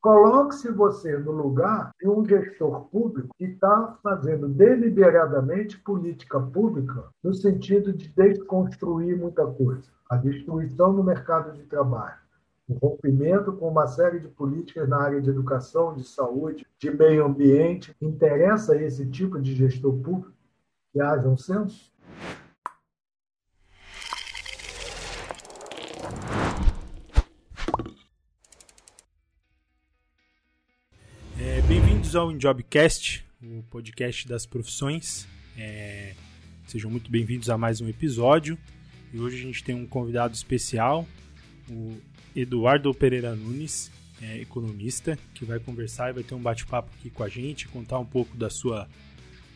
Coloque-se você no lugar de um gestor público que está fazendo deliberadamente política pública no sentido de desconstruir muita coisa. A destruição do mercado de trabalho, o rompimento com uma série de políticas na área de educação, de saúde, de meio ambiente. Interessa esse tipo de gestor público que haja um senso? Bem-vindos ao Jobcast, o podcast das profissões. É, sejam muito bem-vindos a mais um episódio. E hoje a gente tem um convidado especial, o Eduardo Pereira Nunes, é, economista, que vai conversar e vai ter um bate-papo aqui com a gente, contar um pouco da sua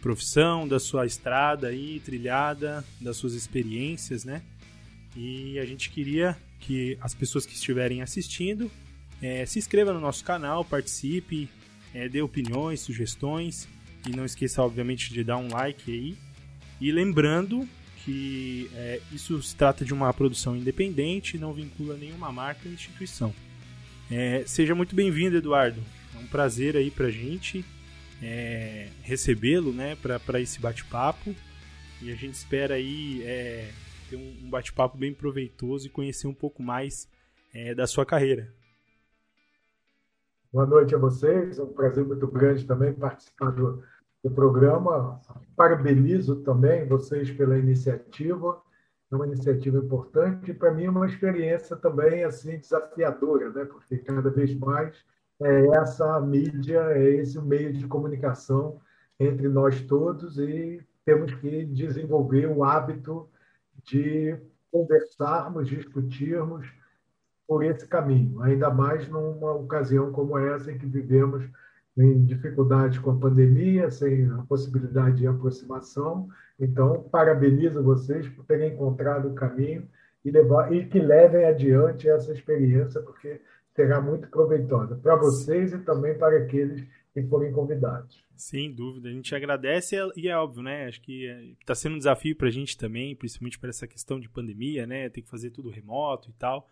profissão, da sua estrada aí, trilhada, das suas experiências, né? E a gente queria que as pessoas que estiverem assistindo é, se inscreva no nosso canal, participe, é, dê opiniões, sugestões e não esqueça, obviamente, de dar um like aí. E lembrando que é, isso se trata de uma produção independente, não vincula nenhuma marca ou instituição. É, seja muito bem-vindo, Eduardo. É um prazer aí pra gente é, recebê-lo, né, para esse bate-papo. E a gente espera aí é, ter um, bate-papo bem proveitoso e conhecer um pouco mais é, da sua carreira. Boa noite a vocês, é um prazer muito grande também participar do, do programa. Parabenizo também vocês pela iniciativa, é uma iniciativa importante e para mim é uma experiência também assim desafiadora, né? Porque cada vez mais é essa mídia, é esse meio de comunicação entre nós todos e temos que desenvolver o hábito de conversarmos, discutirmos por esse caminho, ainda mais numa ocasião como essa em que vivemos em dificuldades com a pandemia, sem a possibilidade de aproximação. Então, parabenizo vocês por terem encontrado o caminho e, levar, e que levem adiante essa experiência, porque será muito proveitosa para vocês e também para aqueles que forem convidados. Sem dúvida, a gente agradece e é óbvio, né? Acho que está sendo um desafio para a gente também, principalmente para essa questão de pandemia, né? Tem que fazer tudo remoto e tal.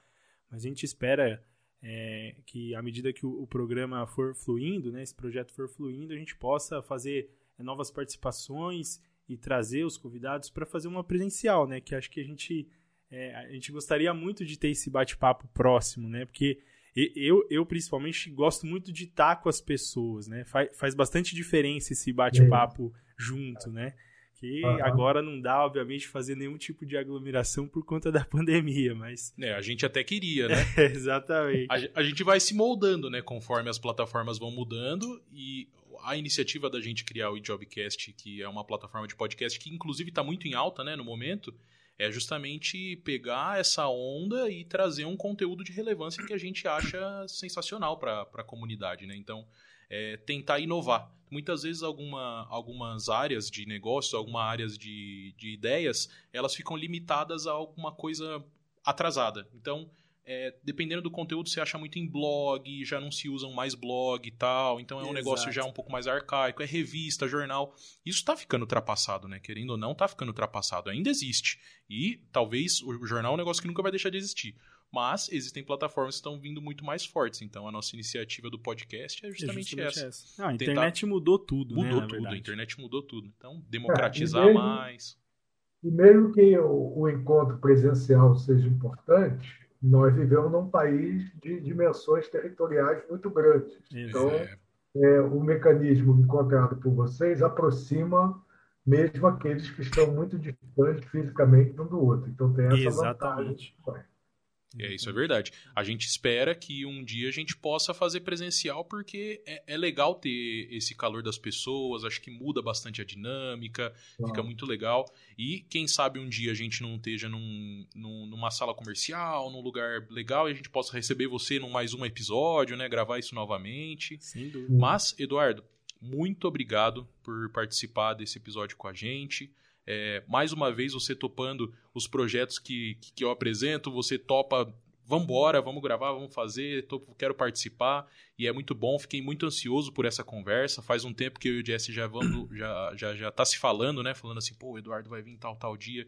Mas a gente espera é, que, à medida que o, o, programa for fluindo, né, esse projeto for fluindo, a gente possa fazer é, novas participações e trazer os convidados para fazer uma presencial, né? Que acho que a gente, é, a gente gostaria muito de ter esse bate-papo próximo, né? Porque eu, eu, principalmente, gosto muito de estar com as pessoas, né? Faz, faz bastante diferença esse bate-papo junto, né? Que uhum. agora não dá, obviamente, fazer nenhum tipo de aglomeração por conta da pandemia, mas. É, a gente até queria, né? É, exatamente. A, a, gente vai se moldando, né? Conforme as plataformas vão mudando e a iniciativa da gente criar o Jobcast, que é uma plataforma de podcast que, inclusive, está muito em alta, né, no momento, é justamente pegar essa onda e trazer um conteúdo de relevância que a gente acha sensacional para a comunidade, né? Então, é, tentar inovar. Muitas vezes alguma, algumas áreas de negócio, algumas áreas de, de ideias, elas ficam limitadas a alguma coisa atrasada. Então, é, dependendo do conteúdo, você acha muito em blog, já não se usam mais blog e tal, então é um Exato. negócio já um pouco mais arcaico, é revista, jornal. Isso está ficando ultrapassado, né? Querendo ou não, está ficando ultrapassado. Ainda existe. E talvez o jornal é um negócio que nunca vai deixar de existir. Mas existem plataformas que estão vindo muito mais fortes. Então a nossa iniciativa do podcast é justamente, é justamente essa. essa. Ah, a internet mudou tudo, mudou né, tudo, a internet mudou tudo. Então, democratizar é, e mesmo, mais. E mesmo que o, o, encontro presencial seja importante, nós vivemos num país de dimensões territoriais muito grandes. Então, é. É, o mecanismo encontrado por vocês aproxima mesmo aqueles que estão muito distantes fisicamente um do outro. Então tem essa Exatamente. vantagem. É, isso é verdade. A gente espera que um dia a gente possa fazer presencial porque é, é legal ter esse calor das pessoas, acho que muda bastante a dinâmica, fica muito legal. E quem sabe um dia a gente não esteja num, num, numa sala comercial, num lugar legal e a gente possa receber você num mais um episódio, né? Gravar isso novamente. Sem dúvida. Mas, Eduardo, muito obrigado por participar desse episódio com a gente. É, mais uma vez, você topando os projetos que, que eu apresento, você topa, vambora, vamos gravar, vamos fazer, tô, quero participar, e é muito bom, fiquei muito ansioso por essa conversa, faz um tempo que eu e o Jesse já vamos, já, já, já tá se falando, né, falando assim, pô, o Eduardo vai vir tal, tal dia,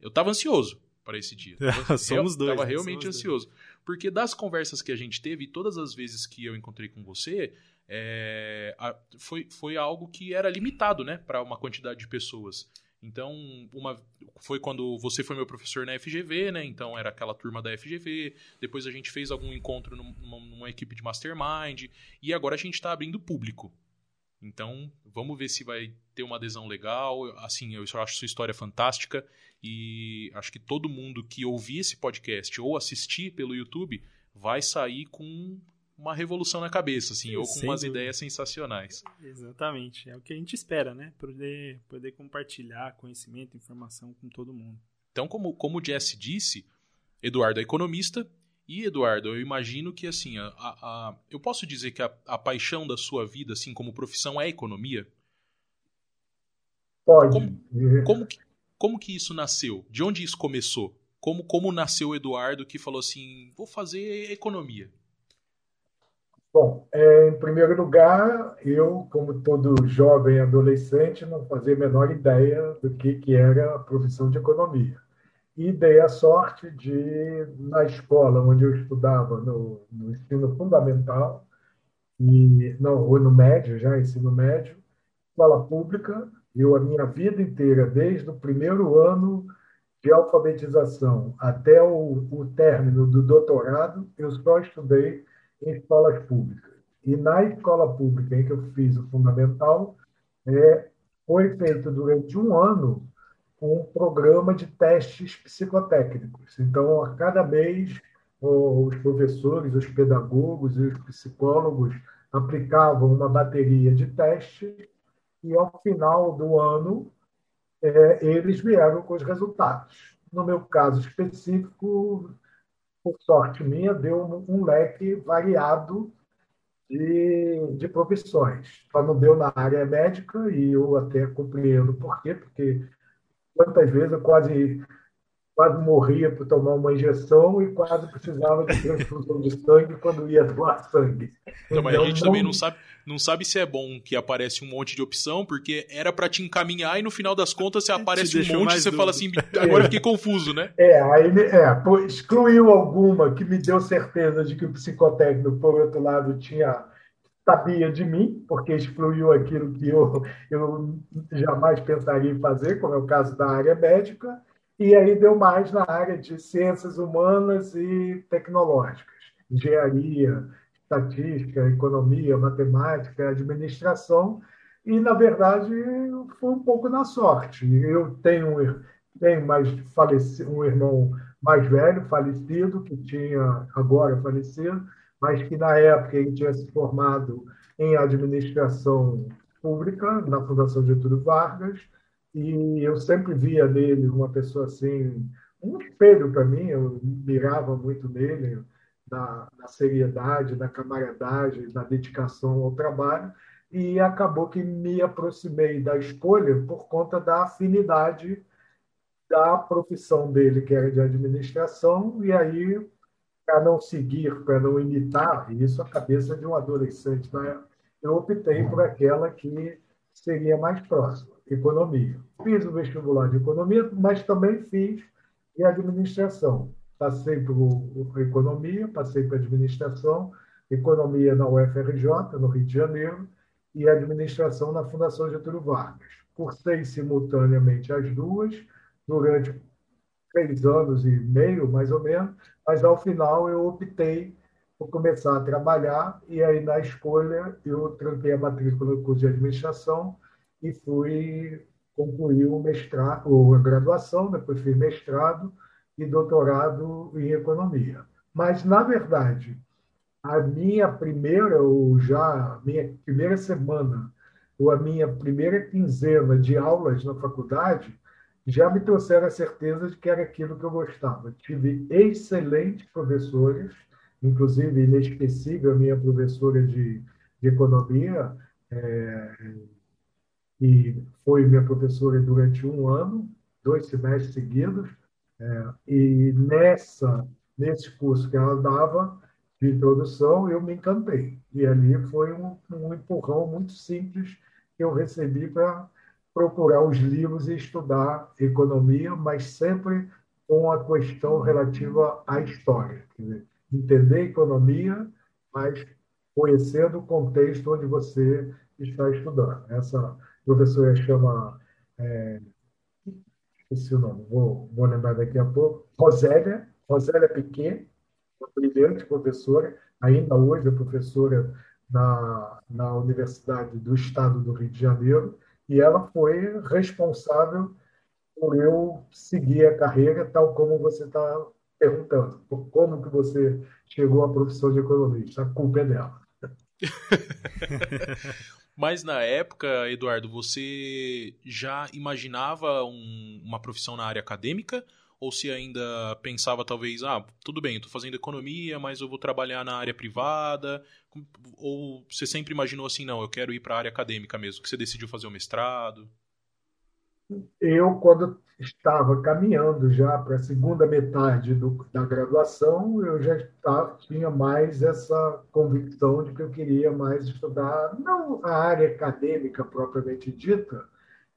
eu tava ansioso para esse dia. Tava, somos dois. Tava realmente ansioso. Dois. Porque das conversas que a gente teve, todas as vezes que eu encontrei com você, é, a, foi, foi algo que era limitado, né, para uma quantidade de pessoas. Então, uma, foi quando você foi meu professor na FGV, né? Então era aquela turma da FGV. Depois a gente fez algum encontro numa, numa equipe de mastermind. E agora a gente está abrindo público. Então, vamos ver se vai ter uma adesão legal. Assim, eu acho sua história fantástica. E acho que todo mundo que ouvir esse podcast ou assistir pelo YouTube vai sair com uma revolução na cabeça, assim, ou com umas dúvida. ideias sensacionais. Exatamente. É o que a gente espera, né? Poder, poder compartilhar conhecimento, informação com todo mundo. Então, como, como o Jesse disse, Eduardo é economista, e, Eduardo, eu imagino que, assim, a, a, eu posso dizer que a, a, paixão da sua vida, assim, como profissão, é economia? Pode. Como, como, que, como que isso nasceu? De onde isso começou? Como, como nasceu o Eduardo que falou assim, vou fazer economia? Bom, é, em primeiro lugar, eu, como todo jovem adolescente, não fazia a menor ideia do que, que era a profissão de economia. E dei a sorte de, na escola onde eu estudava, no, no ensino fundamental, e, não, ou no médio, já ensino médio, escola pública, eu a minha vida inteira, desde o primeiro ano de alfabetização até o, o término do doutorado, eu só estudei em escolas públicas. E na escola pública em que eu fiz o fundamental, é, foi feito durante um ano um programa de testes psicotécnicos. Então, a cada mês, os professores, os pedagogos e os psicólogos aplicavam uma bateria de testes e, ao final do ano, é, eles vieram com os resultados. No meu caso específico, por sorte minha, deu um, leque variado de, de profissões. Só não deu na área médica, e eu até compreendo por quê, porque quantas vezes eu quase quase morria por tomar uma injeção e quase precisava de transfusão de sangue quando ia doar sangue. Então, mas a gente não... também não sabe, não sabe se é bom que aparece um monte de opção, porque era para te encaminhar e no final das contas você aparece um monte e você fala assim, agora é. fiquei confuso, né? É, aí é, excluiu alguma que me deu certeza de que o psicotécnico, por outro lado, tinha sabia de mim, porque excluiu aquilo que eu, eu jamais pensaria em fazer, como é o caso da área médica, e aí deu mais na área de ciências humanas e tecnológicas, engenharia, estatística, economia, matemática, administração, e na verdade foi um pouco na sorte. Eu tenho tenho mais falecido, um irmão mais velho, falecido, que tinha agora falecido, mas que na época ele tinha se formado em administração pública na Fundação Getúlio Vargas, e eu sempre via nele uma pessoa assim, um espelho para mim, eu mirava muito nele, na, na, seriedade, na camaradagem, na dedicação ao trabalho, e acabou que me aproximei da escolha por conta da afinidade da profissão dele, que era de administração, e aí, para não seguir, para não imitar isso, a cabeça de um adolescente, né? eu optei por aquela que seria mais próxima economia. Fiz o vestibular de economia, mas também fiz de administração. Passei por economia, passei por administração, economia na UFRJ, no Rio de Janeiro, e administração na Fundação Getúlio Vargas. Cursei simultaneamente as duas durante três anos e meio, mais ou menos, mas ao final eu optei por começar a trabalhar e aí na escolha eu tranquei a matrícula no curso de administração e fui concluir o mestrado, a graduação, depois fiz mestrado e doutorado em economia. Mas, na verdade, a minha primeira, ou já minha primeira semana, ou a minha primeira quinzena de aulas na faculdade, já me trouxeram a certeza de que era aquilo que eu gostava. Tive excelentes professores, inclusive inesquecível a minha professora de, de economia, é, e foi minha professora durante um ano, dois semestres seguidos, é, e nessa nesse curso que ela dava de introdução, eu me encantei. E ali foi um, um empurrão muito simples que eu recebi para procurar os livros e estudar economia, mas sempre com a questão relativa à história. Dizer, entender economia, mas conhecendo o contexto onde você está estudando. Essa professora chama, é, esqueci o nome, vou, vou lembrar daqui a pouco, Rosélia, Rosélia Piquet, uma brilhante professora, ainda hoje é professora na, na Universidade do Estado do Rio de Janeiro, e ela foi responsável por eu seguir a carreira tal como você está perguntando. Como que você chegou à profissão de economista? A culpa é dela. Mas na época, Eduardo, você já imaginava um, uma profissão na área acadêmica? Ou se ainda pensava, talvez, ah, tudo bem, estou fazendo economia, mas eu vou trabalhar na área privada? Ou você sempre imaginou assim, não, eu quero ir para a área acadêmica mesmo, que você decidiu fazer o mestrado? Eu, quando estava caminhando já para a segunda metade do, da graduação, eu já estava, tinha mais essa convicção de que eu queria mais estudar, não a área acadêmica propriamente dita,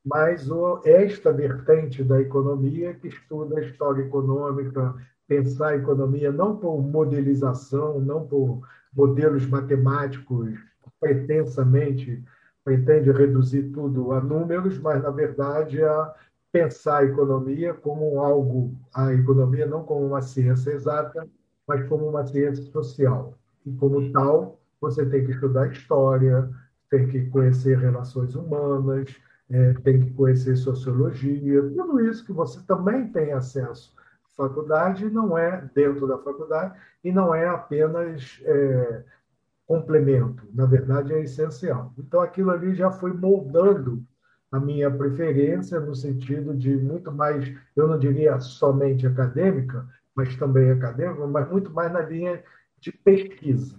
mas o, esta vertente da economia que estuda a história econômica, pensar a economia não por modelização, não por modelos matemáticos pretensamente pretende reduzir tudo a números, mas na verdade a pensar a economia como algo, a economia não como uma ciência exata, mas como uma ciência social. E como tal, você tem que estudar história, tem que conhecer relações humanas, é, tem que conhecer sociologia, tudo isso que você também tem acesso faculdade, não é dentro da faculdade, e não é apenas é, complemento, na verdade é essencial. Então aquilo ali já foi moldando a minha preferência no sentido de muito mais, eu não diria somente acadêmica, mas também acadêmica, mas muito mais na linha de pesquisa.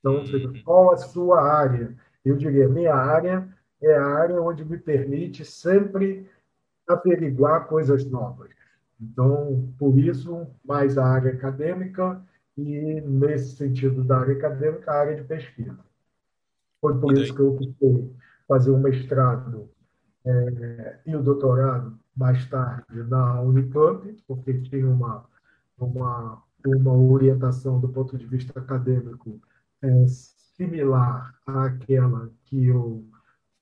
Então, uhum. qual a sua área? Eu diria, minha área é a área onde me permite sempre averiguar coisas novas. Então, por isso, mais a área acadêmica e, nesse sentido da área acadêmica, a área de pesquisa. Foi por isso que eu optei fazer o mestrado é, e o doutorado mais tarde na Unicamp, porque tinha uma, uma, uma orientação do ponto de vista acadêmico é, similar àquela que eu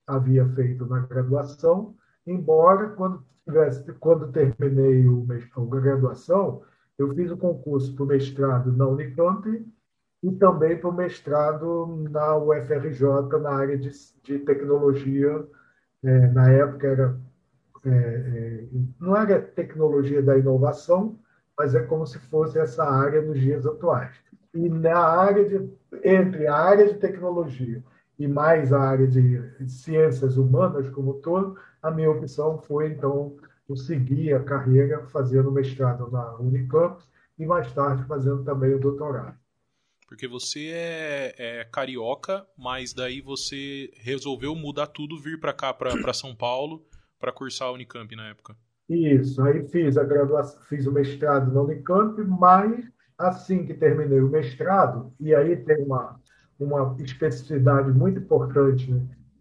havia feito na graduação, embora quando tivesse, quando terminei o, a graduação, eu fiz o concurso para o mestrado na Unicamp e também para o mestrado na UFRJ na área de, de tecnologia. É, na época era é, é, não era tecnologia da inovação, mas é como se fosse essa área nos dias atuais. E na área de entre a área de tecnologia e mais a área de ciências humanas como todo, a minha opção foi, então, eu seguir a carreira fazendo mestrado na Unicamp e mais tarde fazendo também o doutorado. Porque você é, é carioca, mas daí você resolveu mudar tudo, vir para cá, para São Paulo, para cursar a Unicamp na época. Isso, aí fiz a graduação, fiz o mestrado na Unicamp, mas assim que terminei o mestrado, e aí tem uma uma especificidade muito importante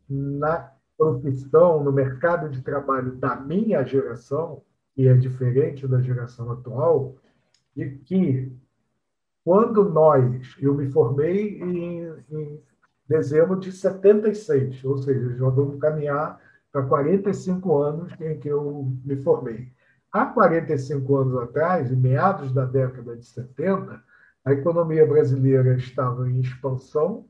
na profissão, no mercado de trabalho da minha geração, que é diferente da geração atual, e que quando nós, eu me formei em, em dezembro de 76, ou seja, já vamos caminhar para 45 anos em que eu me formei. Há 45 anos atrás, em meados da década de 70, a economia brasileira estava em expansão,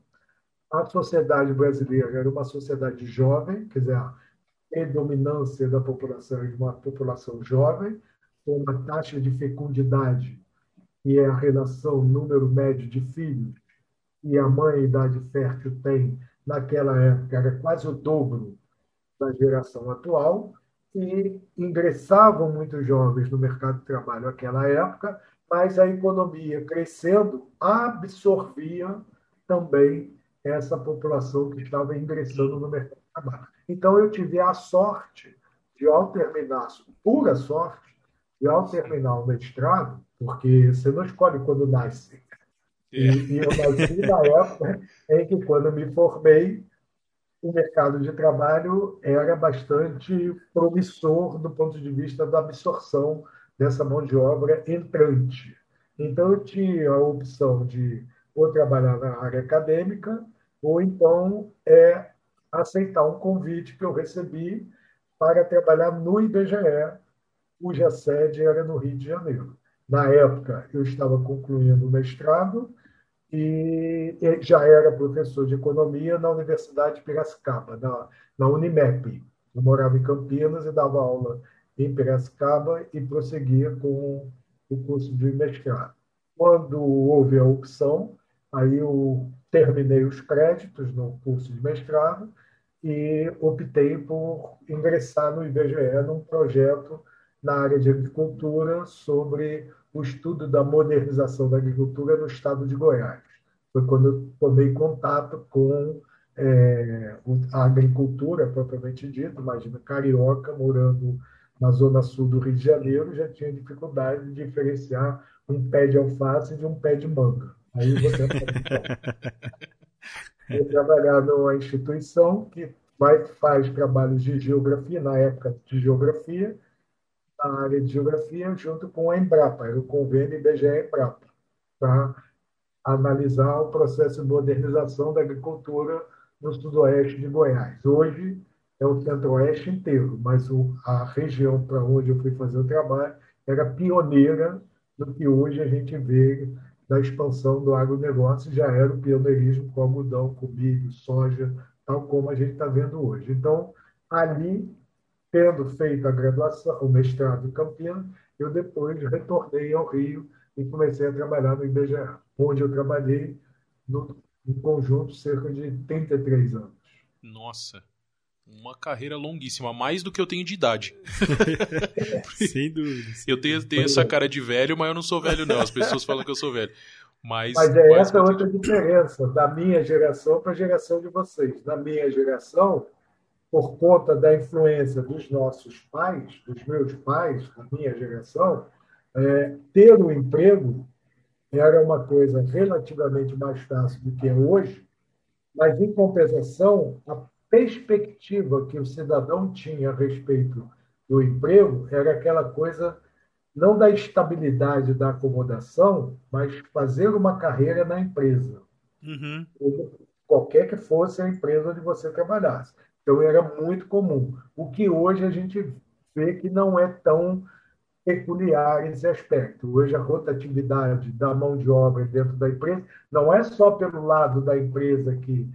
a sociedade brasileira era uma sociedade jovem, quer dizer, a predominância da população era uma população jovem, com uma taxa de fecundidade, que é a relação número médio de filhos, e a mãe, a idade fértil, tem, naquela época, era quase o dobro da geração atual, e ingressavam muitos jovens no mercado de trabalho naquela época, mas a economia crescendo absorvia também essa população que estava ingressando no mercado de trabalho. Então, eu tive a sorte de, ao terminar, pura sorte, de, ao terminar o mestrado, porque você não escolhe quando nasce. E, é. e eu nasci na época em que, quando me formei, o mercado de trabalho era bastante promissor do ponto de vista da absorção dessa mão de obra entrante. Então, eu tinha a opção de ou trabalhar na área acadêmica, ou então é, aceitar um convite que eu recebi para trabalhar no IBGE, cuja sede era no Rio de Janeiro. Na época, eu estava concluindo o mestrado e já era professor de economia na Universidade de Piracicaba, na, na Unimep. Eu morava em Campinas e dava aula em Piracicaba e prosseguia com o curso de mestrado. Quando houve a opção, aí eu terminei os créditos no curso de mestrado e optei por ingressar no IBGE num projeto na área de agricultura sobre o estudo da modernização da agricultura no estado de Goiás. Foi quando eu tomei contato com é, a agricultura propriamente dita, imagina carioca morando na zona sul do Rio de Janeiro, já tinha dificuldade de diferenciar um pé de alface de um pé de manga. Aí você Eu trabalhar numa instituição que vai, faz trabalhos de geografia, na época de geografia, na área de geografia, junto com a Embrapa, era o convênio IBGE-Embrapa, para analisar o processo de modernização da agricultura no sudoeste de Goiás. Hoje é o centro-oeste inteiro, mas a região para onde eu fui fazer o trabalho era pioneira no que hoje a gente vê da expansão do agronegócio, já era o pioneirismo com algodão, com milho, soja, tal como a gente está vendo hoje. Então, ali, tendo feito a graduação, o mestrado em Campinas, eu depois retornei ao Rio e comecei a trabalhar no IBGE, onde eu trabalhei no, no conjunto cerca de 33 anos. Nossa, uma carreira longuíssima, mais do que eu tenho de idade. Sem dúvida. Eu tenho, tenho essa cara de velho, mas eu não sou velho, não. As pessoas falam que eu sou velho. Mas, mas é mas essa outra diferença da minha geração para a geração de vocês. Na minha geração, por conta da influência dos nossos pais, dos meus pais, da minha geração, é, ter um emprego era uma coisa relativamente mais fácil do que é hoje, mas, em compensação, a perspectiva que o cidadão tinha a respeito do emprego era aquela coisa não da estabilidade da acomodação, mas fazer uma carreira na empresa. Uhum. Qualquer que fosse a empresa onde você trabalhasse. Então, era muito comum. O que hoje a gente vê que não é tão peculiar esse aspecto. Hoje, a rotatividade da mão de obra dentro da empresa não é só pelo lado da empresa que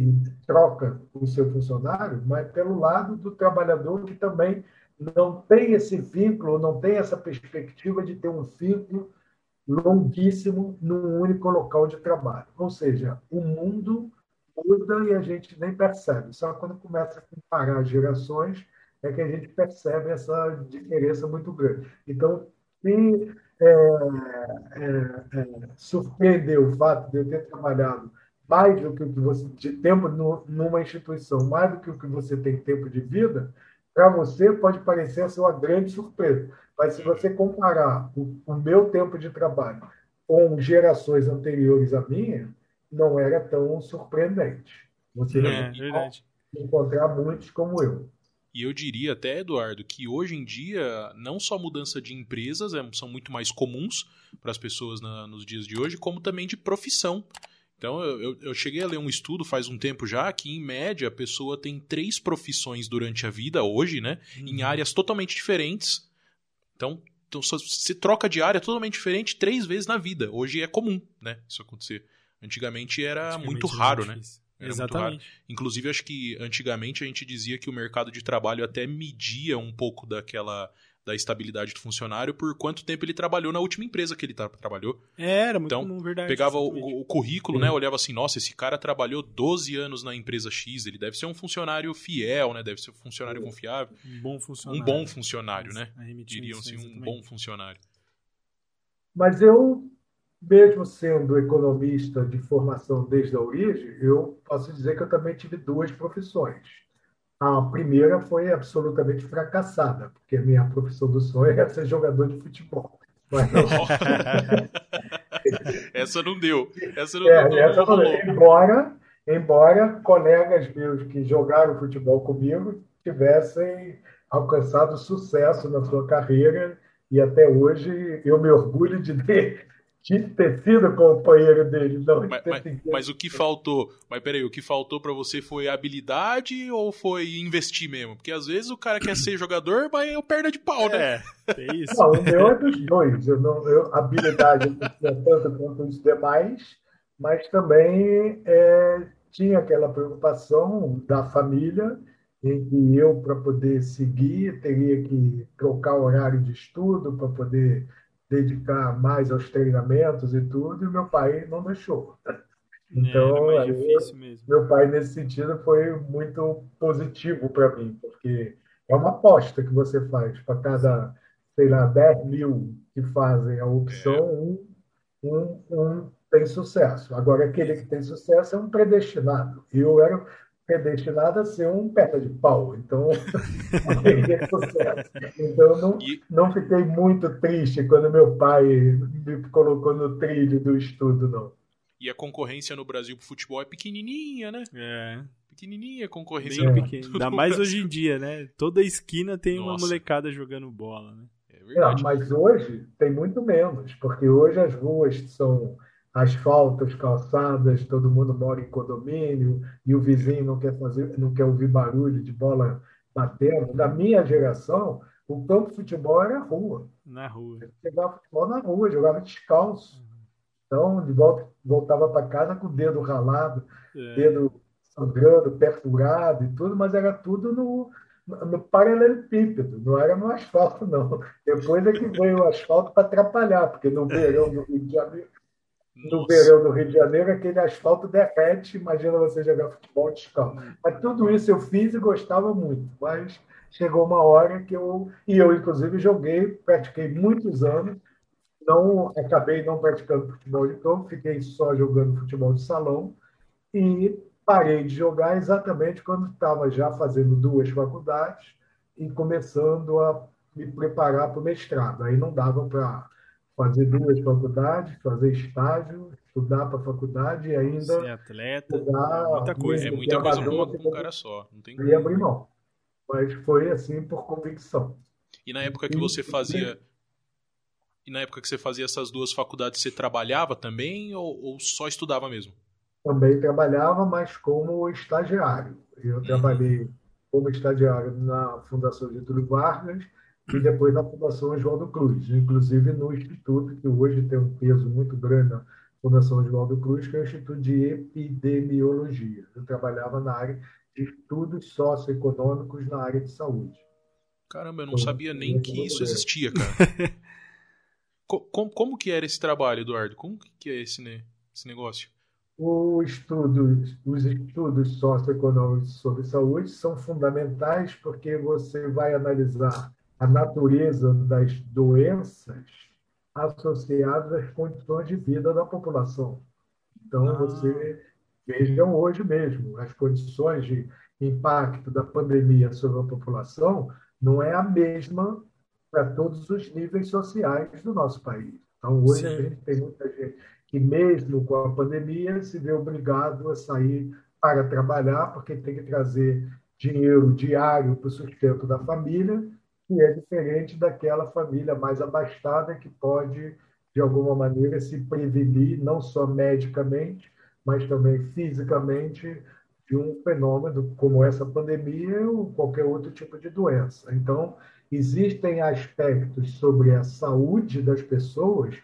que troca o seu funcionário, mas pelo lado do trabalhador que também não tem esse vínculo, não tem essa perspectiva de ter um vínculo longuíssimo num único local de trabalho. Ou seja, o mundo muda e a gente nem percebe. Só quando começa a comparar as gerações é que a gente percebe essa diferença muito grande. Então, se é, é, é, surpreendeu o fato de eu ter trabalhado mais do que o que você de tempo no, numa instituição, mais do que o que você tem tempo de vida, para você pode parecer ser uma grande surpresa. Mas se você comparar o, o meu tempo de trabalho com gerações anteriores à minha, não era tão surpreendente. Você é, vai encontrar muitos como eu. E eu diria até, Eduardo, que hoje em dia, não só mudança de empresas é, são muito mais comuns para as pessoas na, nos dias de hoje, como também de profissão. Então, eu, eu, cheguei a ler um estudo faz um tempo já que, em média, a pessoa tem três profissões durante a vida, hoje, né? Uhum. Em áreas totalmente diferentes. Então, então, se troca de área totalmente diferente três vezes na vida. Hoje é comum, né? Isso acontecer. Antigamente era antigamente muito raro, né? Era Exatamente. Inclusive, acho que antigamente a gente dizia que o mercado de trabalho até media um pouco daquela da estabilidade do funcionário por quanto tempo ele trabalhou na última empresa que ele tra trabalhou. Era, muito então, verdade. Pegava o, o, currículo, né? Olhava assim, nossa, esse cara trabalhou 12 anos na empresa X, ele deve ser um funcionário fiel, né? Deve ser um funcionário confiável. Um bom funcionário. Um bom funcionário, né? Diriam assim, um bom funcionário. Mas eu, mesmo sendo economista de formação desde a origem, eu posso dizer que eu também tive duas profissões. A primeira foi absolutamente fracassada, porque a minha profissão do sonho era ser jogador de futebol. Mas não... essa não deu. Essa não, é, deu. Essa não deu. Embora, embora colegas meus que jogaram futebol comigo tivessem alcançado sucesso na sua carreira e até hoje eu me orgulho de ter tinha ter sido companheiro dele, não. Mas, mas, mas, o que faltou, mas peraí, o que faltou para você foi habilidade ou foi investir mesmo? Porque às vezes o cara quer ser jogador, mas é o perna de pau, né? É, isso. Não, o meu é dos dois. Eu não, eu, habilidade não tinha tanto quanto os demais, mas também é, tinha aquela preocupação da família em que eu, para poder seguir, teria que trocar o horário de estudo para poder dedicar mais aos treinamentos e tudo, e meu pai não deixou. É, então, é, aí, meu pai, nesse sentido, foi muito positivo para mim, porque é uma aposta que você faz para cada, sei lá, 10 mil que fazem a opção, é. um, um, um tem sucesso. Agora, aquele que tem sucesso é um predestinado. Eu era predestinado a ser um perna de pau, então não teria sucesso. Então não, não fiquei muito triste quando meu pai me colocou no trilho do estudo, não. E a concorrência no Brasil pro futebol é pequenininha, né? É. Pequenininha a concorrência. Bem pequena. Ainda mais hoje em dia, né? Toda esquina tem Nossa. uma molecada jogando bola, né? É verdade. É, mas hoje tem muito menos, porque hoje as ruas são asfaltos, calçadas, todo mundo mora em condomínio e o vizinho não quer fazer, não quer ouvir barulho de bola batendo. Da minha geração, o campo de futebol era rua. Na rua. jogava futebol na rua, jogava descalço. Então, de volta, voltava para casa com o dedo ralado, é. dedo sangrando, perfurado e tudo, mas era tudo no, no paralelepípedo, não era no asfalto, não. Depois é que veio o asfalto para atrapalhar, porque no verão do Rio de Janeiro no verão do Rio de Janeiro, aquele asfalto derrete, imagina você jogar futebol descalço. Mas tudo isso eu fiz e gostava muito, mas chegou uma hora que eu, e eu inclusive joguei, pratiquei muitos anos, não acabei não praticando futebol de campo, fiquei só jogando futebol de salão e parei de jogar exatamente quando estava já fazendo duas faculdades e começando a me preparar para o mestrado. Aí não dava para fazer duas faculdades, fazer estágio, estudar para faculdade e ainda. Ser atleta, muita coisa. É muita coisa uma com um cara só. Não tem como. abrir mão. Mas foi assim por convicção. E na época que você fazia. E na época que você fazia essas duas faculdades, você trabalhava também ou, ou só estudava mesmo? Também trabalhava, mas como estagiário. Eu uhum. trabalhei como estagiário na Fundação Getúlio Vargas e depois na Fundação Oswaldo Cruz, inclusive no Instituto, que hoje tem um peso muito grande na Fundação Oswaldo Cruz, que é o Instituto de Epidemiologia. Eu trabalhava na área de estudos socioeconômicos na área de saúde. Caramba, eu não então, sabia nem que isso existia, cara. como, como que era esse trabalho, Eduardo? Como que é esse, né, esse negócio? O estudo, os estudos socioeconômicos sobre saúde são fundamentais porque você vai analisar a natureza das doenças associadas às condições de vida da população. Então, ah. você vejam hoje mesmo, as condições de impacto da pandemia sobre a população não é a mesma para todos os níveis sociais do nosso país. Então, hoje Sim. a gente tem muita gente que, mesmo com a pandemia, se vê obrigado a sair para trabalhar, porque tem que trazer dinheiro diário para o sustento da família, que é diferente daquela família mais abastada que pode, de alguma maneira, se prevenir, não só medicamente, mas também fisicamente, de um fenômeno como essa pandemia ou qualquer outro tipo de doença. Então, existem aspectos sobre a saúde das pessoas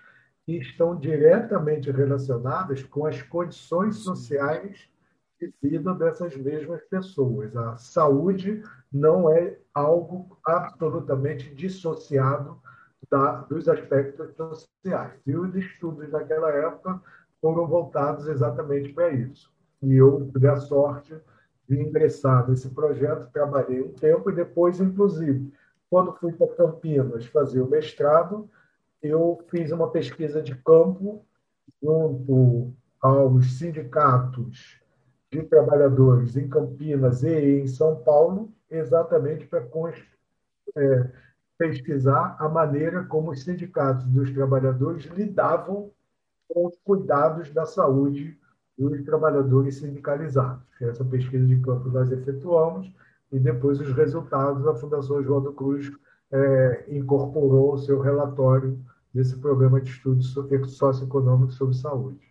que estão diretamente relacionadas com as condições sociais de vida dessas mesmas pessoas. A saúde não é algo absolutamente dissociado da, dos aspectos sociais. E os estudos daquela época foram voltados exatamente para isso. E eu tive a sorte de ingressar nesse projeto, trabalhei um tempo e depois, inclusive, quando fui para Campinas fazer o mestrado, eu fiz uma pesquisa de campo junto aos sindicatos de trabalhadores em Campinas e em São Paulo, exatamente para é, pesquisar a maneira como os sindicatos dos trabalhadores lidavam com os cuidados da saúde dos trabalhadores sindicalizados. Essa pesquisa de campo nós efetuamos e depois os resultados a Fundação João do Cruz é, incorporou o seu relatório desse programa de estudos socioeconômicos sobre saúde.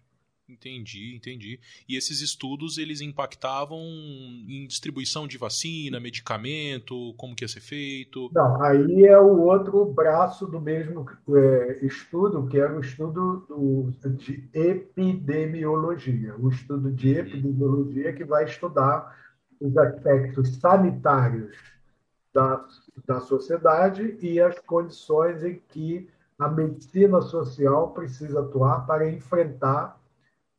Entendi, entendi. E esses estudos, eles impactavam em distribuição de vacina, medicamento, como que ia ser feito? Não, aí é o outro braço do mesmo é, estudo, que era o estudo do, de epidemiologia. O estudo de uhum. epidemiologia que vai estudar os aspectos sanitários da, da sociedade e as condições em que a medicina social precisa atuar para enfrentar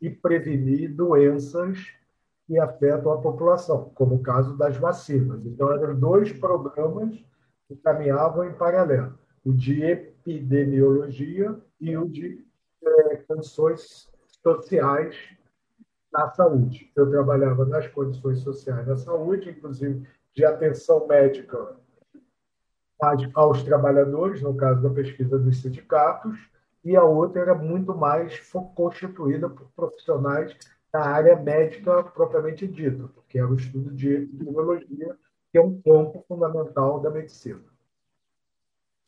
e prevenir doenças que afetam a população, como o caso das vacinas. Então, eram dois programas que caminhavam em paralelo: o de epidemiologia e o de é, condições sociais na saúde. Eu trabalhava nas condições sociais da saúde, inclusive de atenção médica aos trabalhadores, no caso da pesquisa dos sindicatos, e a outra era muito mais constituída por profissionais da área médica propriamente dita, que é o estudo de epidemiologia, que é um campo fundamental da medicina.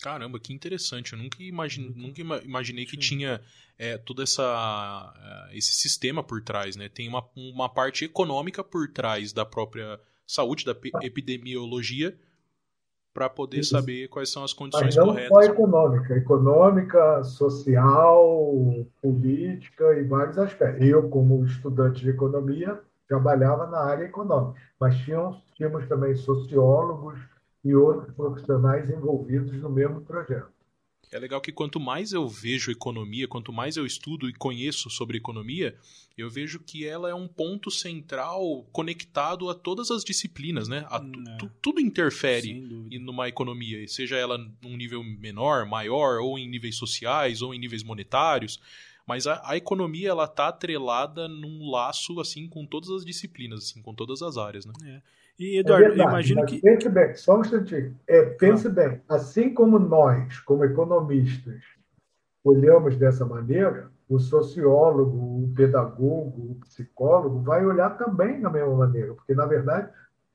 Caramba, que interessante. Eu nunca, imagine, nunca imaginei que tinha é, todo essa, é, esse sistema por trás. Né? Tem uma, uma parte econômica por trás da própria saúde, da epidemiologia, para poder Isso. saber quais são as condições Mas não corretas. Só econômica, econômica, social, política e vários aspectos. Eu, como estudante de economia, trabalhava na área econômica, mas tínhamos, tínhamos também sociólogos e outros profissionais envolvidos no mesmo projeto. É legal que quanto mais eu vejo economia, quanto mais eu estudo e conheço sobre economia, eu vejo que ela é um ponto central conectado a todas as disciplinas, né? A, é. tudo interfere numa economia, seja ela num nível menor, maior, ou em níveis sociais, ou em níveis monetários. Mas a, a economia ela está atrelada num laço assim com todas as disciplinas, assim, com todas as áreas, né? É. E, Eduardo, é verdade, imagino que. Pense bem, só um instantinho. É, pense ah. bem, assim como nós, como economistas, olhamos dessa maneira, o sociólogo, o pedagogo, o psicólogo vai olhar também da mesma maneira, porque, na verdade,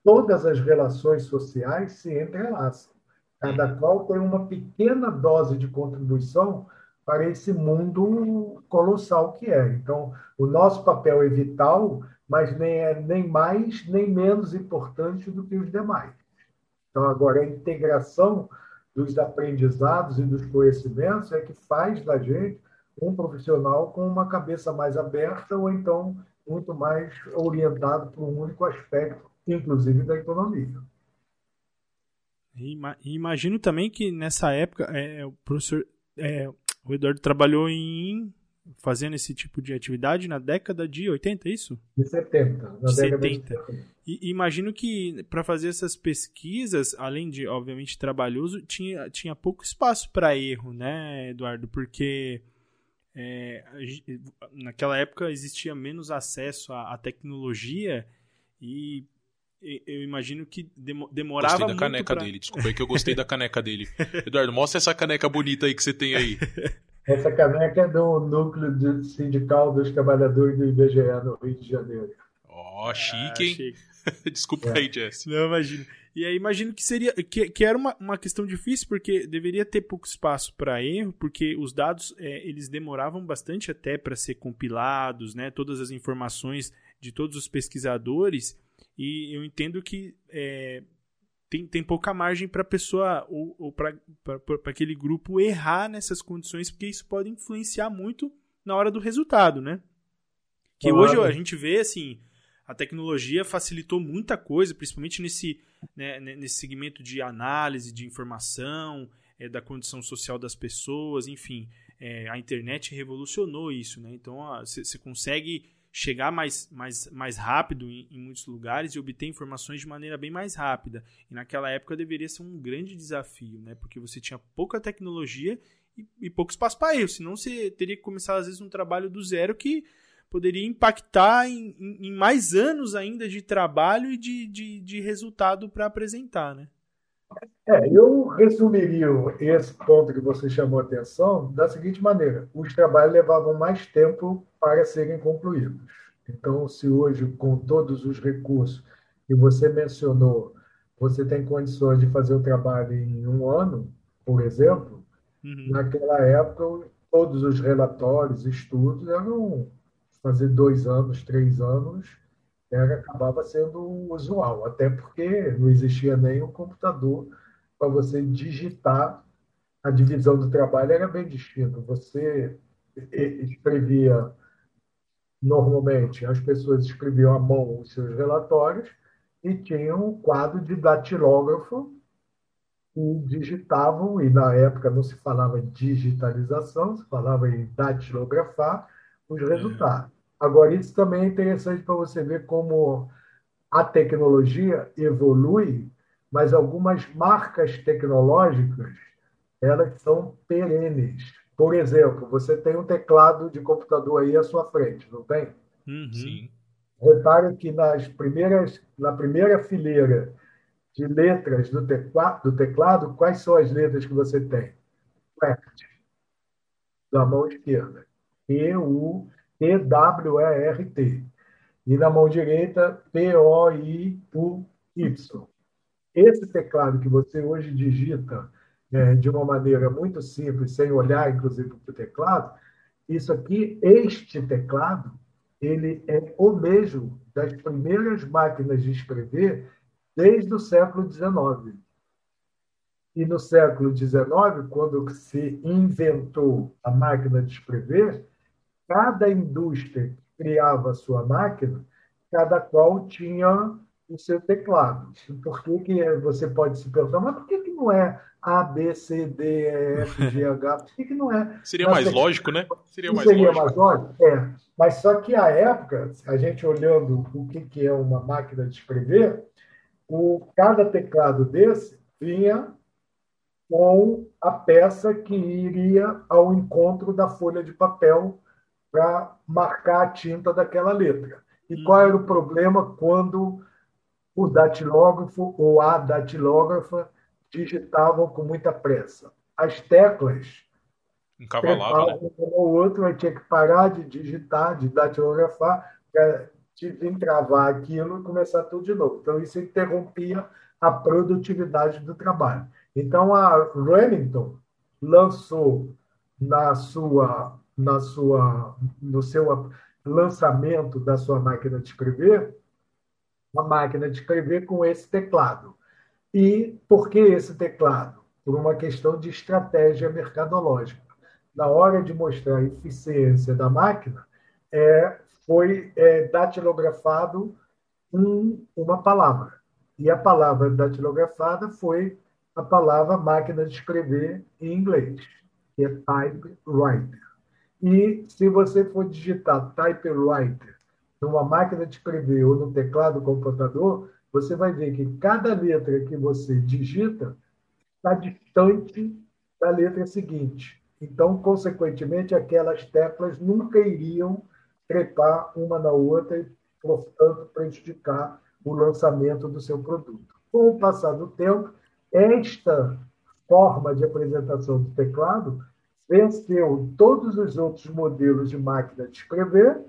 todas as relações sociais se entrelaçam. Cada qual tem uma pequena dose de contribuição para esse mundo colossal que é. Então, o nosso papel é vital mas nem é nem mais nem menos importante do que os demais. Então, agora, a integração dos aprendizados e dos conhecimentos é que faz da gente um profissional com uma cabeça mais aberta ou então muito mais orientado para um único aspecto, inclusive da economia. Imagino também que nessa época é, o professor é, o Eduardo trabalhou em fazendo esse tipo de atividade na década de 80, é isso? De 70. Na de 70. De E imagino que para fazer essas pesquisas, além de, obviamente, trabalhoso, tinha, tinha pouco espaço para erro, né, Eduardo? Porque é, naquela época existia menos acesso à, à tecnologia e eu imagino que demorava gostei da caneca pra... dele. Desculpa aí que eu gostei da caneca dele. Eduardo, mostra essa caneca bonita aí que você tem aí. Essa caneca é do núcleo sindical dos trabalhadores do IBGE no Rio de Janeiro. Ó, oh, chique, hein? Ah, chique. Desculpa é. aí, Jesse. Não, imagino. E aí imagino que seria que, que era uma, uma questão difícil porque deveria ter pouco espaço para erro, porque os dados é, eles demoravam bastante até para ser compilados, né? Todas as informações de todos os pesquisadores e eu entendo que é, tem, tem pouca margem para a pessoa ou, ou para aquele grupo errar nessas condições, porque isso pode influenciar muito na hora do resultado, né? Que claro. hoje a gente vê assim, a tecnologia facilitou muita coisa, principalmente nesse, né, nesse segmento de análise de informação, é, da condição social das pessoas, enfim, é, a internet revolucionou isso, né? Então você consegue chegar mais, mais, mais rápido em, em, muitos lugares e obter informações de maneira bem mais rápida. E naquela época deveria ser um grande desafio, né? Porque você tinha pouca tecnologia e, e pouco espaço para erro. Senão você teria que começar, às vezes, um trabalho do zero que poderia impactar em, em, em mais anos ainda de trabalho e de, de, de resultado para apresentar, né? É, eu resumiria esse ponto que você chamou a atenção da seguinte maneira: os trabalhos levavam mais tempo para serem concluídos. Então, se hoje, com todos os recursos que você mencionou, você tem condições de fazer o trabalho em um ano, por exemplo, Uhum. Naquela época, todos os relatórios, estudos eram fazer dois anos, três anos, acabava sendo usual, até porque não existia nem um computador para você digitar. A divisão do trabalho era bem distinta. Você escrevia normalmente, as pessoas escreviam à mão os seus relatórios e tinham um quadro de datilógrafo e digitavam, e na época não se falava em digitalização, se falava em datilografar os é. resultados. Agora, isso também é interessante para você ver como a tecnologia evolui, mas algumas marcas tecnológicas elas são perenes. Por exemplo, você tem um teclado de computador aí à sua frente, não tem? Uhum. Sim. Repare que nas primeiras, na primeira fileira de letras do, teclado, do teclado, quais são as letras que você tem? Left, da mão esquerda. E, U, T-W-E-R-T. E na mão direita, P-O-I-U-Y. Esse teclado que você hoje digita é, de uma maneira muito simples, sem olhar, inclusive, para o teclado, isso aqui, este teclado, ele é o mesmo das primeiras máquinas de escrever desde o século XIX. E no século XIX, quando se inventou a máquina de escrever, cada indústria que criava a sua máquina, cada qual tinha o seu teclado. Por que, que você pode se perguntar, mas por que, que não é A, B, C, D, E, F, G, H? Por que, que não é? Seria mais lógico, né? Seria mais seria lógico. mais lógico? É. Mas só que a época, a gente olhando o que, que é uma máquina de escrever, o, cada teclado desse vinha com a peça que iria ao encontro da folha de papel para marcar a tinta daquela letra. E qual era o problema quando o datilógrafo ou a datilógrafa digitavam com muita pressa? As teclas Encavalava, né? um ou outro, tinha que parar de digitar, de datilografar, para desentravar aquilo e começar tudo de novo. Então, isso interrompia a produtividade do trabalho. Então, a Remington lançou na sua na sua, no seu lançamento da sua máquina de escrever, uma máquina de escrever com esse teclado. E por que esse teclado? Por uma questão de estratégia mercadológica. Na hora de mostrar a eficiência da máquina, é, foi é, datilografado um, uma palavra. E a palavra datilografada foi a palavra máquina de escrever em inglês, que é typewriter. E se você for digitar typewriter numa máquina de escrever ou no teclado do computador, você vai ver que cada letra que você digita está distante da letra seguinte. Então, consequentemente, aquelas teclas nunca iriam trepar uma na outra e, portanto, prejudicar o lançamento do seu produto. Com o passar do tempo, esta forma de apresentação do teclado venceu todos os outros modelos de máquina de escrever,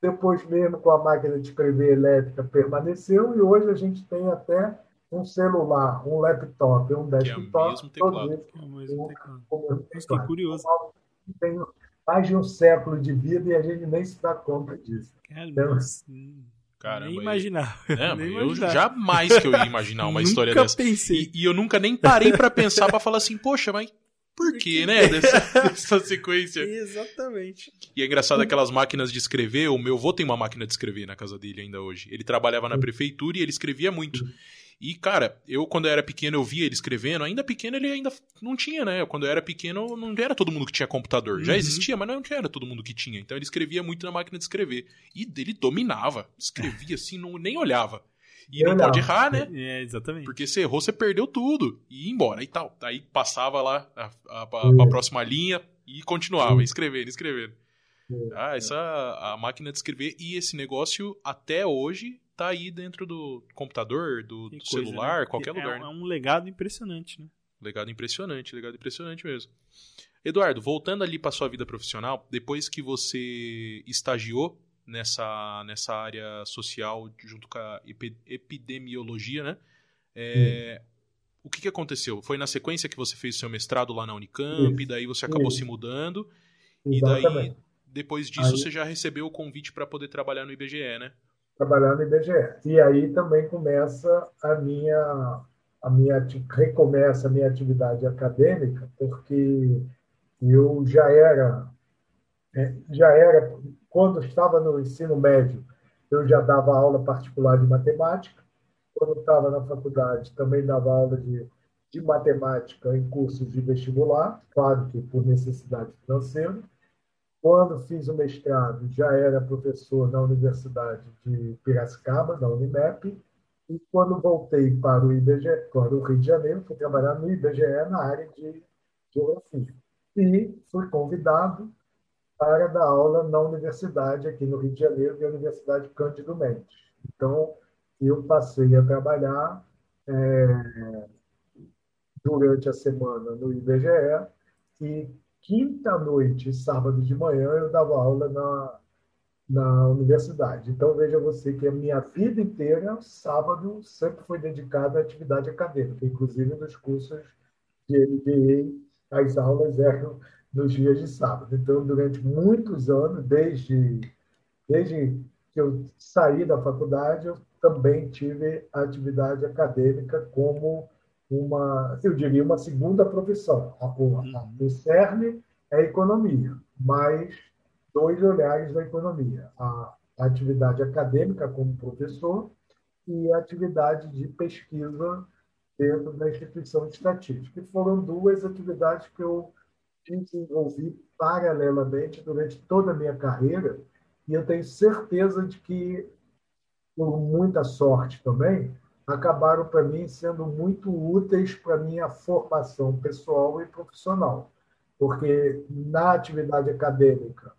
depois mesmo com a máquina de escrever elétrica permaneceu, e hoje a gente tem até um celular, um laptop, um desktop. Que é o mesmo teclado. É o mesmo teclado. que curioso. Tem mais de um século de vida e a gente nem se dá conta disso. Então, Caramba, nem imaginar. É, nem eu imaginar. jamais que eu ia imaginar uma história dessa. Pensei. E, e eu nunca nem parei para pensar para falar assim, poxa, mas por quê, né? Dessa, dessa sequência. Exatamente. E é engraçado aquelas máquinas de escrever. O meu avô tem uma máquina de escrever na casa dele ainda hoje. Ele trabalhava na prefeitura e ele escrevia muito. E, cara, eu quando eu era pequeno, eu via ele escrevendo. Ainda pequeno, ele ainda não tinha, né? Quando eu era pequeno, não era todo mundo que tinha computador. Já uhum. existia, mas não era todo mundo que tinha. Então ele escrevia muito na máquina de escrever. E ele dominava. Escrevia assim, não, nem olhava. E não, não pode errar, né? É, exatamente. Porque se errou, você perdeu tudo. E ia embora e tal. Aí passava lá a, a, a, a próxima linha e continuava, escrevendo, escrevendo. Ah, essa a máquina de escrever e esse negócio até hoje tá aí dentro do computador, do, do coisa, celular, né? qualquer lugar. É, né? é um legado impressionante, né? Legado impressionante, legado impressionante mesmo. Eduardo, voltando ali para sua vida profissional, depois que você estagiou nessa, nessa área social junto com a epidemiologia, né? É, o que, que aconteceu? Foi na sequência que você fez o seu mestrado lá na Unicamp, isso, daí você acabou isso. se mudando, Exatamente. e daí, depois disso, aí, você já recebeu o convite para poder trabalhar no IBGE, né? Trabalhar no IBGE. E aí também começa a minha, a minha recomeça a minha atividade acadêmica, porque eu já era, é, já era, quando estava no ensino médio, eu já dava aula particular de matemática, quando estava na faculdade, também dava aula de, de matemática em cursos de vestibular, claro que por necessidade financeira. Quando fiz o mestrado, já era professor na Universidade de Piracicaba, na Unimep, e quando voltei para o IBGE, para o Rio de Janeiro, fui trabalhar no IBGE na área de geografia. E fui convidado para dar aula na universidade aqui no Rio de Janeiro, que é a Universidade Cândido Mendes. Então, eu passei a trabalhar é, durante a semana no IBGE e quinta-noite e sábado de manhã eu dava aula na, na universidade. Então, veja você que a minha vida inteira, sábado, sempre foi dedicada à atividade acadêmica, inclusive nos cursos de MBA, as aulas eram nos dias de sábado. Então, durante muitos anos, desde, desde que eu saí da faculdade, eu também tive a atividade acadêmica como uma, eu diria, uma segunda profissão. A, uhum. o CERN é a economia, mas dois olhares da economia. A, a atividade acadêmica como professor e a atividade de pesquisa dentro da instituição de estatística. E foram duas atividades que eu desenvolvi paralelamente durante toda a minha carreira, e eu tenho certeza de que por muita sorte também, acabaram para mim sendo muito úteis para minha formação pessoal e profissional. Porque na atividade acadêmica,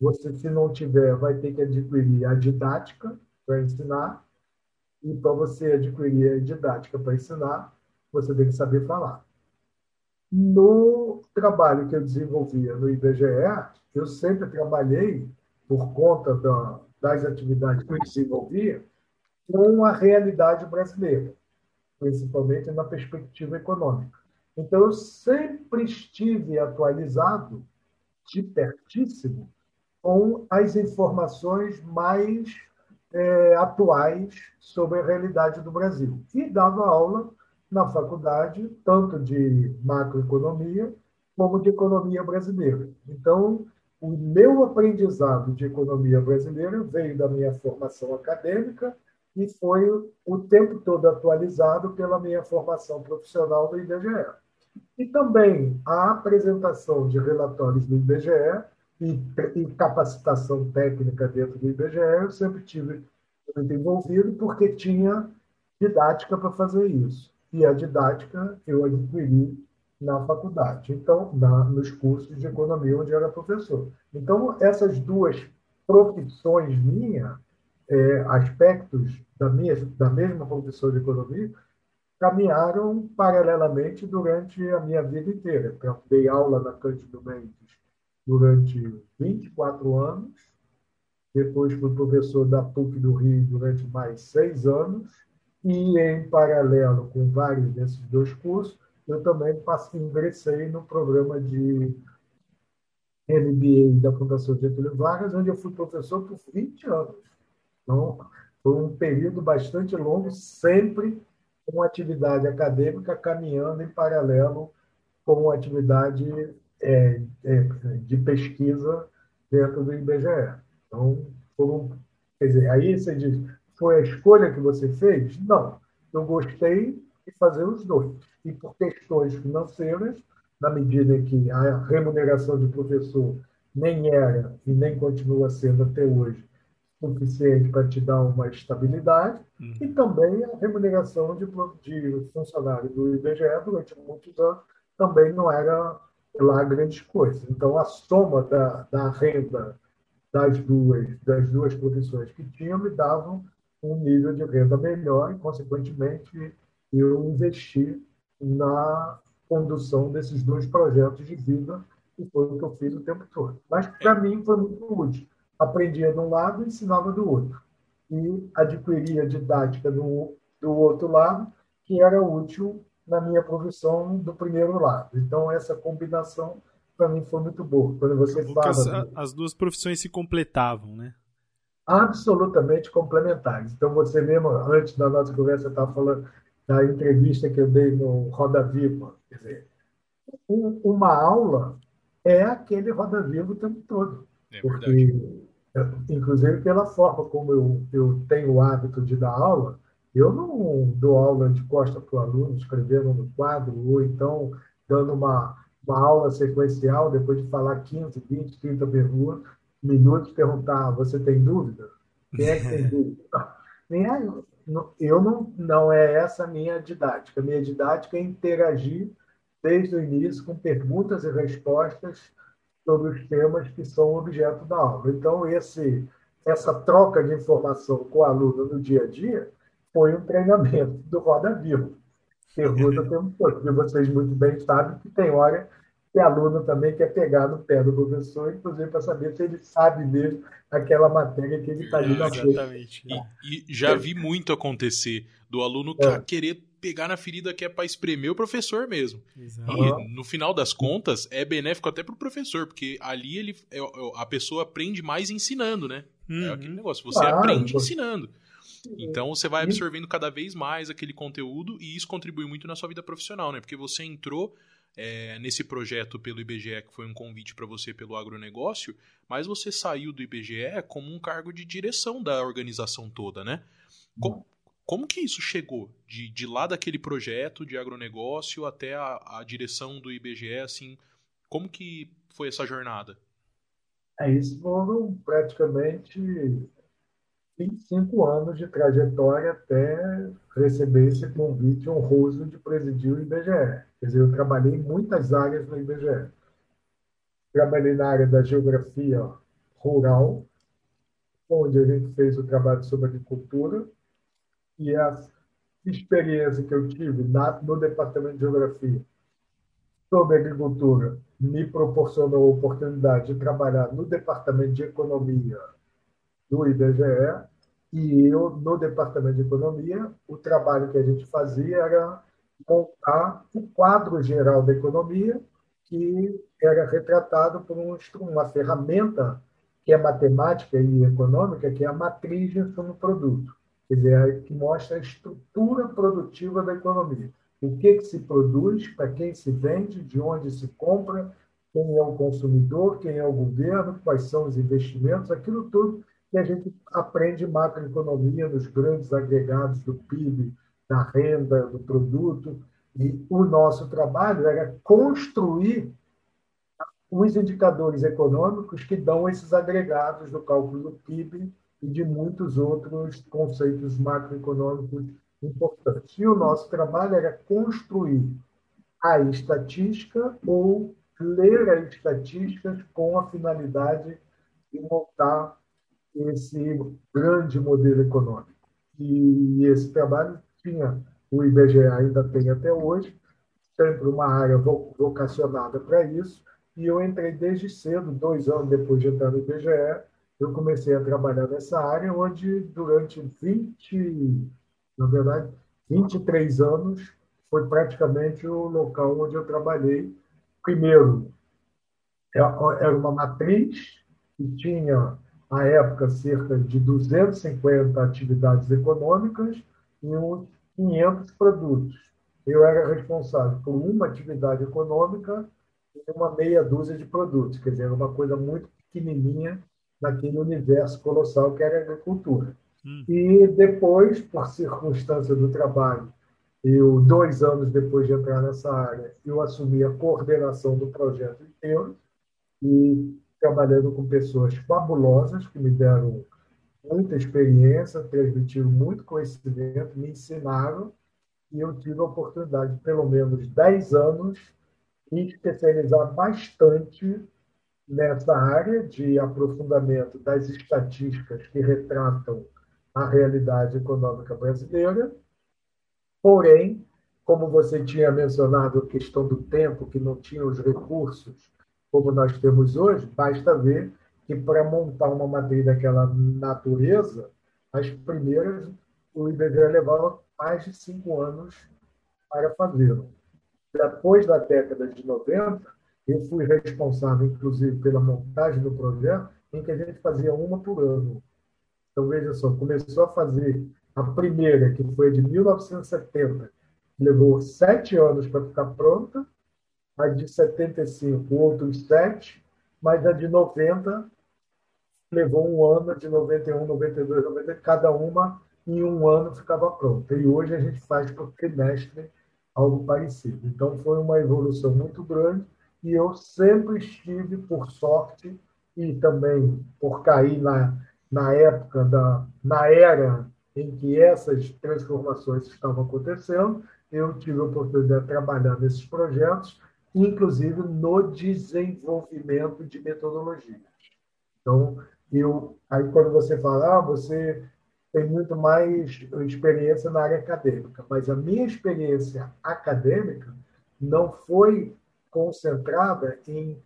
você, se não tiver, vai ter que adquirir a didática para ensinar, e para você adquirir a didática para ensinar, você tem que saber falar. No trabalho que eu desenvolvia no IBGE, eu sempre trabalhei, por conta da, das atividades que eu desenvolvia com a realidade brasileira, principalmente na perspectiva econômica. Então, eu sempre estive atualizado, de pertíssimo, com as informações mais é, atuais sobre a realidade do Brasil. E dava aula na faculdade, tanto de macroeconomia como de economia brasileira. Então, o meu aprendizado de economia brasileira veio da minha formação acadêmica e foi o tempo todo atualizado pela minha formação profissional do IBGE. E também a apresentação de relatórios do IBGE e, e capacitação técnica dentro do IBGE, eu sempre tive muito envolvido porque tinha didática para fazer isso. E a didática eu adquiri na faculdade, então na, nos cursos de economia onde era professor. Então essas duas profissões minhas, é, aspectos da minha da mesma profissão de economia, caminharam paralelamente durante a minha vida inteira. Eu dei aula na Cândido Mendes durante 24 anos, depois fui professor da PUC do Rio durante mais seis anos, e em paralelo com vários desses dois cursos, eu também passei, ingressei no programa de MBA da Fundação Getúlio Vargas, onde eu fui professor por 20 anos. Então, foi um período bastante longo, sempre com atividade acadêmica caminhando em paralelo com atividade é, é, de pesquisa dentro do IBGE. Então, foram, quer dizer, aí você diz, foi a escolha que você fez? Não, eu gostei de fazer os dois e por questões financeiras, na medida que a remuneração de professor nem era e nem continua sendo até hoje suficiente para te dar uma estabilidade, uhum. e também a remuneração de, de funcionário do IBGE durante muitos anos também não era lá grandes coisas. Então, a soma da, da renda das duas, das duas profissões que tinham me davam um nível de renda melhor e, consequentemente, eu investi na condução desses dois projetos de vida, que foi o que eu fiz o tempo todo. Mas, para mim, foi muito útil. Aprendia de um lado e ensinava do outro. E adquiria didática do, do outro lado, que era útil na minha profissão do primeiro lado. Então, essa combinação, para mim, foi muito boa. Quando você fala. As, as duas profissões se completavam, né? Absolutamente complementares. Então, você mesmo, antes da nossa conversa, estava falando da entrevista que eu dei no Roda Viva. Quer dizer, uma aula é aquele Roda Viva o tempo todo. É porque, inclusive, pela forma como eu, eu tenho o hábito de dar aula, eu não dou aula de costa para o aluno, escrevendo no quadro, ou então dando uma, uma aula sequencial, depois de falar 15, 20, 30 perguntas, minutos, perguntar: você tem dúvida? Quem é que tem dúvida? Nem eu não, não é essa a minha didática. A minha didática é interagir desde o início com perguntas e respostas sobre os temas que são objeto da aula. Então, esse, essa troca de informação com o aluno no dia a dia foi um treinamento do Roda Viva. Pergunta o tempo todo, porque vocês muito bem sabem que tem hora que aluno também quer pegar no pé do professor, inclusive para saber se ele sabe mesmo aquela matéria que ele está ali na Exatamente. E, e, já vi muito acontecer do aluno é. querer pegar na ferida que é para espremer o professor mesmo. Exato. E no final das contas é benéfico até para o professor, porque ali ele é, é, a pessoa aprende mais ensinando, né? Uhum. É aquele negócio, você claro. aprende ensinando. Então você vai absorvendo cada vez mais aquele conteúdo e isso contribui muito na sua vida profissional, né? Porque você entrou é, nesse projeto pelo IBGE, que foi um convite para você pelo agronegócio, mas você saiu do IBGE como um cargo de direção da organização toda, né? Como, como que isso chegou? De, de lá daquele projeto de agronegócio até a, a direção do IBGE, assim, como que foi essa jornada? É, isso foram praticamente 25 anos de trajetória até receber esse convite honroso de presidir o IBGE. Quer dizer, eu trabalhei em muitas áreas no IBGE. Trabalhei na área da geografia rural, onde a gente fez o trabalho sobre agricultura, e a experiência que eu tive na, no departamento de geografia sobre agricultura me proporcionou a oportunidade de trabalhar no departamento de economia do IBGE e eu, no Departamento de Economia, o trabalho que a gente fazia era montar o quadro geral da economia, que era retratado por um, uma ferramenta que é matemática e econômica, que é a matriz de insumo produto, quer dizer, que mostra a estrutura produtiva da economia. O que, que se produz, para quem se vende, de onde se compra, quem é o consumidor, quem é o governo, quais são os investimentos, aquilo tudo e a gente aprende macroeconomia nos grandes agregados do PIB, da renda, do produto. E o nosso trabalho era construir os indicadores econômicos que dão esses agregados do cálculo do PIB e de muitos outros conceitos macroeconômicos importantes. E o nosso trabalho era construir a estatística ou ler as estatísticas com a finalidade de montar esse grande modelo econômico. E esse trabalho tinha, o IBGE ainda tem até hoje, sempre uma área vocacionada para isso, e eu entrei desde cedo, dois anos depois de entrar no IBGE, eu comecei a trabalhar nessa área, onde durante 20, na verdade, 23 anos, foi praticamente o local onde eu trabalhei. Primeiro, é, era uma matriz que tinha à época, cerca de 250 atividades econômicas e uns 500 produtos. Eu era responsável por uma atividade econômica e uma meia dúzia de produtos, quer dizer, uma coisa muito pequenininha naquele universo colossal que era a agricultura. Hum. E depois, por circunstância do trabalho, eu dois anos depois de entrar nessa área, eu assumi a coordenação do projeto inteiro e trabalhando com pessoas fabulosas que me deram muita experiência, transmitiram muito conhecimento, me ensinaram e eu tive a oportunidade, de, pelo menos 10 anos, me especializar bastante nessa área de aprofundamento das estatísticas que retratam a realidade econômica brasileira. Porém, como você tinha mencionado a questão do tempo, que não tinha os recursos como nós temos hoje, basta ver que para montar uma matriz daquela natureza, as primeiras, o IBGE levava mais de cinco anos para fazê-lo. Depois da década de 90, eu fui responsável, inclusive, pela montagem do projeto, em que a gente fazia uma por ano. Então, veja só, começou a fazer a primeira, que foi de 1970, levou sete anos para ficar pronta, a de 75, outros sete, mas a de 90 levou um ano, de 91, 92, 90, cada uma em um ano ficava pronta. E hoje a gente faz por trimestre algo parecido. Então foi uma evolução muito grande e eu sempre estive, por sorte, e também por cair na, na época, da, na era em que essas transformações estavam acontecendo, eu tive a oportunidade de trabalhar nesses projetos, inclusive no desenvolvimento de metodologias. Então, eu, aí quando você fala, ah, você tem muito mais experiência na área acadêmica, mas a minha experiência acadêmica não foi concentrada em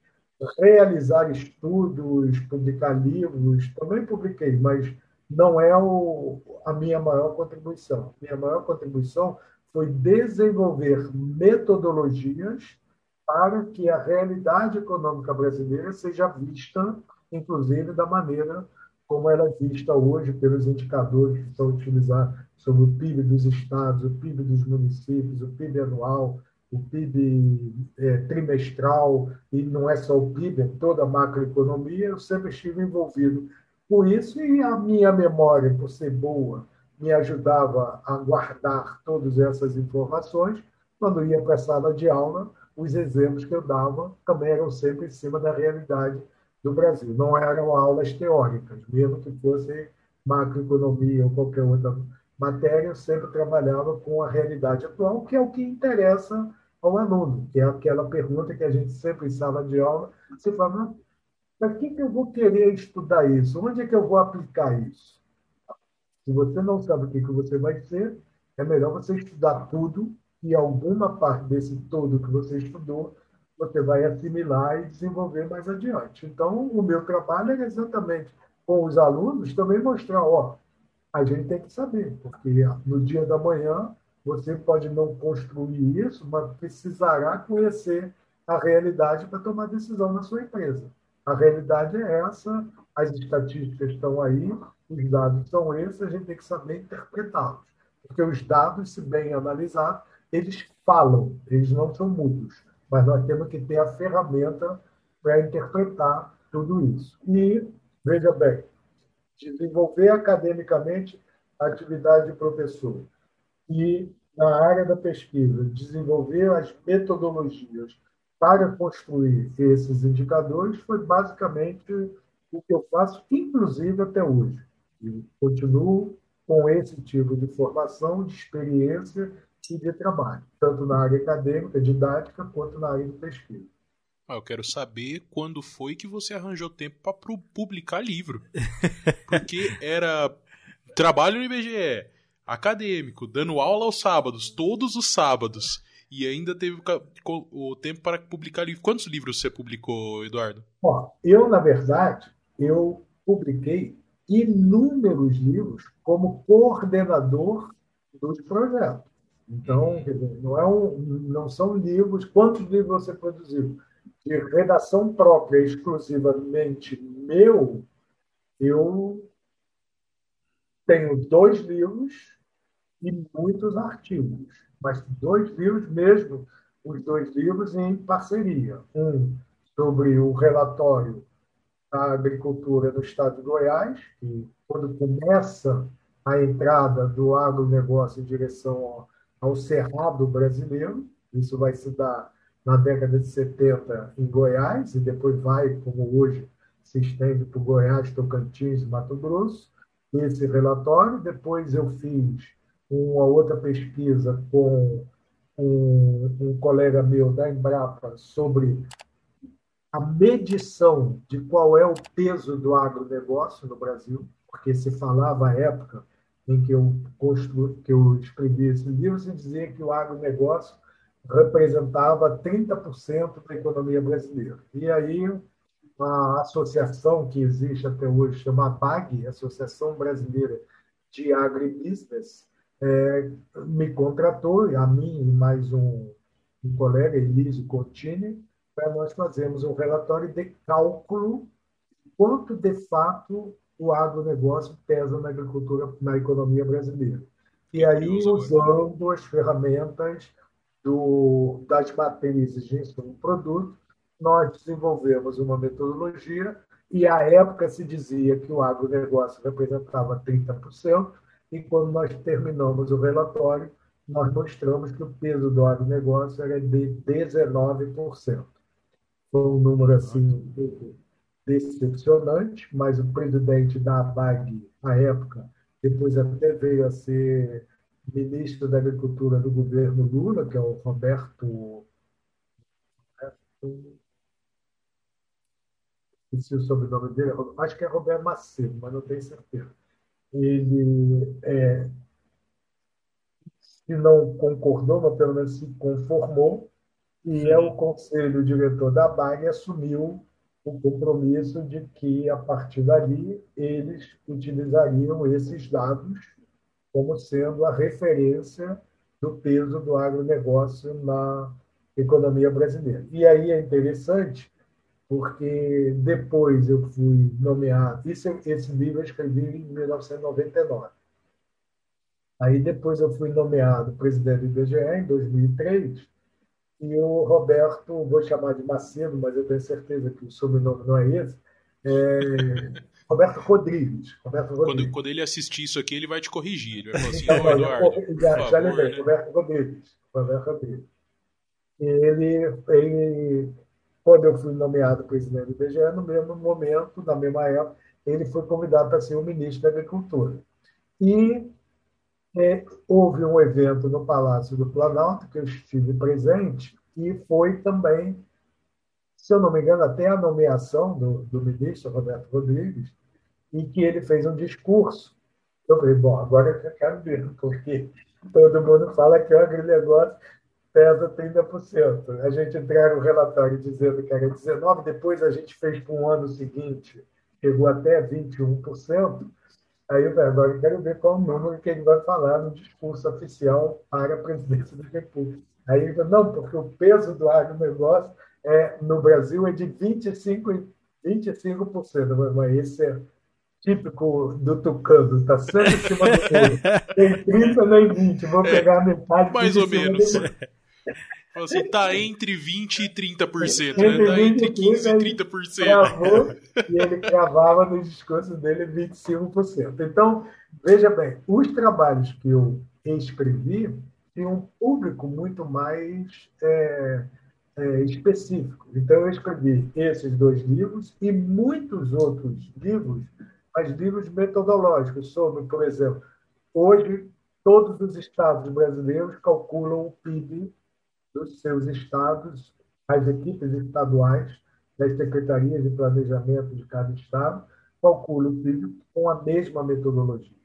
realizar estudos, publicar livros, também publiquei, mas não é o, a minha maior contribuição. Minha maior contribuição foi desenvolver metodologias para que a realidade econômica brasileira seja vista, inclusive, da maneira como ela é vista hoje pelos indicadores que são utilizados sobre o PIB dos estados, o PIB dos municípios, o PIB anual, o PIB é, trimestral, e não é só o PIB, é toda a macroeconomia, eu sempre estive envolvido com isso e a minha memória, por ser boa, me ajudava a guardar todas essas informações. Quando ia para a sala de aula, os exemplos que eu dava também eram sempre em cima da realidade do Brasil. Não eram aulas teóricas, mesmo que fosse macroeconomia ou qualquer outra matéria, eu sempre trabalhava com a realidade atual, que é o que interessa ao aluno, que é aquela pergunta que a gente sempre em sala de aula se fala, para que, que eu vou querer estudar isso? Onde é que eu vou aplicar isso? Se você não sabe o que, que você vai ser, é melhor você estudar tudo e alguma parte desse todo que você estudou você vai assimilar e desenvolver mais adiante. Então, o meu trabalho é exatamente com os alunos também mostrar, ó, a gente tem que saber, porque no dia da manhã você pode não construir isso, mas precisará conhecer a realidade para tomar decisão na sua empresa. A realidade é essa, as estatísticas estão aí, os dados são esses, a gente tem que saber interpretá-los. Porque os dados, se bem analisados, eles falam, eles não são mudos mas nós temos que ter a ferramenta para interpretar tudo isso. E, veja bem, desenvolver academicamente a atividade de professor e, na área da pesquisa, desenvolver as metodologias para construir esses indicadores foi basicamente o que eu faço, inclusive até hoje. E continuo com esse tipo de formação, de experiência e de trabalho, tanto na área acadêmica, didática, quanto na área de pesquisa. Ah, eu quero saber quando foi que você arranjou tempo para publicar livro. Porque era trabalho no IBGE, acadêmico, dando aula aos sábados, todos os sábados. E ainda teve o tempo para publicar livro. Quantos livros você publicou, Eduardo? Bom, eu, na verdade, eu publiquei inúmeros livros como coordenador dos projetos. Então, não, é um, não são livros. Quantos livros você produziu? De redação própria, exclusivamente meu, eu tenho dois livros e muitos artigos, mas dois livros mesmo, os dois livros em parceria. Um sobre o relatório da agricultura no estado de Goiás, que quando começa a entrada do agronegócio em direção ao Cerrado brasileiro. Isso vai se dar na década de 70 em Goiás e depois vai, como hoje, se estende para Goiás, Tocantins e Mato Grosso. Esse relatório. Depois eu fiz uma outra pesquisa com um, um colega meu da Embrapa sobre a medição de qual é o peso do agronegócio no Brasil, porque se falava à época em que eu, constru... que eu escrevi esse livro, se dizia que o agronegócio representava 30% da economia brasileira. E aí, a associação que existe até hoje, chama BAG, Associação Brasileira de Agribusiness, é, me contratou, a mim e mais um, um colega, Elísio Contini, para nós fazermos um relatório de cálculo quanto de fato o agronegócio pesa na agricultura, na economia brasileira. E aí, usando as ferramentas do, das matrizes de insumo produto, nós desenvolvemos uma metodologia e à época se dizia que o agronegócio representava 30%, e quando nós terminamos o relatório, nós mostramos que o peso do agronegócio era de 19%. Foi um número assim decepcionante, mas o presidente da ABAG, à época, depois até veio a ser ministro da Agricultura do governo Lula, que é o Roberto. Esqueci o sobrenome dele, acho que é Roberto Macedo, mas não tenho certeza. Ele, é, se não concordou, mas pelo menos se conformou, e é o conselho diretor da BAG assumiu o compromisso de que, a partir dali, eles utilizariam esses dados como sendo a referência do peso do agronegócio na economia brasileira. E aí é interessante, porque depois eu fui nomeado, esse livro eu escrevi em 1999. Aí depois eu fui nomeado presidente do IBGE em 2003, e o Roberto, vou chamar de Macedo, mas eu tenho certeza que o sobrenome não é esse, é, Roberto Rodrigues. Roberto Rodrigues. Quando, quando, ele assistir isso aqui, ele vai te corrigir. Ele vai falar assim, oh, Eduardo, já, favor, já lembrei, né? Roberto Rodrigues. Roberto Rodrigues. Ele, ele, quando eu fui nomeado presidente do IBGE, no mesmo momento, na mesma época, ele foi convidado para ser o ministro da Agricultura. E é, houve um evento no Palácio do Planalto, que eu estive presente, e foi também, se eu não me engano, até a nomeação do, do ministro Roberto Rodrigues, e que ele fez um discurso. Eu falei, bom, agora eu quero ver, porque todo mundo fala que o agronegócio pesa 30%. A gente entrega o relatório dizendo que era 19%, depois a gente fez para o ano seguinte, chegou até 21%, Aí eu agora eu quero ver qual o número que ele vai falar no discurso oficial para a presidência da República. Aí ele falou, não, porque o peso do agronegócio é, no Brasil é de 25%. 25%, mas esse é típico do tucano, está sempre em cima do muro. Tem 30 nem 20, vou pegar a metade. Mais ou menos. Assim, tá entre 20% e 30%, né? Tá entre 15% e 30%. Cravou, e ele cravava no discurso dele 25%. Então, veja bem, os trabalhos que eu escrevi tinham um público muito mais é, é, específico. Então, eu escrevi esses dois livros e muitos outros livros, mas livros metodológicos sobre, por exemplo, hoje todos os estados brasileiros calculam o PIB dos seus estados, as equipes estaduais das secretarias de planejamento de cada estado calculam o PIB com a mesma metodologia.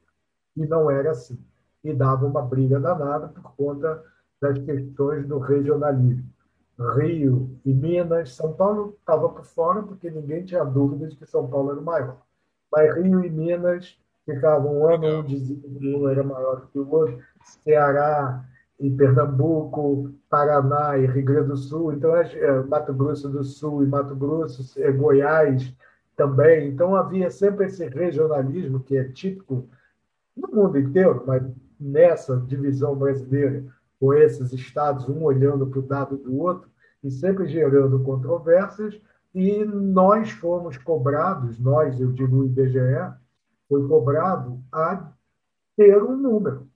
E não era assim. E dava uma briga danada por conta das questões do regionalismo. Rio e Minas, São Paulo estava por fora porque ninguém tinha dúvida de que São Paulo era o maior. Mas Rio e Minas ficavam um ano, um dizia que um era maior que o outro. Ceará em Pernambuco, Paraná e Rio Grande do Sul, então é, Mato Grosso do Sul e Mato Grosso, é, Goiás também. Então havia sempre esse regionalismo que é típico no mundo inteiro, mas nessa divisão brasileira, com esses estados, um olhando para o dado do outro e sempre gerando controvérsias, e nós fomos cobrados, nós, eu digo o IBGE, foi cobrado a ter um número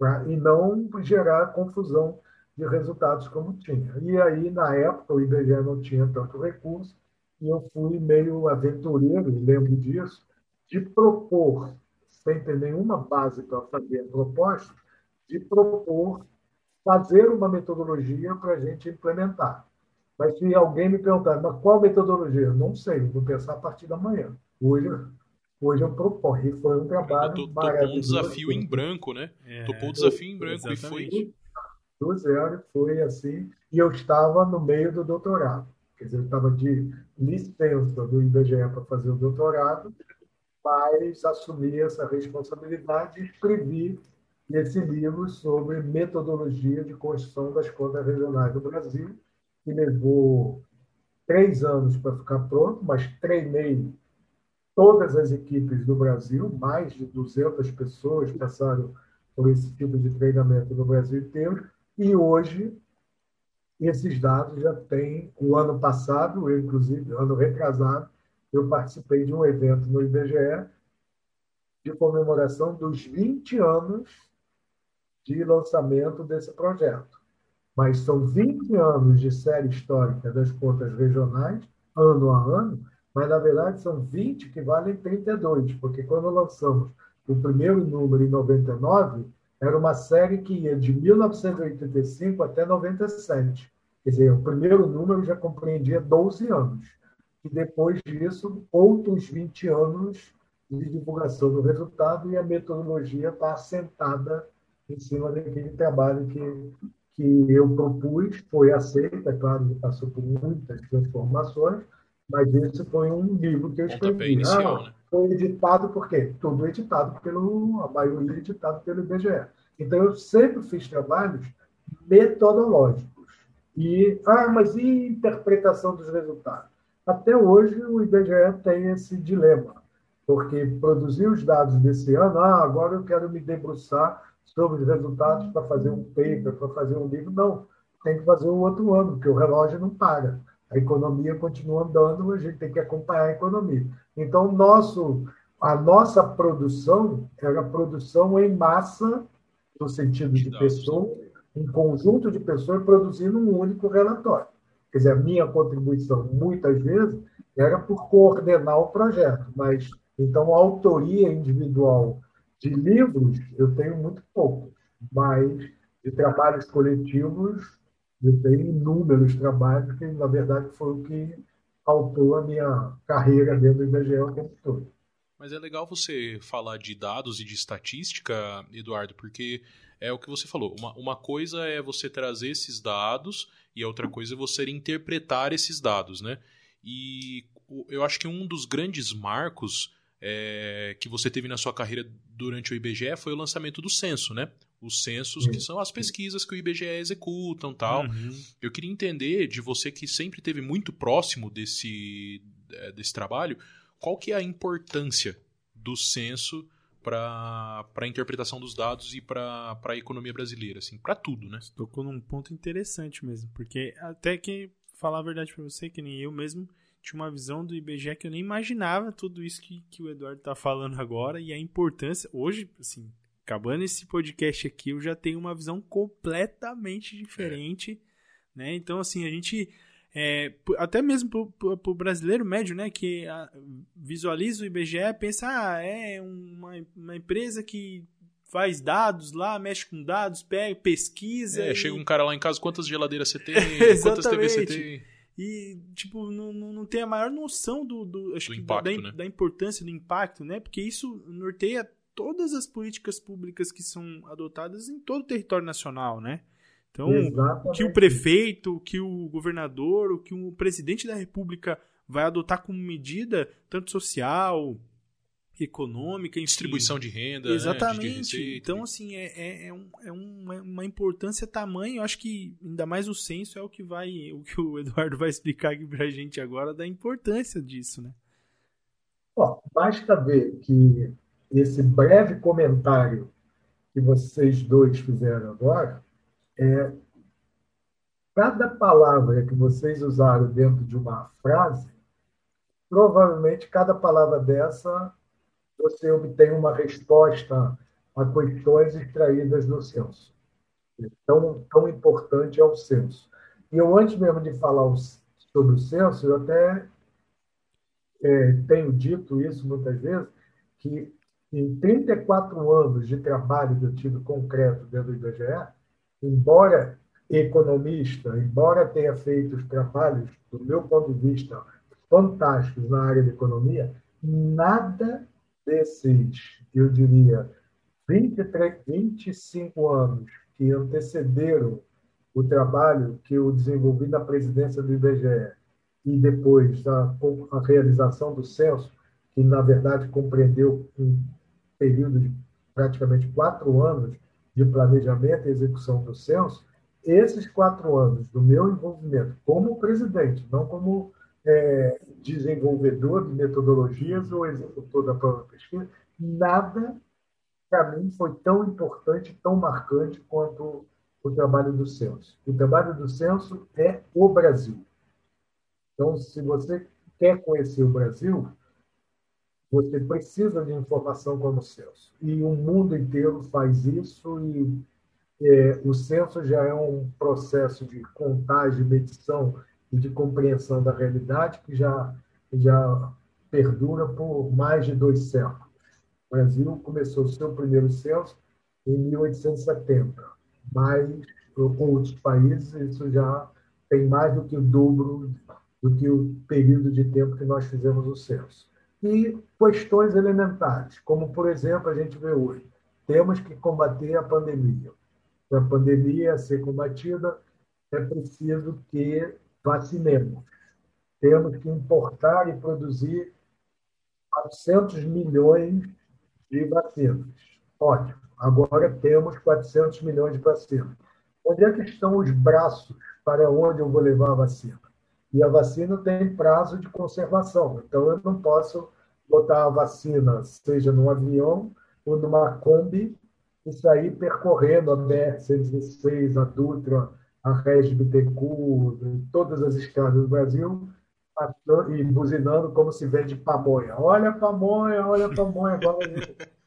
pra, e não gerar confusão de resultados como tinha. E aí, na época, o IBGE não tinha tanto recurso, e eu fui meio aventureiro, lembro disso, de propor, sem ter nenhuma base para fazer a proposta, de propor fazer uma metodologia para a gente implementar. Mas se alguém me perguntar, mas qual metodologia? Não sei, vou pensar a partir da manhã. Hoje hoje eu proponho. E foi um trabalho tô, Topou um desafio em branco, né? É, topou o desafio em branco exatamente. e foi... Do zero, foi assim. E eu estava no meio do doutorado. Quer dizer, eu estava de licença do IBGE para fazer o doutorado, mas assumi essa responsabilidade e escrevi esse livro sobre metodologia de construção das contas regionais do Brasil, que levou três anos para ficar pronto, mas treinei todas as equipes do Brasil, mais de 200 pessoas passaram por esse tipo de treinamento no Brasil inteiro, e hoje esses dados já têm, o ano passado, inclusive, ano retrasado, eu participei de um evento no IBGE de comemoração dos 20 anos de lançamento desse projeto. Mas são 20 anos de série histórica das contas regionais, ano a ano, mas na verdade são 20 que valem 32, porque quando lançamos o primeiro número em 99, era uma série que ia de 1985 até 97. Quer dizer, o primeiro número já compreendia 12 anos. E depois disso, outros 20 anos de divulgação do resultado e a metodologia está assentada em cima daquele trabalho que, que eu propus, foi aceita, claro, passou por muitas transformações, mas esse foi um livro que eu escrevi. Inicial, ah, né? Foi editado por quê? Tudo editado pelo, a maioria editado pelo IBGE. Então, eu sempre fiz trabalhos metodológicos. E, ah, mas e interpretação dos resultados? Até hoje, o IBGE tem esse dilema, porque produzir os dados desse ano, ah, agora eu quero me debruçar sobre os resultados para fazer um paper, para fazer um livro. Não, tem que fazer um outro ano, porque o relógio não para. A economia continua andando, a gente tem que acompanhar a economia. Então, nosso, a nossa produção era produção em massa, no sentido de pessoa, um conjunto de pessoas produzindo um único relatório. Quer dizer, a minha contribuição, muitas vezes, era por coordenar o projeto, mas então a autoria individual de livros, eu tenho muito pouco, mas de trabalhos coletivos, eu tenho inúmeros trabalhos que, na verdade, foi o que faltou a minha carreira dentro do IBGE o tempo todo. Mas é legal você falar de dados e de estatística, Eduardo, porque é o que você falou. Uma, uma coisa é você trazer esses dados e a outra coisa é você interpretar esses dados, né? E eu acho que um dos grandes marcos é, que você teve na sua carreira durante o IBGE foi o lançamento do censo, né? Os censos, que são as pesquisas que o IBGE executam tal. Uhum. Eu queria entender de você que sempre teve muito próximo desse, é, desse trabalho, qual que é a importância do censo para a interpretação dos dados e para a economia brasileira, assim, para tudo, né? Você tocou num ponto interessante mesmo, porque até que falar a verdade para você, que nem eu mesmo tinha uma visão do IBGE que eu nem imaginava tudo isso que, que o Eduardo está falando agora e a importância. Hoje, assim, acabando esse podcast aqui, eu já tenho uma visão completamente diferente, é. né? Então, assim, a gente. É, até mesmo para o brasileiro médio, né, que a, visualiza o IBGE, pensa, ah, é uma, uma empresa que faz dados lá, mexe com dados, pega, pesquisa. É, e... chega um cara lá em casa, quantas geladeiras você tem, quantas TVs você tem e, tipo, não, não tem a maior noção do, do, acho do que impacto, da, né? da importância do impacto, né? Porque isso norteia todas as políticas públicas que são adotadas em todo o território nacional, né? Então, o que o prefeito, o que o governador, o que o presidente da república vai adotar como medida, tanto social, econômica, enfim. distribuição de renda, exatamente. Né? De, de então assim é, é, é, um, é uma importância tamanho. Eu acho que ainda mais o censo é o que vai, o que o Eduardo vai explicar aqui para a gente agora da importância disso, né? Bom, basta ver que esse breve comentário que vocês dois fizeram agora é cada palavra que vocês usaram dentro de uma frase provavelmente cada palavra dessa você obtém uma resposta a questões extraídas do censo. Tão, tão importante é o censo. E eu, antes mesmo de falar sobre o censo, eu até é, tenho dito isso muitas vezes, que em 34 anos de trabalho que eu tive concreto dentro do IBGE, embora economista, embora tenha feito os trabalhos, do meu ponto de vista, fantásticos na área de economia, nada desses, eu diria, 23, 25 anos que antecederam o trabalho que eu desenvolvi na presidência do IBGE e depois a, a realização do censo, que na verdade compreendeu período de praticamente quatro anos, de planejamento e execução do censo, esses quatro anos do meu envolvimento como presidente, não como é, desenvolvedor de metodologias ou executor da própria pesquisa, nada para mim foi tão importante, tão marcante quanto o trabalho do censo. O trabalho do censo é o Brasil. Então, se você quer conhecer o Brasil, você precisa de informação como o censo. E o mundo inteiro faz isso e é, o censo já é um processo de contagem, medição e de compreensão da realidade que já, já perdura por mais de dois séculos. O Brasil começou seu primeiro censo em 1870, mas outros países isso já tem mais do que o dobro do que o período de tempo que nós fizemos o censo. E questões elementares, como, por exemplo, a gente vê hoje, temos que combater a pandemia. Para a pandemia ser combatida, é preciso que vacinemos. Temos que importar e produzir 400 milhões de vacinas. Ótimo. Agora temos 400 milhões de vacinas. Onde é que estão os braços para onde eu vou levar a vacina? E a vacina tem prazo de conservação. Então, eu não posso botar a vacina, seja num avião ou numa Kombi, e sair percorrendo a BR-116, a Dutra, a Regis Bittencourt, todas as estradas do Brasil, e buzinando como se vende pamonha. Olha a pamonha, olha a pamonha,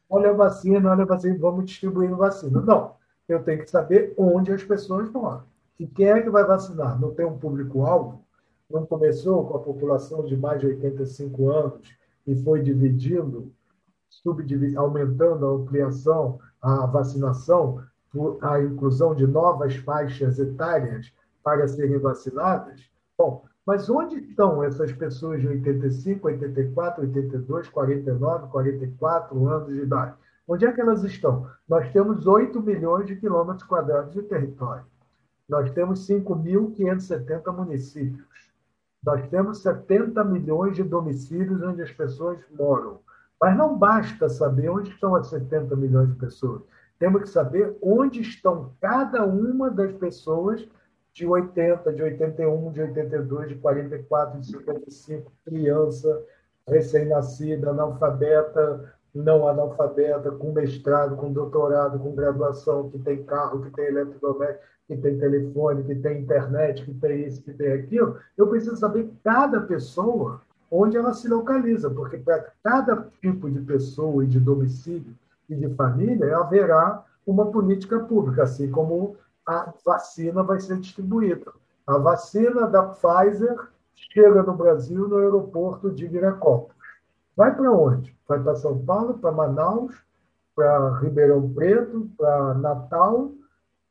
olha a vacina, olha a vacina, vamos distribuindo vacina. Não, eu tenho que saber onde as pessoas moram. E quem é que vai vacinar? Não tem um público-alvo? Não começou com a população de mais de 85 anos e foi dividindo, aumentando a ampliação, a vacinação, a inclusão de novas faixas etárias para serem vacinadas? Bom, mas onde estão essas pessoas de 85, 84, 82, 49, 44 anos de idade? Onde é que elas estão? Nós temos 8 milhões de quilômetros quadrados de território. Nós temos 5.570 municípios. Nós temos 70 milhões de domicílios onde as pessoas moram. Mas não basta saber onde estão as 70 milhões de pessoas. Temos que saber onde estão cada uma das pessoas de 80, de 81, de 82, de 44, de 55, criança, recém-nascida, analfabeta, não analfabeta, com mestrado, com doutorado, com graduação, que tem carro, que tem eletrodoméstico, que tem telefone, que tem internet, que tem isso, que tem aquilo. Eu preciso saber cada pessoa onde ela se localiza, porque para cada tipo de pessoa e de domicílio e de família haverá uma política pública, assim como a vacina vai ser distribuída. A vacina da Pfizer chega no Brasil no aeroporto de Viracopos. Vai para onde? Vai para São Paulo, para Manaus, para Ribeirão Preto, para Natal,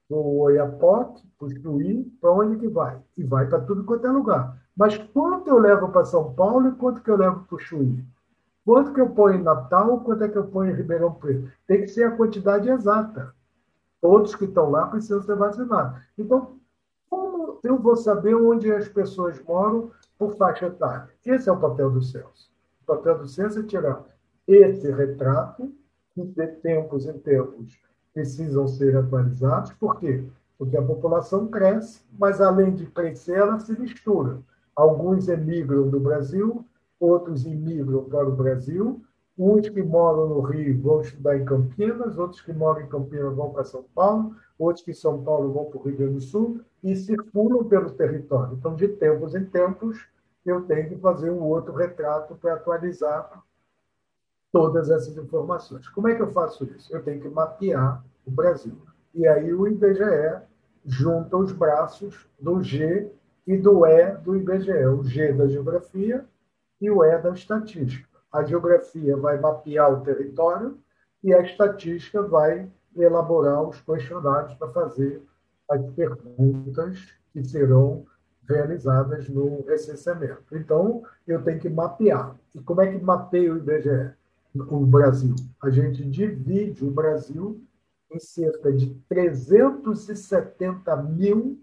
para o Oiapoque, para o Chuí, para onde que vai? E vai para tudo quanto é lugar. Mas quanto eu levo para São Paulo e quanto que eu levo para o Chuí? Quanto que eu ponho em Natal, quanto é que eu ponho em Ribeirão Preto? Tem que ser a quantidade exata. Todos que estão lá precisam ser vacinados. Então, como eu vou saber onde as pessoas moram por faixa etária? Esse é o papel do censo. O papel do censo tirar esse retrato, que de tempos em tempos precisam ser atualizados. Por quê? Porque a população cresce, mas além de crescer, ela se mistura. Alguns emigram do Brasil, outros imigram para o Brasil, Uns que moram no Rio vão estudar em Campinas, outros que moram em Campinas vão para São Paulo, outros que em São Paulo vão para o Rio Grande do Sul e circulam pelo território. Então, de tempos em tempos, eu tenho que fazer um outro retrato para atualizar todas essas informações. Como é que eu faço isso? Eu tenho que mapear o Brasil. E aí o IBGE junta os braços do G e do E do IBGE, o G da geografia e o E da estatística a geografia vai mapear o território e a estatística vai elaborar os questionários para fazer as perguntas que serão realizadas no recenseamento. Então, eu tenho que mapear. E como é que mapeia o IBGE? O Brasil. A gente divide o Brasil em cerca de 370 mil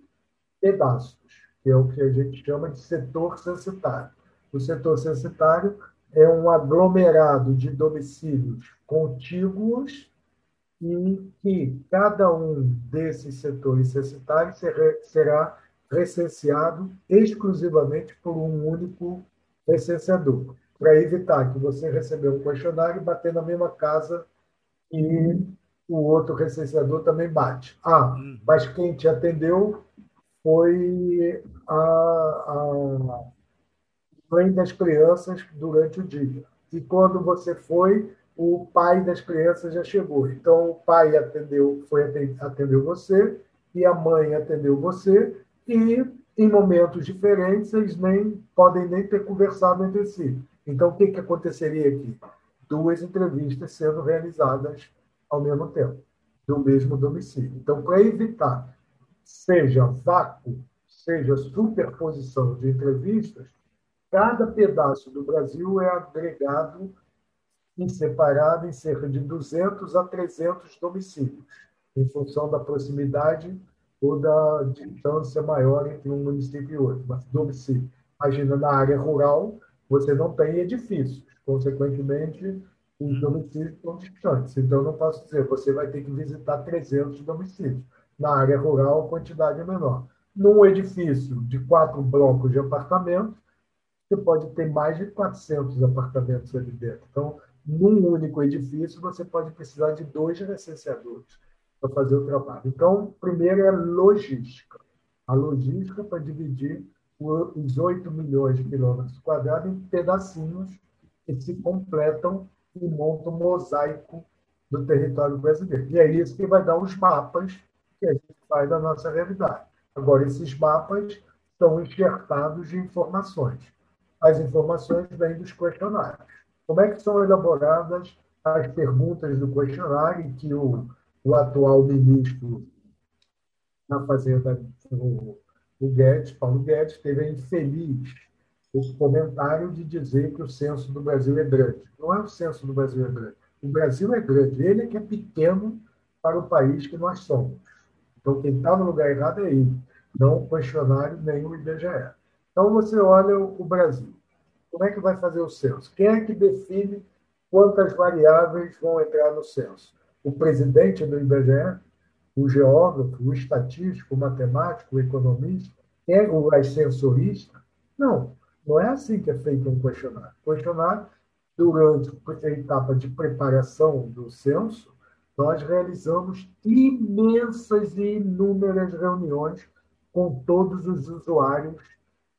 pedaços, que é o que a gente chama de setor censitário. O setor censitário é um aglomerado de domicílios contíguos e que cada um desses setores censitários será recenseado exclusivamente por um único recenseador, para evitar que você recebeu um questionário e bater na mesma casa e o outro recenseador também bate. Ah, uhum. mas quem te atendeu foi a, a mãe das crianças durante o dia. E quando você foi, o pai das crianças já chegou. Então, o pai atendeu, foi atendeu você e a mãe atendeu você e em momentos diferentes eles nem podem nem ter conversado entre si. Então, o que, que aconteceria aqui? Duas entrevistas sendo realizadas ao mesmo tempo, do mesmo domicílio. Então, para evitar seja vácuo, seja superposição de entrevistas, cada pedaço do Brasil é agregado e separado em cerca de 200 a 300 domicílios, em função da proximidade ou da distância maior entre um município e outro. Mas domicílio. Imagina, na área rural, você não tem edifícios, consequentemente, os hum. domicílios estão distantes. Então, não posso dizer, você vai ter que visitar 300 domicílios. Na área rural, a quantidade é menor. Num edifício de quatro blocos de apartamentos, você pode ter mais de 400 apartamentos ali dentro. Então, num único edifício, você pode precisar de dois recenseadores para fazer o trabalho. Então, primeiro é logística. A logística para dividir os 8 milhões de quilômetros quadrados em pedacinhos que se completam e montam um mosaico do território brasileiro. E é isso que vai dar os mapas que a gente faz da nossa realidade. Agora, esses mapas estão enxertados de informações. As informações vêm dos questionários. Como é que são elaboradas as perguntas do questionário que o, o atual ministro da Fazenda, o, o Guedes, Paulo Guedes, teve a infeliz o comentário de dizer que o censo do Brasil é grande. Não é o censo do Brasil é grande. O Brasil é grande. Ele é que é pequeno para o país que nós somos. Então, quem está no lugar errado é ele, não o questionário nem o IBGE. Então, você olha o Brasil. Como é que vai fazer o censo? Quem é que define quantas variáveis vão entrar no censo? O presidente do IBGE? O geógrafo? O estatístico? O matemático? O economista? É o ascensorista? Não, não é assim que é feito um questionário. O questionário, durante a etapa de preparação do censo, nós realizamos imensas e inúmeras reuniões com todos os usuários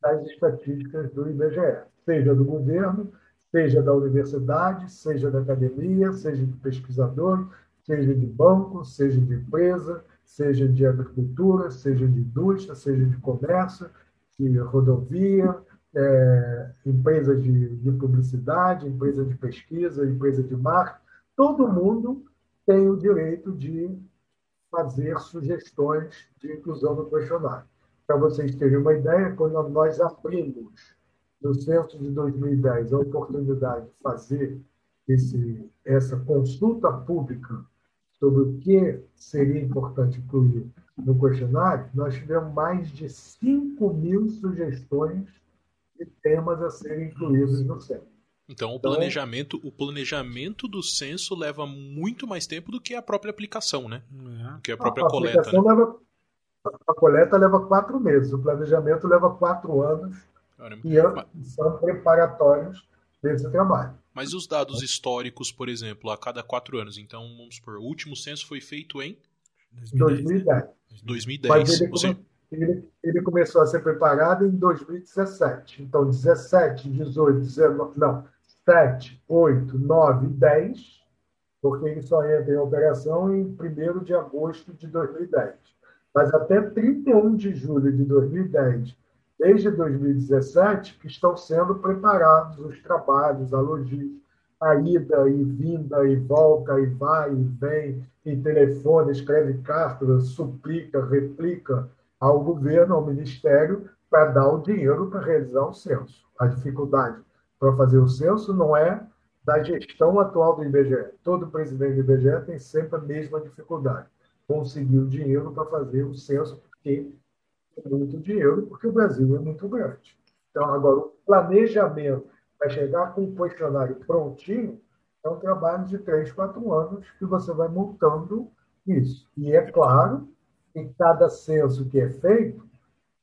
das estatísticas do IBGE, seja do governo, seja da universidade, seja da academia, seja de pesquisador, seja de banco, seja de empresa, seja de agricultura, seja de indústria, seja de comércio, de rodovia, é, empresas de, de publicidade, empresa de pesquisa, empresa de marketing, todo mundo tem o direito de fazer sugestões de inclusão no questionário. Para vocês terem uma ideia, quando nós abrimos no censo de 2010 a oportunidade de fazer esse, essa consulta pública sobre o que seria importante incluir no questionário, nós tivemos mais de 5 mil sugestões de temas a serem incluídos no censo. Então, o então, planejamento, o planejamento do censo leva muito mais tempo do que a própria aplicação, né? É. Do que a própria a coleta. Né? Leva, a coleta leva quatro meses, o planejamento leva quatro anos Caramba. e são preparatórios desse trabalho. Mas os dados históricos, por exemplo, a cada quatro anos. Então, vamos supor, o último censo foi feito em 2010. 2010. Mas ele, come... ele, ele, começou a ser preparado em 2017. Então, 17, 18, 19. Não, 7, 8, 9 e 10, porque ele só entra em operação em 1 de agosto de 2010. Mas até 31 de julho de 2010, desde 2017, que estão sendo preparados os trabalhos, a logística, a ida e vinda e volta e vai e vem, e telefone, escreve cartas, suplica, replica ao governo, ao ministério, para dar o dinheiro para realizar o censo. A dificuldade para fazer o censo não é da gestão atual do IBGE. Todo presidente do IBGE tem sempre a mesma dificuldade. Conseguir o dinheiro para fazer o censo, porque muito dinheiro, porque o Brasil é muito grande. Então, agora, o planejamento para chegar com um questionário prontinho É um trabalho de três, quatro anos que você vai montando isso. E é claro que cada censo que é feito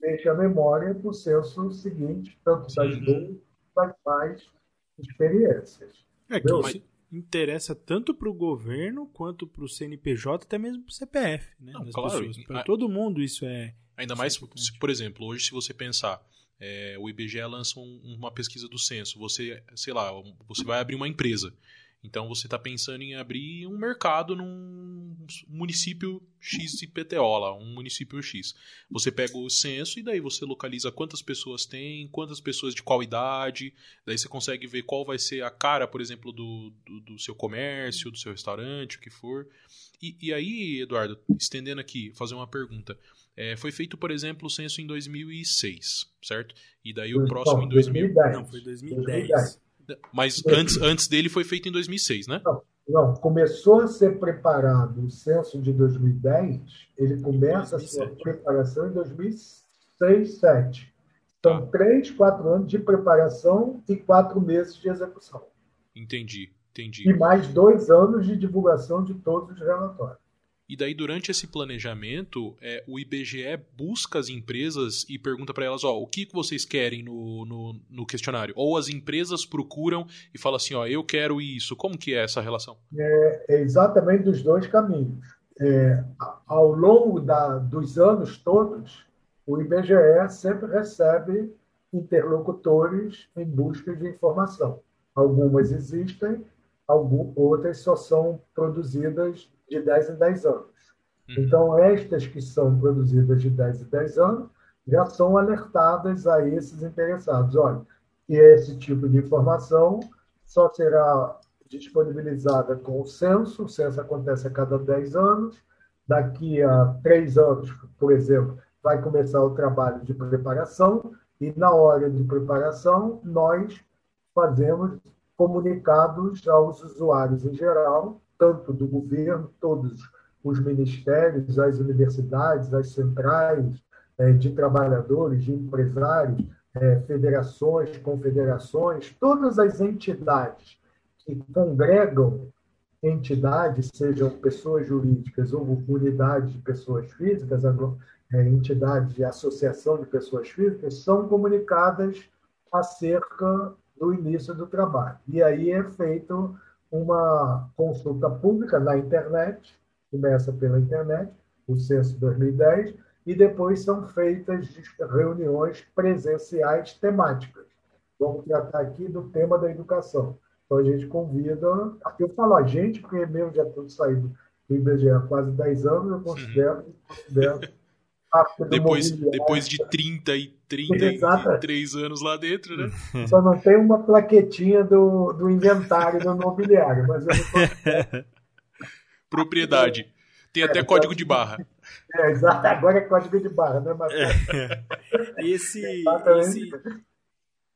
deixa a memória para o censo seguinte, tanto das uhum. boas quanto das mais experiências. É que mas interessa tanto para o governo quanto para o CNPJ, até mesmo para o CPF, né? Não, claro. Para todo mundo isso é. Ainda mais, se, por exemplo, hoje se você pensar, é, o IBGE lança um, uma pesquisa do censo, você, sei lá, você vai abrir uma empresa. Então você está pensando em abrir um mercado num município X IPTO lá, um município X. Você pega o censo e daí você localiza quantas pessoas tem, quantas pessoas de qual idade, daí você consegue ver qual vai ser a cara, por exemplo, do, do, do seu comércio, do seu restaurante, o que for. E, e aí, Eduardo, estendendo aqui, fazer uma pergunta. É, foi feito, por exemplo, o censo em 2006, certo? E daí o próximo em 2010. Não, foi 2010. 2010. Mas antes, antes dele foi feito em 2006, né? Não, não, começou a ser preparado o censo de 2010, ele começa 2007. a sua preparação em 2006, 2007. São tá. três, quatro anos de preparação e quatro meses de execução. Entendi, entendi. E mais dois anos de divulgação de todos os relatórios. E daí, durante esse planejamento, é, o IBGE busca as empresas e pergunta para elas: ó, o que vocês querem no, no, no, questionário? Ou as empresas procuram e falam assim: ó, eu quero isso. Como que é essa relação? É, é exatamente dos dois caminhos. É, ao longo da, dos anos todos, o IBGE sempre recebe interlocutores em busca de informação. Algumas existem, algumas, outras só são produzidas de 10 em 10 anos. Uhum. Então, estas que são produzidas de 10 em 10 anos já são alertadas a esses interessados. Olha, e esse tipo de informação só será disponibilizada com o censo, o censo acontece a cada 10 anos, daqui a três anos, por exemplo, vai começar o trabalho de preparação, e na hora de preparação, nós fazemos comunicados aos usuários em geral tanto do governo, todos os ministérios, as universidades, as centrais é, de trabalhadores, de empresários, é, federações, confederações, todas as entidades que congregam entidades, sejam pessoas jurídicas ou unidades de pessoas físicas, é, entidades de associação de pessoas físicas, são comunicadas acerca do início do trabalho. E aí é feito uma consulta pública na internet, começa pela internet, o censo 2010, e depois são feitas reuniões presenciais temáticas. Vamos tratar aqui do tema da educação. Então a gente convida, eu falo a gente, porque mesmo já estou saindo do IBGE há quase 10 anos, eu considero, considero depois, depois de 30 e 33 anos lá dentro, né? Só não tem uma plaquetinha do, do inventário do mobiliário, mas eu não Propriedade. Tem até é, código de barra. É, exato. Agora é código de barra, né, Matheus? É. Esse, esse,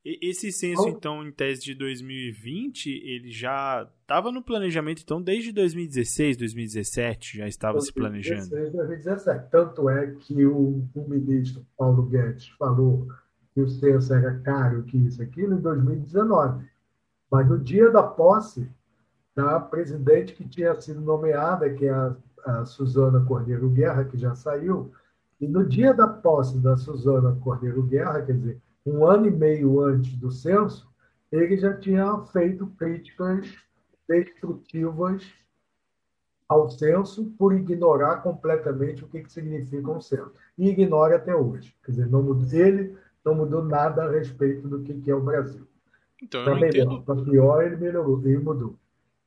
esse censo, então, em tese de 2020, ele já estava no planejamento, então, desde 2016, 2017, já estava 2016, se planejando. 2017. Tanto é que o, o, ministro Paulo Guedes falou que o censo era caro, que isso, aquilo, em 2019. Mas no dia da posse da presidente que tinha sido nomeada, que é a, a Suzana Cordeiro Guerra, que já saiu, e no dia da posse da Suzana Cordeiro Guerra, quer dizer, um ano e meio antes do censo, ele já tinha feito críticas destrutivas ao censo por ignorar completamente o que, que significa um censo. E ignora até hoje. Quer dizer, não mudou, ele não mudou nada a respeito do que, que é o Brasil. Então, para melhor, para pior, ele melhorou, ele mudou.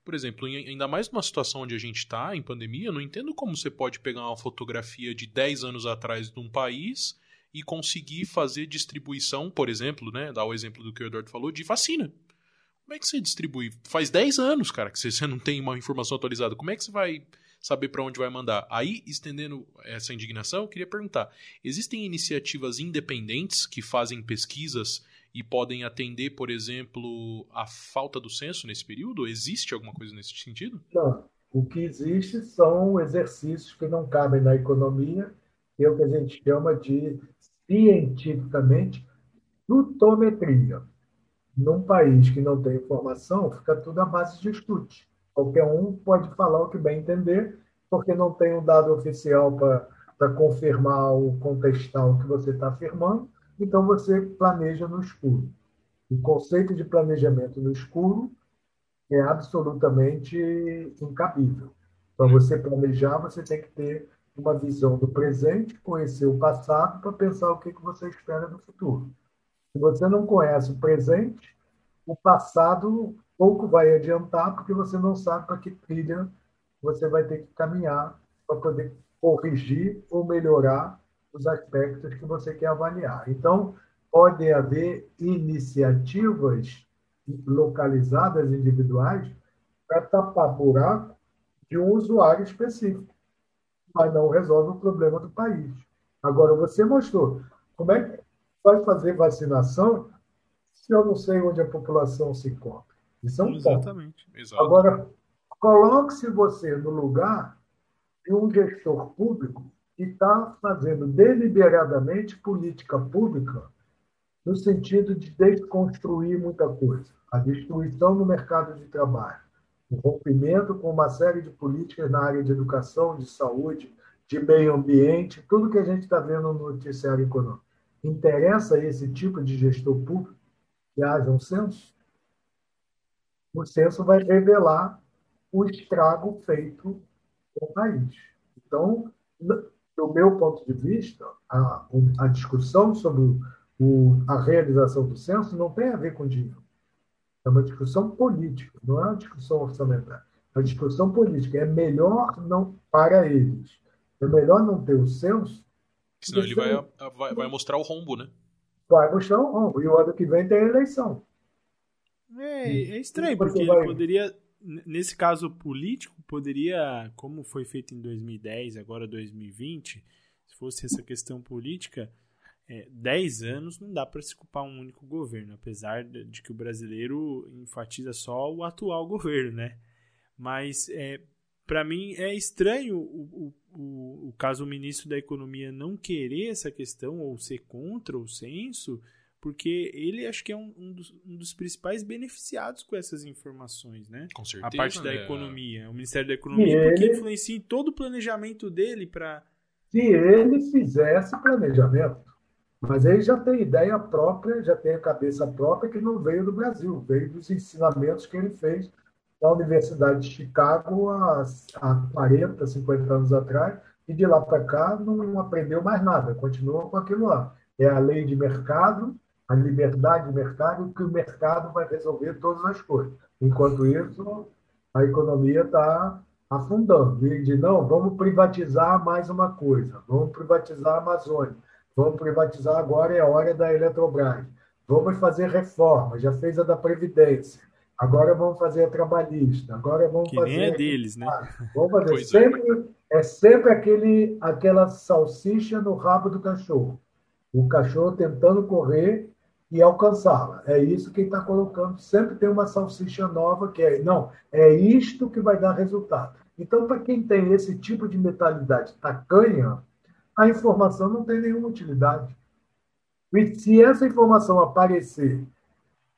Por exemplo, ainda mais numa situação onde a gente está, em pandemia, eu não entendo como você pode pegar uma fotografia de 10 anos atrás de um país e conseguir fazer distribuição, por exemplo, né, dar o exemplo do que o Eduardo falou, de vacina. Como é que você distribui? Faz 10 anos, cara, que você não tem uma informação atualizada. Como é que você vai saber para onde vai mandar? Aí, estendendo essa indignação, eu queria perguntar: existem iniciativas independentes que fazem pesquisas e podem atender, por exemplo, a falta do censo nesse período? Existe alguma coisa nesse sentido? Não. O que existe são exercícios que não cabem na economia, que é o que a gente chama de cientificamente, frutometria. num país que não tem informação, fica tudo à base de chute. Qualquer um pode falar o que bem entender, porque não tem um dado oficial para confirmar ou contestar o que você está afirmando, então você planeja no escuro. O conceito de planejamento no escuro é absolutamente incabível. Para você planejar, você tem que ter uma visão do presente, conhecer o passado para pensar o que, você espera do futuro. Se você não conhece o presente, o passado pouco vai adiantar, porque você não sabe para que trilha você vai ter que caminhar para poder corrigir ou melhorar os aspectos que você quer avaliar. Então, podem haver iniciativas localizadas, individuais, para tapar buraco de um usuário específico, mas não resolve o problema do país. Agora, você mostrou como é que vai fazer vacinação se eu não sei onde a população se encontra. Isso é um Exatamente. Ponto. Agora, coloque-se você no lugar de um gestor público que está fazendo deliberadamente política pública no sentido de desconstruir muita coisa. A destruição no mercado de trabalho, o rompimento com uma série de políticas na área de educação, de saúde, de meio ambiente, tudo que a gente está vendo no noticiário econômico. Interessa esse tipo de gestor público que haja um censo? O censo vai revelar o estrago feito no país. Então, do meu ponto de vista, a, a discussão sobre o, a realização do censo não tem a ver com dinheiro. É uma discussão política, não é uma discussão orçamentária. É uma discussão política. É melhor não para eles. É melhor não ter o censo. Senão ele vai, vai, vai, mostrar o rombo, né? Vai mostrar o rombo. E o ano que vem tem a eleição. É, é estranho, porque ele poderia, nesse caso político, poderia, como foi feito em 2010, agora 2020, se fosse essa questão política, é, 10 anos não dá para se culpar um único governo, apesar de que o brasileiro enfatiza só o atual governo, né? Mas é, para mim é estranho o, o, o, caso o ministro da Economia não querer essa questão ou ser contra o censo, porque ele acho que é um, um, dos, um dos, principais beneficiados com essas informações, né? Com certeza. A parte da economia, o Ministério da Economia, ele... porque influencia em todo o planejamento dele para. Se ele fizesse planejamento, mas ele já tem ideia própria, já tem a cabeça própria que não veio do Brasil, veio dos ensinamentos que ele fez na Universidade de Chicago há, há 40, 50 anos atrás, e de lá para cá não aprendeu mais nada, continua com aquilo lá. É a lei de mercado, a liberdade de mercado, que o mercado vai resolver todas as coisas. Enquanto isso, a economia está afundando. E de não, vamos privatizar mais uma coisa, vamos privatizar a Amazônia Vamos privatizar agora, é a hora da Eletrobras. Vamos fazer reforma, já fez a da Previdência. Agora vamos fazer a trabalhista. Agora vamos que fazer. Nem é deles, né? Vamos fazer. Pois é. sempre, é. é sempre aquele, aquela salsicha no rabo do cachorro. O cachorro tentando correr e alcançá-la. É isso que está colocando. Sempre tem uma salsicha nova que é, não, é isto que vai dar resultado. Então, para quem tem esse tipo de mentalidade tacanha, a informação não tem nenhuma utilidade. E se essa informação aparecer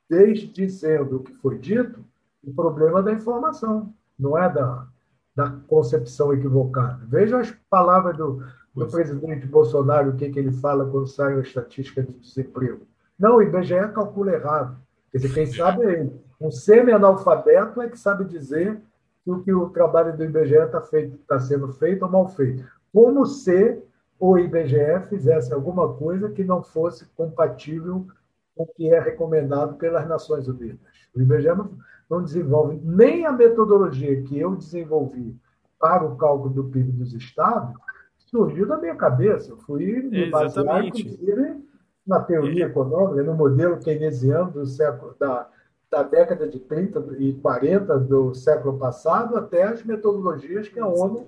desdizendo o que foi dito, o problema é da informação, não é da, da concepção equivocada. Veja as palavras do, do presidente Bolsonaro, o que, que ele fala quando sai a estatística de desemprego. Não, o IBGE calcula errado. Quer dizer, quem sabe é ele. Um semi-analfabeto é que sabe dizer que o, que o trabalho do IBGE está tá sendo feito ou mal feito. Como ser o IBGE fizesse alguma coisa que não fosse compatível com o que é recomendado pelas Nações Unidas. O IBGE não, não desenvolve nem a metodologia que eu desenvolvi para o cálculo do PIB dos estados, surgiu da minha cabeça. Eu fui me basear, inclusive, na teoria é. econômica, no modelo keynesiano do século, da, da década de 30 e 40 do século passado até as metodologias que a ONU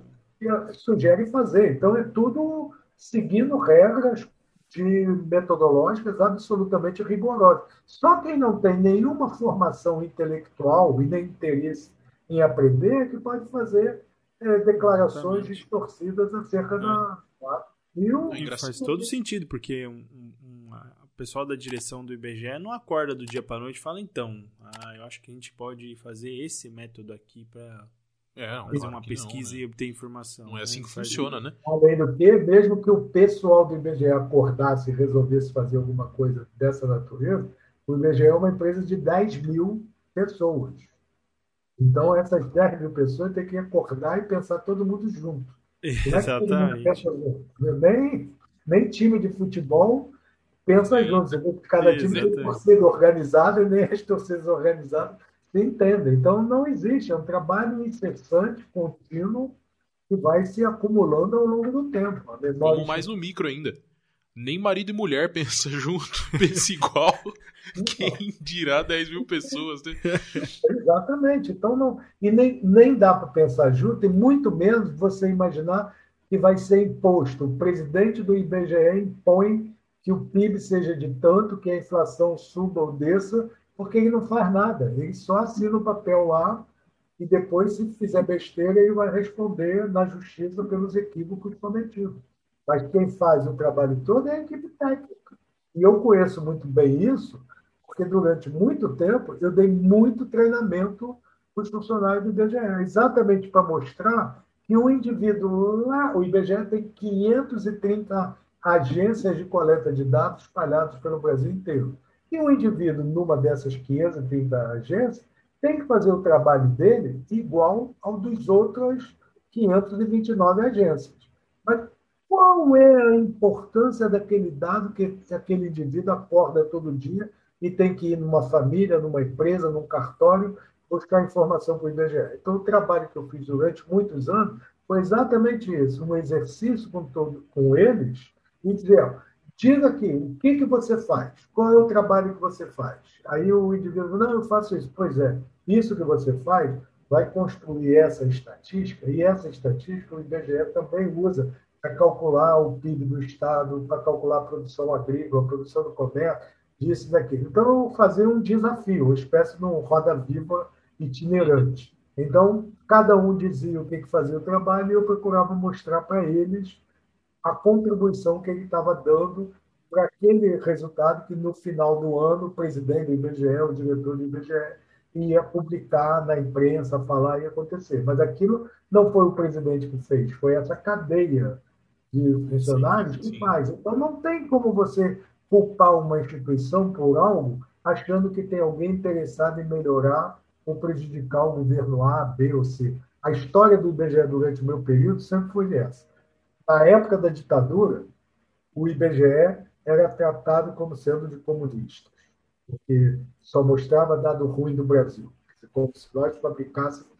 sugere fazer. Então, é tudo seguindo regras de metodológicas absolutamente rigorosas. Só quem não tem nenhuma formação intelectual e nem interesse em aprender é que pode fazer é, declarações Exatamente. distorcidas acerca é. da. E o, faz todo sentido, porque um, um, pessoal da direção do IBGE não acorda do dia para noite e fala, então, ah, eu acho que a gente pode fazer esse método aqui para é, fazer uma pesquisa não, né? e obter informação. Não é assim que funciona, né? Além do que, mesmo que o pessoal do IBGE acordasse e resolvesse fazer alguma coisa dessa natureza, o IBGE é uma empresa de 10 mil pessoas. Então, essas 10 mil pessoas têm que acordar e pensar todo mundo junto. Exatamente. É nem, nem time de futebol pensa junto. Você vê que cada time tem torcida organizada e nem as torcidas organizadas entendem. Então, não existe. É um trabalho incessante, contínuo, que vai se acumulando ao longo do tempo. Como mais no micro ainda nem marido e mulher pensa junto, pensa igual. Quem dirá 10 mil pessoas, né? Exatamente. Então não. E nem, nem dá para pensar junto, e muito menos você imaginar que vai ser imposto. O presidente do IBGE impõe que o PIB seja de tanto, que a inflação suba ou desça, porque ele não faz nada. Ele só assina o papel lá e depois, se fizer besteira, ele vai responder na justiça pelos equívocos cometidos. Mas quem faz o trabalho todo é a equipe técnica. E eu conheço muito bem isso, porque durante muito tempo eu dei muito treinamento para os funcionários do IBGE, exatamente para mostrar que um indivíduo lá, o IBGE tem 530 agências de coleta de dados espalhadas pelo Brasil inteiro. E um indivíduo numa dessas 530 agências tem que fazer o trabalho dele igual ao dos outros 529 agências. Mas qual é a importância daquele dado que aquele indivíduo acorda todo dia e tem que ir numa família, numa empresa, num cartório, buscar informação para o IBGE? Então, o trabalho que eu fiz durante muitos anos foi exatamente isso, um exercício com, todo, com eles e dizer, diga aqui, o que, que você faz? Qual é o trabalho que você faz? Aí o indivíduo, não, eu faço isso. Pois é, isso que você faz vai construir essa estatística, e essa estatística o IBGE também usa para calcular o PIB do Estado, para calcular a produção agrícola, a produção do comércio, disso daquilo. Então, fazer um desafio, uma espécie de roda-viva itinerante. Então, cada um dizia o que fazia o trabalho e eu procurava mostrar para eles a contribuição que ele estava dando para aquele resultado que, no final do ano, o presidente do IBGE, o diretor do IBGE, ia publicar na imprensa, falar e acontecer. Mas aquilo não foi o presidente que fez, foi essa cadeia de funcionários sim, sim. que faz. Então, não tem como você culpar uma instituição por algo achando que tem alguém interessado em melhorar ou prejudicar o governo A, B ou C. A história do IBGE durante o meu período sempre foi essa. Na época da ditadura, o IBGE era tratado como sendo de comunistas, porque só mostrava dado ruim do Brasil, como se nós fabricássemos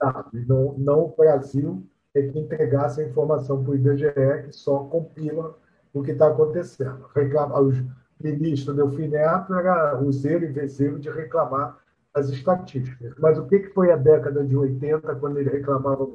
dados, não, não o Brasil é que entregasse a informação para o IBGE, que só compila o que está acontecendo. Reclama, os ministros Delfim Neto era o zelo e vezeiro de reclamar as estatísticas. Mas o que, que foi a década de 80, quando ele reclamava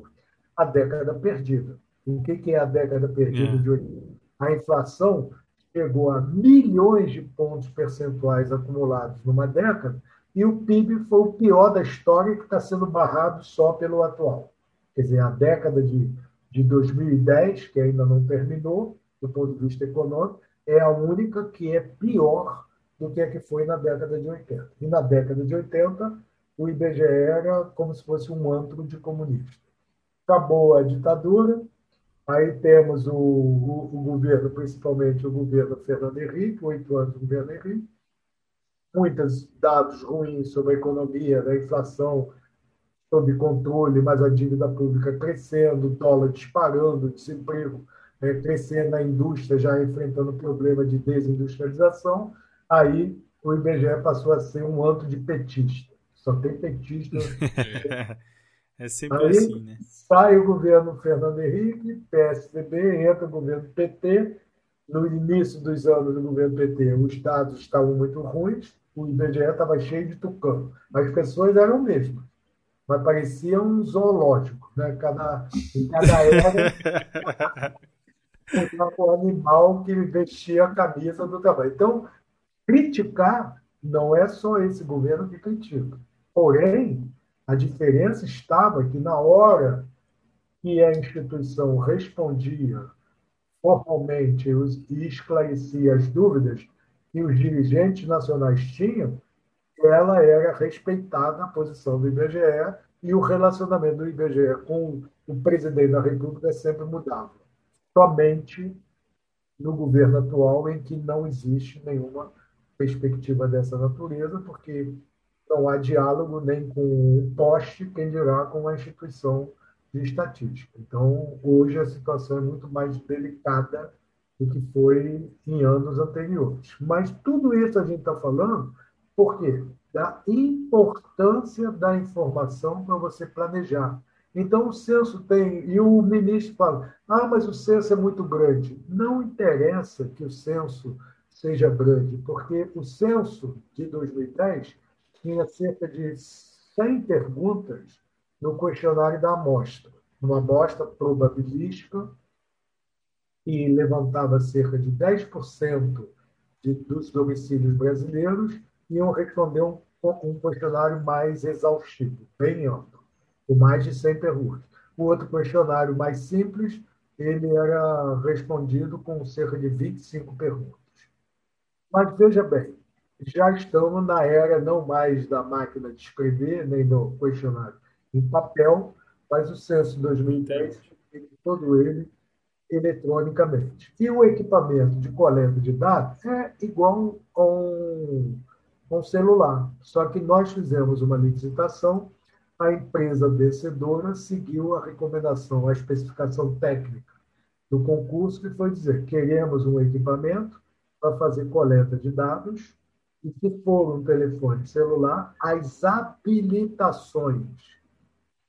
A década perdida. O que, que é a década perdida é. de 80? A inflação chegou a milhões de pontos percentuais acumulados numa década e o PIB foi o pior da história que está sendo barrado só pelo atual. Quer dizer, a década de, de 2010, que ainda não terminou, do ponto de vista econômico, é a única que é pior do que a que foi na década de 80. E na década de 80, o IBGE era como se fosse um antro de comunista. Acabou a ditadura, aí temos o, o, o governo, principalmente o governo Fernando Henrique, oito anos do governo Henrique, muitos dados ruins sobre a economia, da inflação, sob controle, mas a dívida pública crescendo, o dólar disparando, o desemprego é, crescendo, a indústria já enfrentando problema de desindustrialização, aí o IBGE passou a ser um antro de petista. Só tem petista. é sempre aí, assim, né? Sai o governo Fernando Henrique, PSDB, entra o governo PT. No início dos anos do governo PT, os dados estavam muito ruins, o IBGE estava cheio de tucano. As pessoas eram mesmas mas parecia um zoológico, né? Cada, em cada era um animal que vestia a camisa do trabalho. Então, criticar não é só esse governo que critica. Porém, a diferença estava que na hora que a instituição respondia formalmente e esclarecia as dúvidas, que os dirigentes nacionais tinham, ela era respeitada a posição do IBGE e o relacionamento do IBGE com o presidente da República sempre mudava. Somente no governo atual, em que não existe nenhuma perspectiva dessa natureza, porque não há diálogo nem com o poste, quem dirá com a instituição de estatística. Então, hoje a situação é muito mais delicada do que foi em anos anteriores. Mas tudo isso a gente está falando por quê? Da importância da informação para você planejar. Então, o censo tem. E o ministro fala: ah, mas o censo é muito grande. Não interessa que o censo seja grande, porque o censo de 2010 tinha cerca de 100 perguntas no questionário da amostra, uma amostra probabilística que levantava cerca de 10% de, dos domicílios brasileiros iam responder um, um questionário mais exaustivo, bem amplo, com mais de 100 perguntas. O outro questionário mais simples, ele era respondido com cerca de 25 perguntas. Mas veja bem, já estamos na era não mais da máquina de escrever, nem do questionário em papel, mas o censo 2010, todo ele eletronicamente. E o equipamento de coleta de dados é igual a um, um celular, só que nós fizemos uma licitação, a empresa vencedora seguiu a recomendação, a especificação técnica do concurso, que foi dizer: queremos um equipamento para fazer coleta de dados, e se for um telefone celular, as habilitações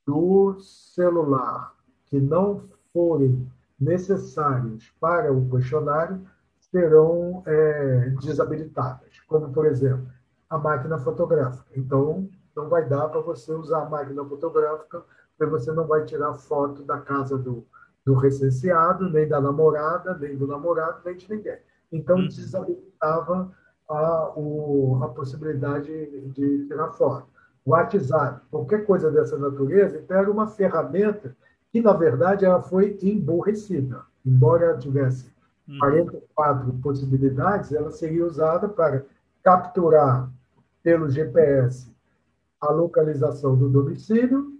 do celular que não forem necessários para o questionário serão é, desabilitadas, como, por exemplo, a máquina fotográfica. Então, não vai dar para você usar a máquina fotográfica, porque você não vai tirar foto da casa do, do recenseado, nem da namorada, nem do namorado, nem de ninguém. Então, uhum. desabilitava a, o, a possibilidade de tirar foto. O WhatsApp, qualquer coisa dessa natureza, então era uma ferramenta que, na verdade, ela foi emborrecida. Embora ela tivesse 44 uhum. possibilidades, ela seria usada para capturar pelo GPS a localização do domicílio,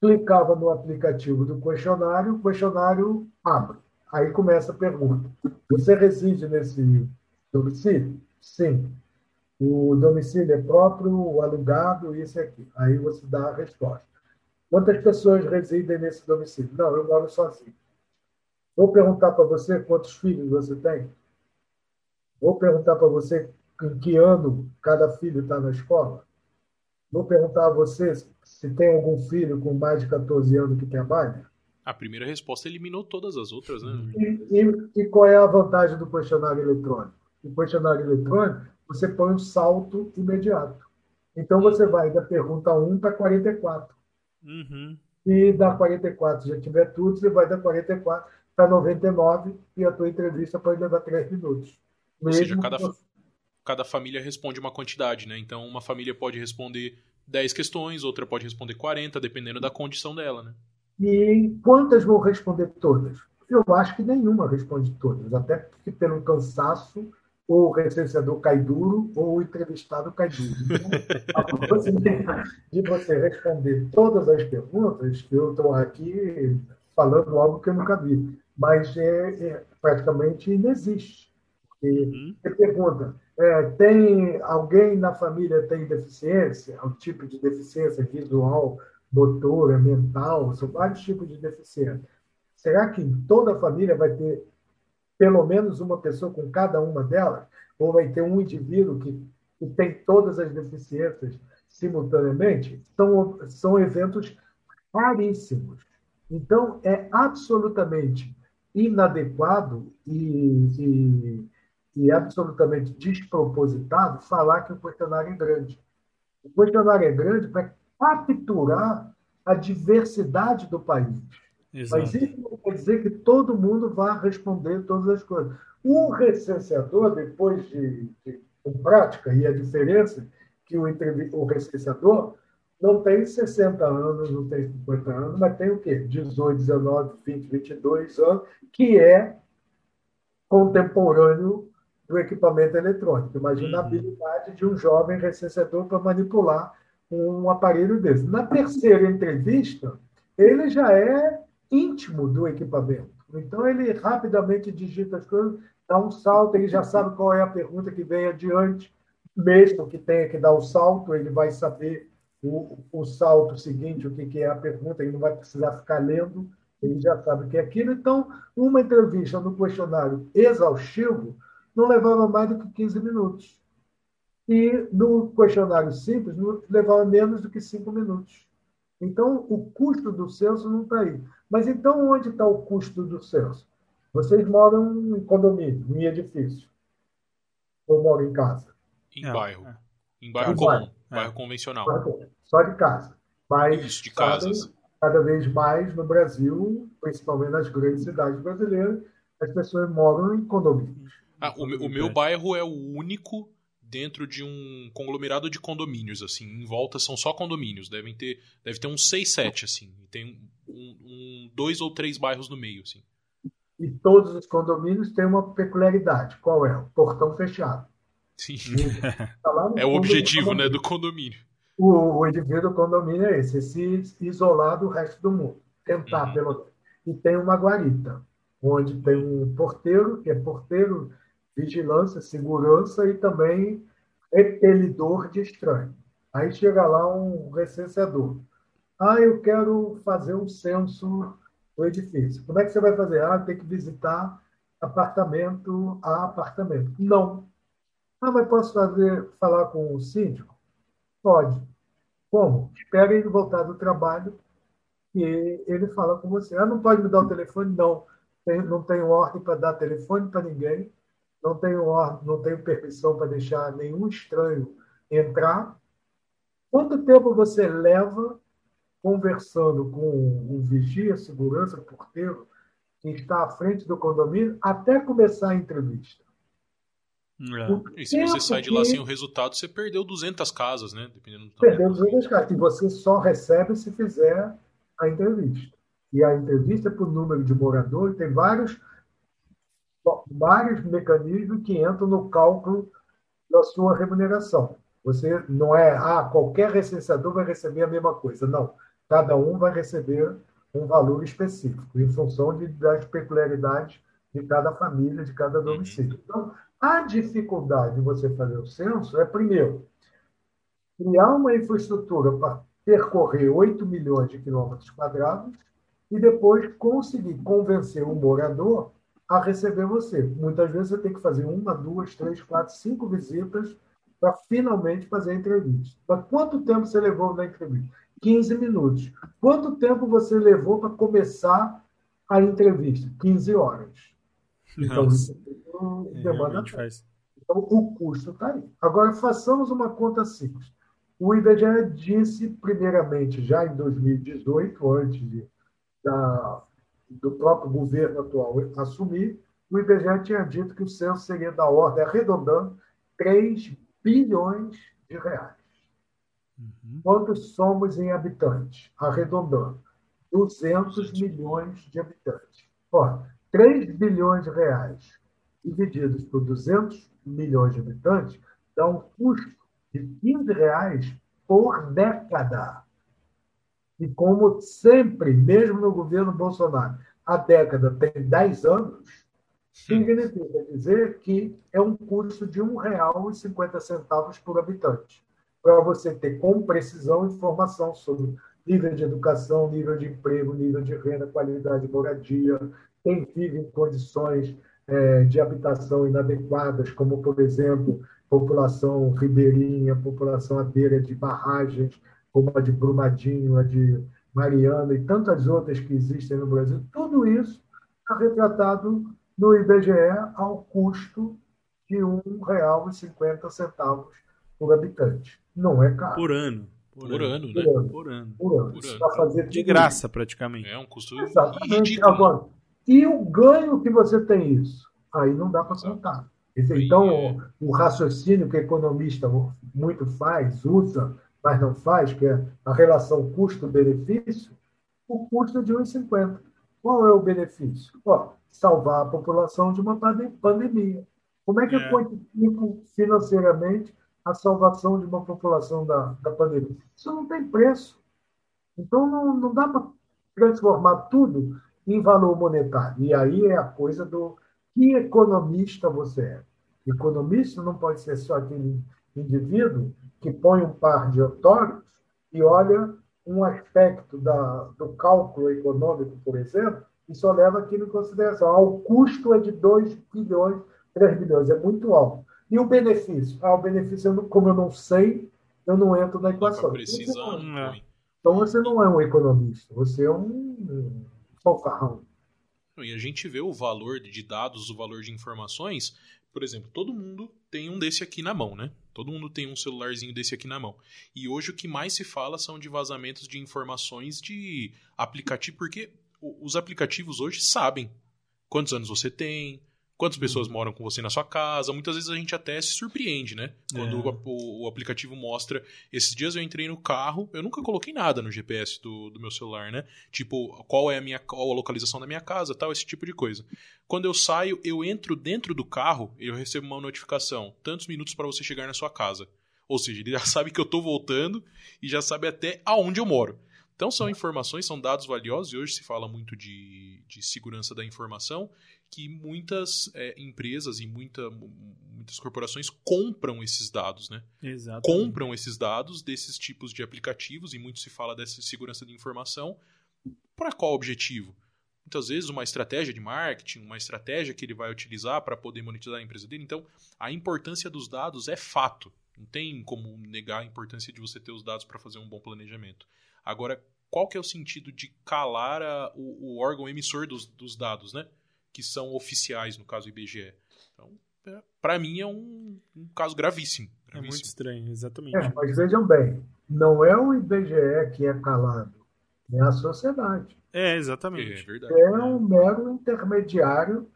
clicava no aplicativo do questionário, o questionário abre. Aí começa a pergunta: Você reside nesse domicílio? Sim. O domicílio é próprio, alugado, isso aqui. Aí você dá a resposta. Quantas pessoas residem nesse domicílio? Não, eu moro sozinho. Vou perguntar para você quantos filhos você tem? Vou perguntar para você em que ano cada filho está na escola? Vou perguntar a você se tem algum filho com mais de 14 anos que trabalha? A primeira resposta eliminou todas as outras, né? E, e, e qual é a vantagem do questionário eletrônico? O questionário eletrônico, você põe um salto imediato. Então, você vai da pergunta 1 para 44. Uhum. E da 44 já tiver tudo, você vai da 44 para 99 e a tua entrevista pode levar 3 minutos. Ou seja, cada, você... cada família responde uma quantidade, né? Então, uma família pode responder 10 questões, outra pode responder 40, dependendo da condição dela, né? E quantas vão responder todas? Eu acho que nenhuma responde todas, até porque pelo cansaço ou o recenseador cai duro, ou o entrevistado cai duro. Então, a possibilidade de você responder todas as perguntas, eu estou aqui falando algo que eu nunca vi, mas é, é praticamente inexiste. Uhum. Você pergunta, é, tem alguém na família tem deficiência? É um tipo de deficiência visual, motora, mental, são vários tipos de deficiência. Será que toda a família vai ter pelo menos uma pessoa com cada uma delas, ou vai ter um indivíduo que, que tem todas as deficiências simultaneamente, são, são eventos raríssimos. Então, é absolutamente inadequado e, e, e absolutamente despropositado falar que o questionário é grande. O questionário é grande para capturar a diversidade do país. Exato. Mas isso não quer dizer que todo mundo vá responder todas as coisas. O recenseador, depois de, de com prática, e a diferença que o, o recenseador não tem 60 anos, não tem 50 anos, mas tem o quê? 18, 19, 20, 22 anos, que é contemporâneo do equipamento eletrônico. Imagina uhum. a habilidade de um jovem recensor para manipular um aparelho desse. Na terceira entrevista, ele já é íntimo do equipamento. Então, ele rapidamente digita as coisas, dá um salto, ele já sabe qual é a pergunta que vem adiante, mesmo que tenha que dar o salto, ele vai saber o, o salto seguinte, o que, que é a pergunta, ele não vai precisar ficar lendo, ele já sabe o que é aquilo. Então, uma entrevista no questionário exaustivo não levava mais do que 15 minutos. E no questionário simples, levava menos do que 5 minutos. Então, o custo do censo não está aí. Mas então, onde está o custo do censo? Vocês moram em condomínio, em edifício. Ou moram em casa? Em é, bairro. É. Em bairro comum, bairro, bairro convencional. Só de casa. Mas Isso, de casas. cada vez mais no Brasil, principalmente nas grandes cidades brasileiras, as pessoas moram em condomínios. Ah, o, meu, o meu bairro é o único dentro de um conglomerado de condomínios, assim. Em volta são só condomínios. Devem ter, deve ter uns 6, 7, assim. tem um, um, dois ou três bairros no meio, assim. E todos os condomínios têm uma peculiaridade. Qual é? O portão fechado. Sim. Tá é o objetivo, né, do condomínio. O, o indivíduo do condomínio é esse, se isolar do resto do mundo. Tentar, uhum. pelo menos. E tem uma guarita, onde tem um porteiro, que é porteiro, vigilância, segurança e também repelidor de estranho. Aí chega lá um recenseador. Ah, eu quero fazer um censo do edifício. Como é que você vai fazer? Ah, tem que visitar apartamento a apartamento. Não. Ah, mas posso fazer, falar com o síndico? Pode. Como? Espera ele voltar do trabalho e ele fala com você. Ah, não pode me dar o telefone? Não. Não tenho ordem para dar telefone para ninguém. Não tenho, ordem, não tenho permissão para deixar nenhum estranho entrar. Quanto tempo você leva conversando com o vigia, segurança, porteiro, que está à frente do condomínio, até começar a entrevista? É. E se você sai de lá sem o resultado, você perdeu 200 casas, né? Dependendo do perdeu 200 casas. E você só recebe se fizer a entrevista. E a entrevista é por número de moradores, tem vários, vários mecanismos que entram no cálculo da sua remuneração. Você não é, ah, qualquer recenseador vai receber a mesma coisa. Não. Cada um vai receber um valor específico, em função de, das peculiaridades de cada família, de cada domicílio. Então, a dificuldade de você fazer o censo é, primeiro, criar uma infraestrutura para percorrer 8 milhões de quilômetros quadrados e depois conseguir convencer o morador a receber você. Muitas vezes você tem que fazer uma, duas, três, quatro, cinco visitas para finalmente fazer a entrevista. Mas quanto tempo você levou na entrevista? 15 minutos. Quanto tempo você levou para começar a entrevista? 15 horas. Então, isso é, faz. Então, o custo está aí. Agora, façamos uma conta simples. O IBGE disse, primeiramente, já em 2018, antes de, da, do próprio governo atual assumir, o IBGE tinha dito que o censo seria da ordem, arredondando, 3 bilhões de reais. Uhum. Quantos somos em habitantes? Arredondando, 200 milhões de habitantes. Ora, 3 bilhões de reais divididos por 200 milhões de habitantes dá um custo de 15 reais por década. E como sempre, mesmo no governo Bolsonaro, a década tem 10 anos, significa dizer que é um custo de R$ 1,50 por habitante, para você ter com precisão informação sobre nível de educação, nível de emprego, nível de renda, qualidade de moradia, quem vive em condições é, de habitação inadequadas, como, por exemplo, população ribeirinha, população à beira de barragens, como a de Brumadinho, a de Mariana e tantas outras que existem no Brasil, tudo isso está retratado no IBGE ao custo de R$ 1,50 por habitante. Não é caro. Por ano. Por, por ano, ano, né? Por ano. Por ano. Por ano. Por ano. de graça, praticamente. É um custo Exatamente. ridículo. Agora, e o ganho que você tem isso? Aí não dá para contar. Então, o raciocínio que o economista muito faz, usa, mas não faz, que é a relação custo-benefício, o custo é de 1,50. Qual é o benefício? Ó, salvar a população de uma pandemia. Como é que é. eu quantifico financeiramente a salvação de uma população da, da pandemia? Isso não tem preço. Então, não, não dá para transformar tudo em valor monetário. E aí é a coisa do que economista você é. Economista não pode ser só aquele indivíduo que põe um par de otórios e olha um aspecto da, do cálculo econômico, por exemplo, e só leva aquilo em consideração. Ah, o custo é de 2 bilhões, 3 bilhões, é muito alto. E o benefício? Ah, o benefício, eu não, como eu não sei, eu não entro na equação. Precisando, então você não é um economista, você é um fanfarrão. E a gente vê o valor de dados, o valor de informações. Por exemplo, todo mundo tem um desse aqui na mão, né? Todo mundo tem um celularzinho desse aqui na mão. E hoje o que mais se fala são de vazamentos de informações de aplicativo, porque os aplicativos hoje sabem quantos anos você tem, quantas pessoas moram com você na sua casa. Muitas vezes a gente até se surpreende, né? Quando é. o, o, aplicativo mostra. Esses dias eu entrei no carro, eu nunca coloquei nada no GPS do, do meu celular, né? Tipo, qual é a minha qual a localização da minha casa, tal, esse tipo de coisa. Quando eu saio, eu entro dentro do carro, eu recebo uma notificação: tantos minutos para você chegar na sua casa. Ou seja, ele já sabe que eu tô voltando e já sabe até aonde eu moro. Então são informações, são dados valiosos, e hoje se fala muito de, de segurança da informação, que muitas é, empresas e muita, muitas corporações compram esses dados, né? Exatamente. Compram esses dados desses tipos de aplicativos, e muito se fala dessa segurança de informação. Para qual objetivo? Muitas vezes uma estratégia de marketing, uma estratégia que ele vai utilizar para poder monetizar a empresa dele. Então, a importância dos dados é fato. Não tem como negar a importância de você ter os dados para fazer um bom planejamento. Agora, qual que é o sentido de calar a, o, o, órgão emissor dos, dos, dados, né? Que são oficiais, no caso IBGE. Então, é, para mim é um, um, caso gravíssimo, gravíssimo. É muito estranho, exatamente. É, mas vejam bem, não é o IBGE que é calado, é a sociedade. É, exatamente. É, verdade. É um mero intermediário.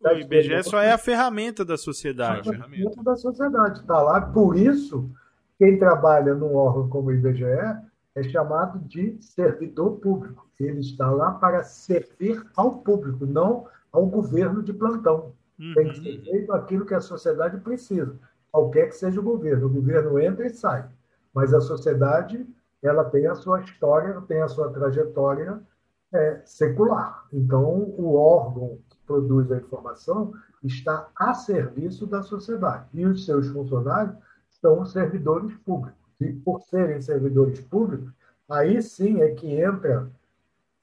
O IBGE só é a ferramenta da sociedade. É a ferramenta da sociedade. Está lá, por isso, quem trabalha num órgão como o IBGE é chamado de servidor público. Ele está lá para servir ao público, não ao governo de plantão. Uhum. Tem que ser feito aquilo que a sociedade precisa, qualquer que seja o governo. O governo entra e sai, mas a sociedade ela tem a sua história, tem a sua trajetória é, secular. Então, o órgão que produz a informação está a serviço da sociedade e os seus funcionários são servidores públicos e por serem servidores públicos, aí sim é que entra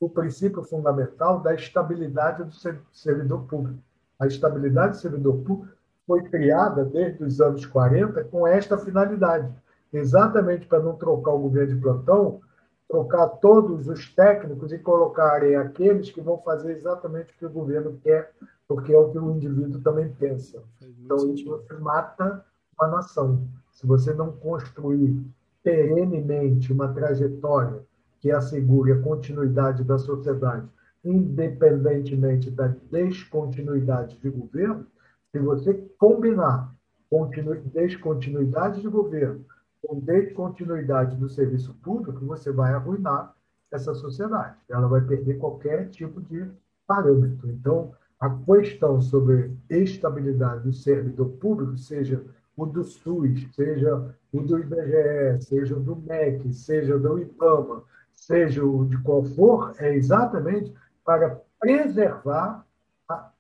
o princípio fundamental da estabilidade do servidor público. A estabilidade do servidor público foi criada desde os anos 40 com esta finalidade, exatamente para não trocar o governo de plantão, trocar todos os técnicos e colocarem aqueles que vão fazer exatamente o que o governo quer, porque é o que o indivíduo também pensa. Então, isso mata uma nação. Se você não construir perenemente uma trajetória que assegure a continuidade da sociedade, independentemente da descontinuidade de governo, se você combinar descontinuidade de governo com descontinuidade do serviço público, você vai arruinar essa sociedade. Ela vai perder qualquer tipo de parâmetro. Então, a questão sobre estabilidade do servidor público, seja o do SUS, seja o do IBGE, seja o do MEC, seja do IPAMA, seja o de qual for, é exatamente para preservar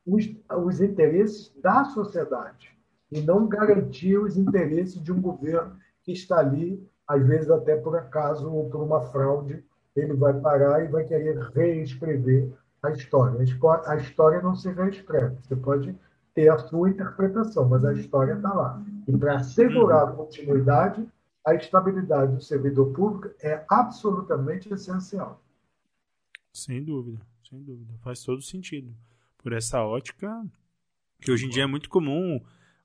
os, os interesses da sociedade e não garantir os interesses de um governo que está ali, às vezes até por acaso ou por uma fraude, ele vai parar e vai querer reescrever a história. A história não se reescreve. Você pode ter a sua interpretação, mas a história está lá. E para assegurar a continuidade, a estabilidade do servidor público é absolutamente essencial. Sem dúvida, sem dúvida. Faz todo sentido. Por essa ótica, que hoje em dia é muito comum,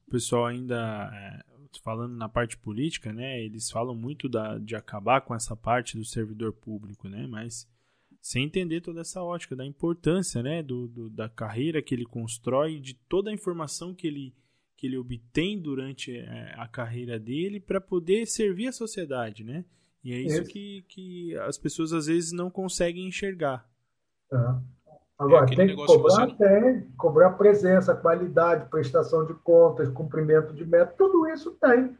o pessoal ainda, é, falando na parte política, né, eles falam muito da, de acabar com essa parte do servidor público, né, mas sem entender toda essa ótica da importância né, do, do, da carreira que ele constrói, de toda a informação que ele, que ele obtém durante é, a carreira dele para poder servir a sociedade, né? E é isso que, que as pessoas às vezes não conseguem enxergar. É. Agora, é tem que cobrar, você... tem. Cobrar presença, qualidade, prestação de contas, cumprimento de metas, tudo isso tem.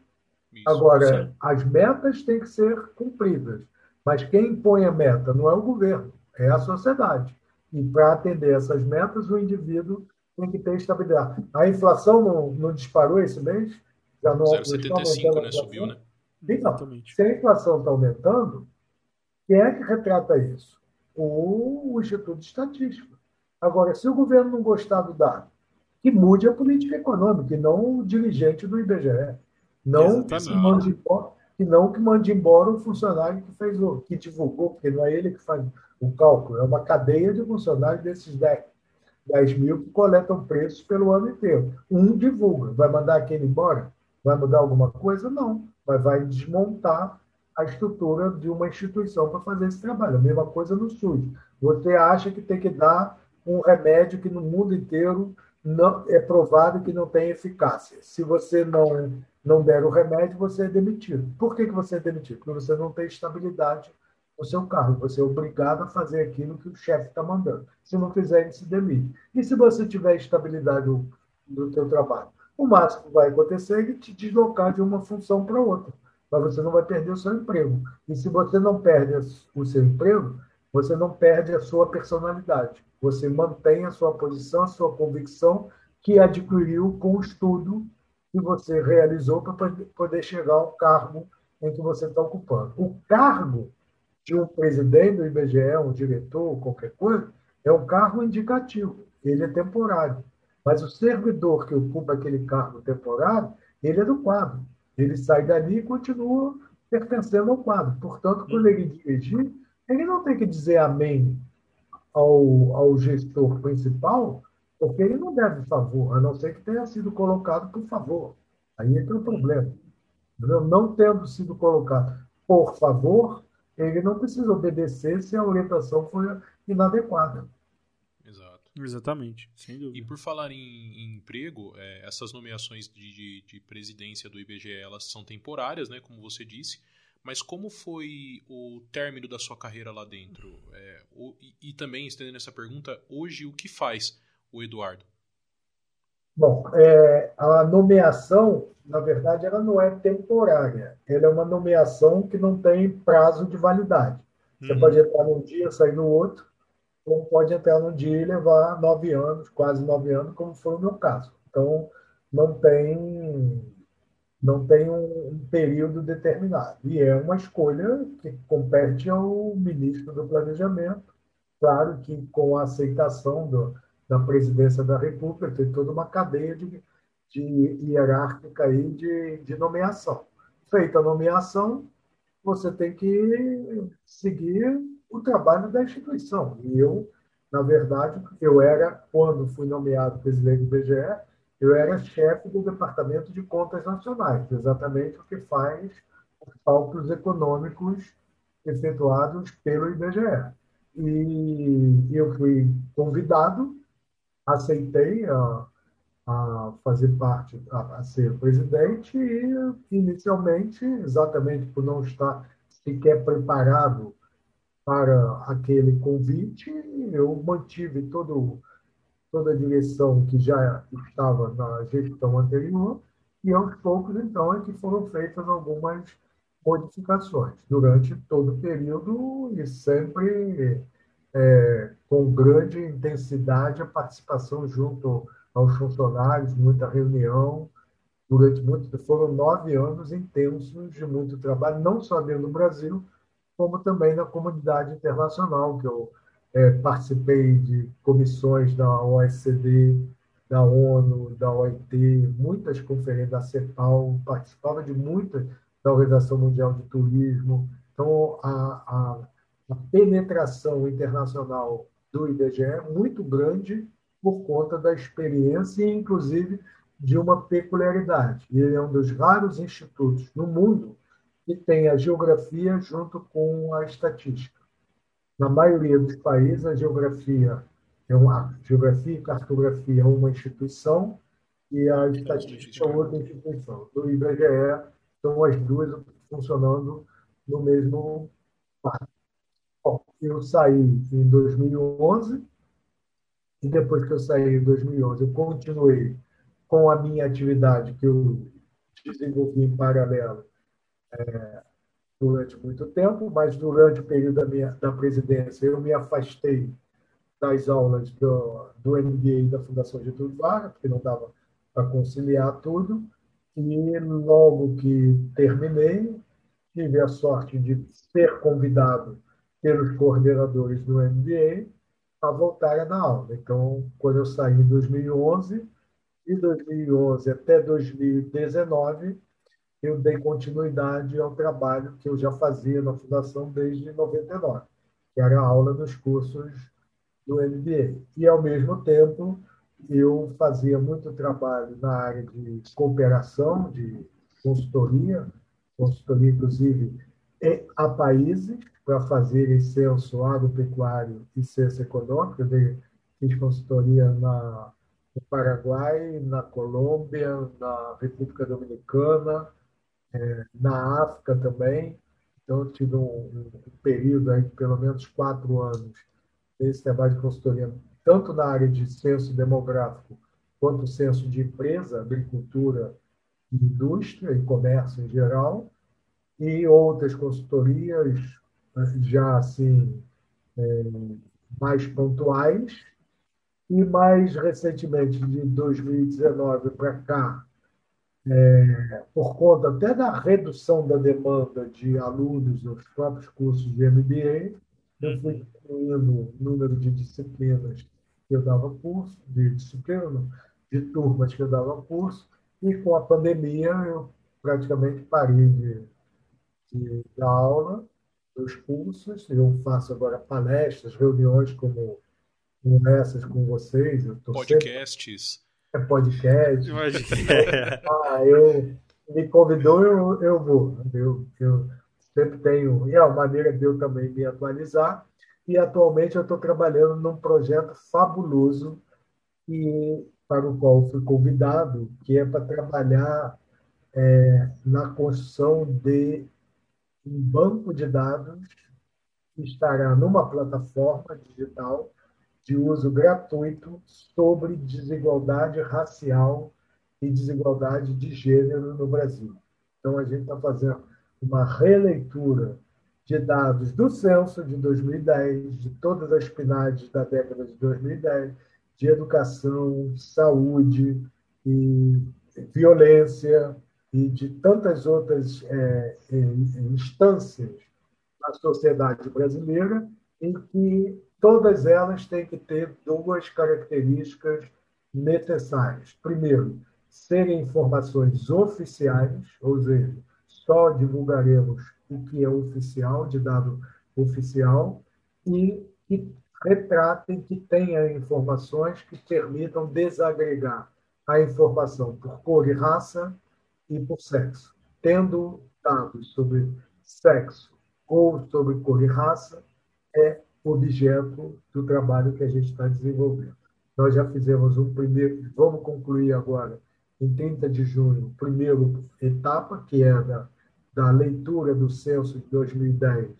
Isso, Agora, sim. as metas têm que ser cumpridas. Mas quem impõe a meta não é o governo, é a sociedade. E para atender essas metas, o indivíduo tem que ter estabilidade. A inflação não, não disparou esse mês? Já não 0,75, né? Subiu, né? Então, se a inflação está aumentando, quem é que retrata isso? O, o Instituto de Estatística. Agora, se o governo não gostar do dado, que mude a política econômica, e não o dirigente do IBGE. Não que mande, embora, que não que mande embora o funcionário que fez o que divulgou, porque não é ele que faz o cálculo, é uma cadeia de funcionários desses 10, 10 mil que coletam preços pelo ano inteiro. Um divulga, vai mandar aquele embora? Vai mudar alguma coisa? Não, mas vai desmontar a estrutura de uma instituição para fazer esse trabalho. A mesma coisa no SUS. Você acha que tem que dar um remédio que no mundo inteiro não é provado que não tem eficácia. Se você não não der o remédio, você é demitido. Por que, que você é demitido? Porque você não tem estabilidade no seu carro. Você é obrigado a fazer aquilo que o chefe está mandando. Se não fizer, ele se demite. E se você tiver estabilidade no, seu trabalho? O máximo que vai acontecer é te deslocar de uma função para outra. Mas você não vai perder o seu emprego. E se você não perde o seu emprego, você não perde a sua personalidade. Você mantém a sua posição, a sua convicção que adquiriu com o estudo que você realizou para poder chegar ao cargo em que você está ocupando. O cargo de um presidente do IBGE, um diretor, qualquer coisa, é um cargo indicativo, ele é temporário. Mas o servidor que ocupa aquele cargo temporário, ele é do quadro. Ele sai dali e continua pertencendo ao quadro. Portanto, quando ele dirigir, ele não tem que dizer amém ao, ao gestor principal, porque ele não deve favor, a não ser que tenha sido colocado por favor. Aí entra o problema. Não tendo sido colocado por favor, ele não precisa obedecer se a orientação foi inadequada. Exato. Exatamente, sem dúvida. E por falar em, em emprego, é, essas nomeações de, de, de, presidência do IBGE, elas são temporárias, né, como você disse, mas como foi o término da sua carreira lá dentro? É, o, e, e, também, estendendo essa pergunta, hoje o que faz o Eduardo? Bom, é, a nomeação, na verdade, ela não é temporária. Ela é uma nomeação que não tem prazo de validade. Você uhum. pode entrar num dia, sair no outro, ou pode entrar num dia e levar nove anos, quase nove anos, como foi o meu caso. Então, não tem, não tem um, um período determinado. E é uma escolha que compete ao ministro do Planejamento, claro que com a aceitação do, da presidência da República, tem toda uma cadeia de, de hierárquica aí de, de nomeação. Feita a nomeação, você tem que seguir o trabalho da instituição. E eu, na verdade, eu era, quando fui nomeado presidente do BGE, eu era chefe do Departamento de Contas Nacionais, exatamente o que faz os cálculos econômicos efetuados pelo IBGE. E eu fui convidado aceitei a, a fazer parte, a, a, ser presidente e, inicialmente, exatamente por não estar sequer preparado para aquele convite, eu mantive todo, toda a direção que já estava na gestão anterior e, aos poucos, então, é que foram feitas algumas modificações durante todo o período e sempre é, com grande intensidade a participação junto aos funcionários, muita reunião, durante muito foram nove anos intensos de muito trabalho, não só dentro do Brasil, como também na comunidade internacional, que eu é, participei de comissões da OECD, da ONU, da OIT, muitas conferências da CEPAL, participava de muitas da Organização Mundial de Turismo. Então, a, a a penetração internacional do IBGE é muito grande por conta da experiência e, inclusive, de uma peculiaridade. Ele é um dos raros institutos no mundo que tem a geografia junto com a estatística. Na maioria dos países, a geografia é uma geografia e cartografia é uma instituição e a estatística é outra instituição. Do IBGE são as duas funcionando no mesmo eu saí em 2011 e depois que eu saí em 2011, eu continuei com a minha atividade que eu desenvolvi em paralelo é, durante muito tempo, mas durante o período da, minha, da presidência eu me afastei das aulas do, do MBA da Fundação Getúlio Vargas, porque não dava para conciliar tudo, e logo que terminei, tive a sorte de ser convidado pelos coordenadores do MBA a voltar a dar aula. Então, quando eu saí em 2011, de 2011 até 2019, eu dei continuidade ao trabalho que eu já fazia na Fundação desde 99, que era a aula dos cursos do MBA. E, ao mesmo tempo, eu fazia muito trabalho na área de cooperação, de consultoria, consultoria, inclusive, a países, para fazer censo agropecuário e censo econômico. Eu fiz consultoria na, no Paraguai, na Colômbia, na República Dominicana, é, na África também. Então, eu tive um, um período aí de pelo menos quatro anos nesse trabalho de consultoria, tanto na área de censo demográfico, quanto censo de empresa, agricultura, indústria e comércio em geral, e outras consultorias já assim é, mais pontuais. E mais recentemente, de 2019 para cá, é, por conta até da redução da demanda de alunos nos próprios cursos de MBA, eu fui diminuindo o número de disciplinas que eu dava curso, de disciplina, de turmas que eu dava curso, e com a pandemia eu praticamente parei de, de dar aula dos cursos. Eu faço agora palestras, reuniões como, como essas com vocês. Eu Podcasts. Sempre... É podcast. ah, eu me convidou, eu, eu vou. Eu, eu sempre tenho. E é uma maneira de eu também me atualizar. E atualmente eu estou trabalhando num projeto fabuloso e para o qual fui convidado, que é para trabalhar é, na construção de um banco de dados que estará numa plataforma digital de uso gratuito sobre desigualdade racial e desigualdade de gênero no Brasil. Então, a gente está fazendo uma releitura de dados do censo de 2010, de todas as PNADs da década de 2010, de educação, saúde e violência, e de tantas outras é, é, instâncias na sociedade brasileira, em que todas elas têm que ter duas características necessárias. Primeiro, serem informações oficiais, ou seja, só divulgaremos o que é oficial, de dado oficial, e que retratem, que tenham informações que permitam desagregar a informação por cor e raça, e por sexo. Tendo dados sobre sexo ou sobre cor e raça, é objeto do trabalho que a gente está desenvolvendo. Nós já fizemos um primeiro, vamos concluir agora, em 30 de junho, a primeira etapa, que é da, da leitura do censo de 2010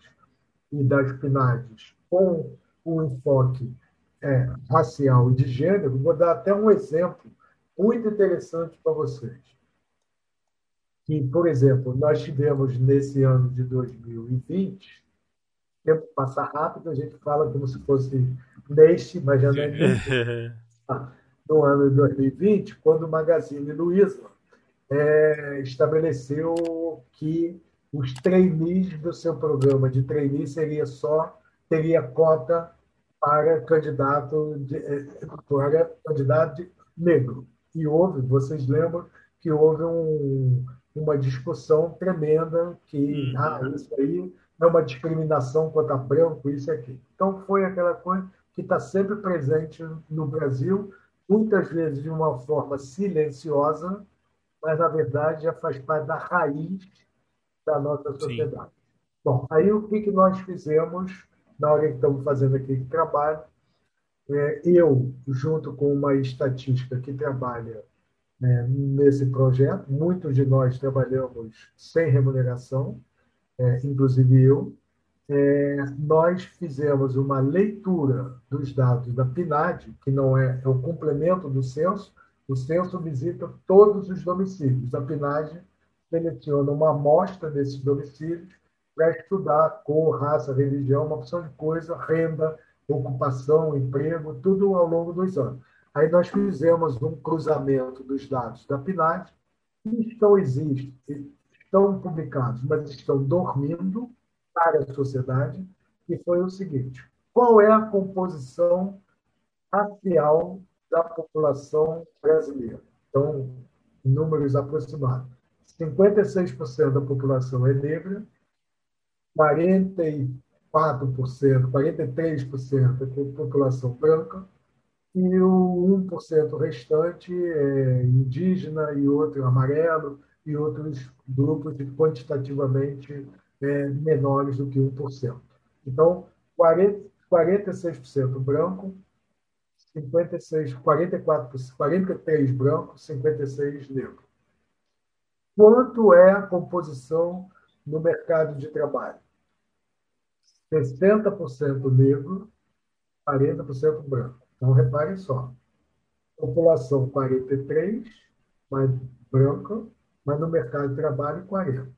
e das PNADs, com o enfoque é, racial e de gênero. Vou dar até um exemplo muito interessante para vocês que, por exemplo, nós tivemos nesse ano de 2020, tempo passa rápido, a gente fala como se fosse neste, mas já não é no ano de 2020, quando o Magazine Luiza é, estabeleceu que os trainees do seu programa de trainee seria só teria cota para candidato de, é, para candidato negro. E houve vocês lembram que houve um uma discussão tremenda que uhum. ah, isso aí é uma discriminação contra branco, isso aqui. Então, foi aquela coisa que está sempre presente no Brasil, muitas vezes de uma forma silenciosa, mas, na verdade, já faz parte da raiz da nossa sociedade. Sim. Bom, aí o que, que nós fizemos na hora que estamos fazendo aquele trabalho? É, eu, junto com uma estatística que trabalha né, nesse projeto. Muitos de nós trabalhamos sem remuneração, é, inclusive eu, é, nós fizemos uma leitura dos dados da PNAD, que não é, é o complemento do censo. O censo visita todos os domicílios. A PNAD seleciona uma amostra desses domicílios para estudar cor, raça, religião, uma opção de coisa, renda, ocupação, emprego, tudo ao longo dos anos. Aí nós fizemos um cruzamento dos dados da PNAD, que estão, existem, estão publicados, mas estão dormindo para a sociedade, que foi o seguinte: qual é a composição racial da população brasileira? Então, números aproximados. 56% da população é negra, 44%, 43% é população branca, e o 1% restante é indígena e outro amarelo e outros grupos quantitativamente é, menores do que 1%. Então, 40, 46% branco, 56, 44, 43 branco, 56 negro. Quanto é a composição no mercado de trabalho? 60% negro, 40% branco. Então, reparem só. População 43, mais branca, mas no mercado de trabalho 40.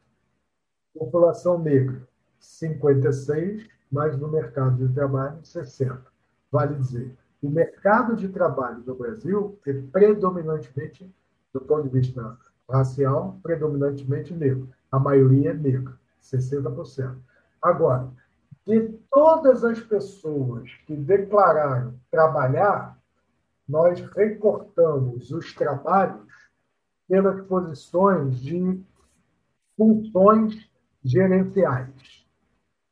População negra, 56, mas no mercado de trabalho 60. Vale dizer, o mercado de trabalho no Brasil é predominantemente, do ponto de vista racial, predominantemente negro. A maioria é negra, 60%. Agora, de todas as pessoas que declararam trabalhar, nós recortamos os trabalhos pelas posições de funções gerenciais.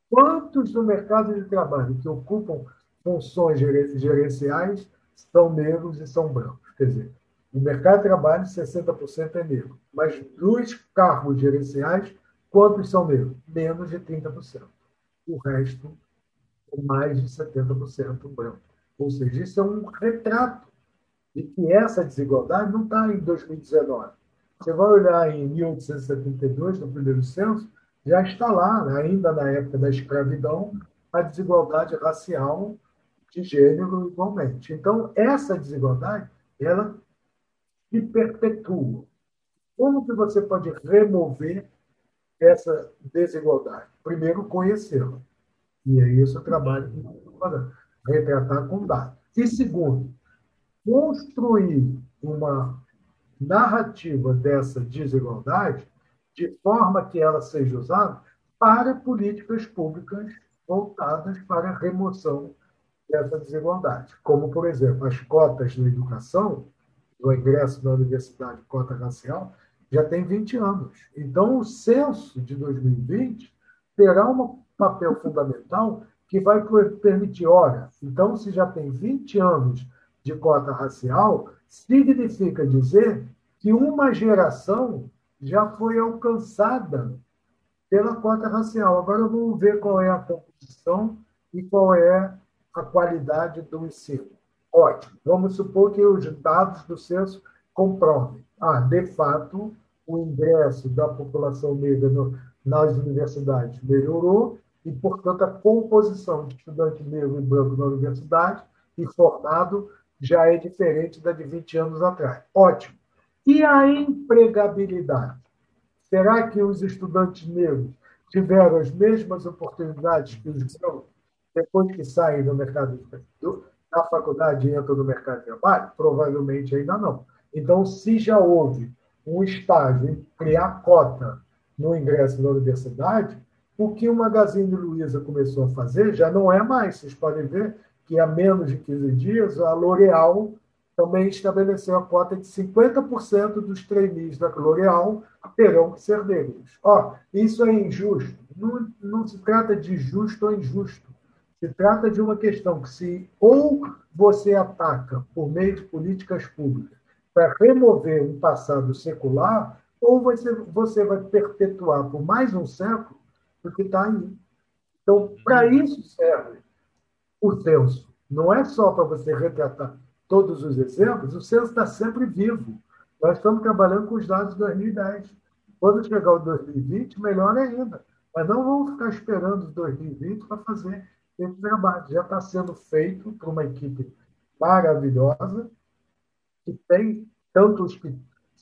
Quantos no mercado de trabalho que ocupam funções gerenciais são negros e são brancos? Quer dizer, no mercado de trabalho, 60% é negro. Mas dos cargos gerenciais, quantos são negros? Menos de 30% o resto mais de 70% branco. Ou seja, isso é um retrato de que essa desigualdade não está em 2019. Você vai olhar em 1872, no primeiro censo, já está lá, né? ainda na época da escravidão, a desigualdade racial de gênero igualmente. Então, essa desigualdade, ela se perpetua. Como que você pode remover essa desigualdade? Primeiro, conhecê-la. E é isso o trabalho que nós retratar com dados. E segundo, construir uma narrativa dessa desigualdade de forma que ela seja usada para políticas públicas voltadas para a remoção dessa desigualdade, como, por exemplo, as cotas na educação, do ingresso na universidade, cota racial, já tem 20 anos. Então, o censo de 2020 terá um papel fundamental que vai permitir, olha, então se já tem 20 anos de cota racial, significa dizer que uma geração já foi alcançada pela cota racial. Agora vamos ver qual é a composição e qual é a qualidade do ensino. Ótimo. Vamos supor que os dados do censo comprovem. Ah, de fato, o ingresso da população negra no, nas universidades melhorou e, portanto, a composição de estudante negro e branco na universidade e formado já é diferente da de 20 anos atrás. Ótimo. E a empregabilidade? Será que os estudantes negros tiveram as mesmas oportunidades que os brancos depois que saem do mercado da faculdade e entram no mercado de trabalho? Provavelmente ainda não. Então, se já houve um estágio em criar cota no ingresso na universidade, o que o Magazine Luiza começou a fazer já não é mais. Vocês podem ver que há menos de 15 dias a L'Oréal também estabeleceu a cota de 50% dos trainees da L'Oréal terão que ser negros. Ó, isso é injusto. Não, não se trata de justo ou injusto. Se trata de uma questão que se ou você ataca por meio de políticas públicas para remover um passado secular, ou você, você vai perpetuar por mais um século o que está aí. Então, para isso serve o censo. Não é só para você retratar todos os exemplos, o censo está sempre vivo. Nós estamos trabalhando com os dados de 2010. Quando chegar o 2020, melhor ainda. Mas não vamos ficar esperando 2020 para fazer esse trabalho. Já está sendo feito por uma equipe maravilhosa, que tem tanto os que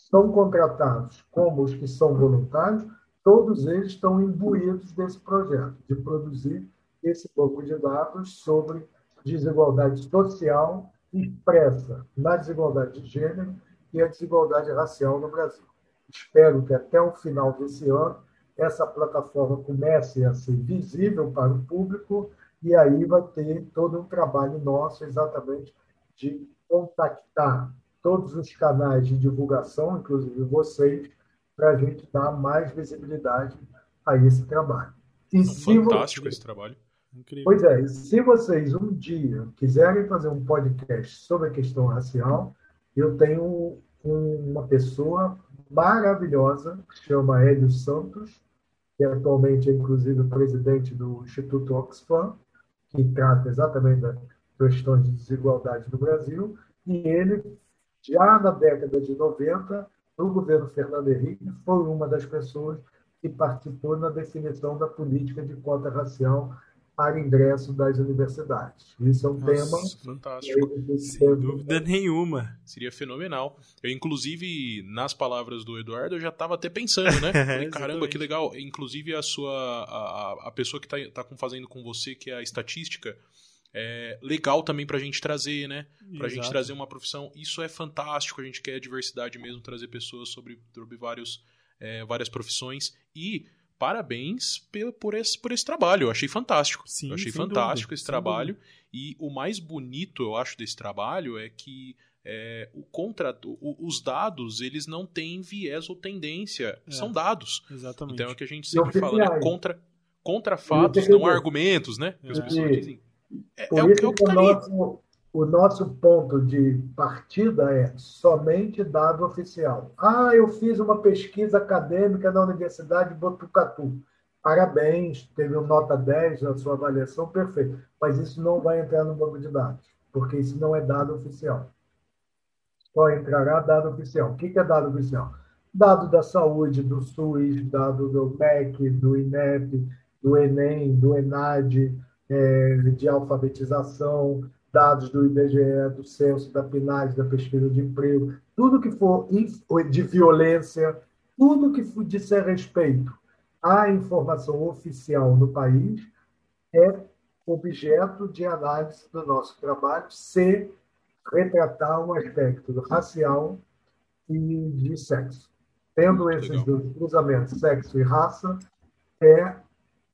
são contratados como os que são voluntários, todos eles estão imbuídos desse projeto, de produzir esse banco de dados sobre desigualdade social expressa na desigualdade de gênero e a desigualdade racial no Brasil. Espero que até o final desse ano essa plataforma comece a ser visível para o público e aí vai ter todo um trabalho nosso exatamente de contactar todos os canais de divulgação, inclusive vocês, para a gente dar mais visibilidade a esse trabalho. E Fantástico você... esse trabalho. Incrível. Pois é, se vocês um dia quiserem fazer um podcast sobre a questão racial, eu tenho uma pessoa maravilhosa que chama Hélio Santos, que atualmente é inclusive o presidente do Instituto Oxfam, que trata exatamente das questões de desigualdade no Brasil, e ele, já na década de 90, no governo Fernando Henrique, foi uma das pessoas que participou na definição da política de cota racial para ingresso das universidades. Isso é um Nossa, tema fantástico. Sem dúvida nenhuma. Seria fenomenal. Eu, inclusive, nas palavras do Eduardo, eu já estava até pensando, né? Falei, caramba, que legal. Inclusive, a sua a, a pessoa que está tá fazendo com você, que é a estatística, é legal também para a gente trazer, né? Para a gente trazer uma profissão. Isso é fantástico. A gente quer diversidade mesmo, trazer pessoas sobre, sobre vários, é, várias profissões. E parabéns por esse, por esse trabalho. Eu achei fantástico. Sim, eu achei fantástico dúvida, esse trabalho. Dúvida. E o mais bonito, eu acho, desse trabalho é que é, o contrato, o, os dados, eles não têm viés ou tendência. É, São dados. Exatamente. Então é o que a gente sempre fala, né? Contra, contra fatos, não argumentos, né? Que as pessoas dizem. É, o, é o que tá ali o nosso ponto de partida é somente dado oficial. Ah, eu fiz uma pesquisa acadêmica na Universidade de Botucatu. Parabéns, teve um nota 10 na sua avaliação, perfeito. Mas isso não vai entrar no banco de dados, porque isso não é dado oficial. Só entrará dado oficial. O que é dado oficial? Dado da saúde, do SUS, dado do MEC, do INEP, do ENEM, do ENAD, é, de alfabetização, dados do IBGE, do censo, da PNAD, da pesquisa de emprego, tudo que for de violência, tudo que for disser respeito à informação oficial no país é objeto de análise do nosso trabalho se retratar um aspecto racial e de sexo. Tendo esses dois cruzamentos, sexo e raça, é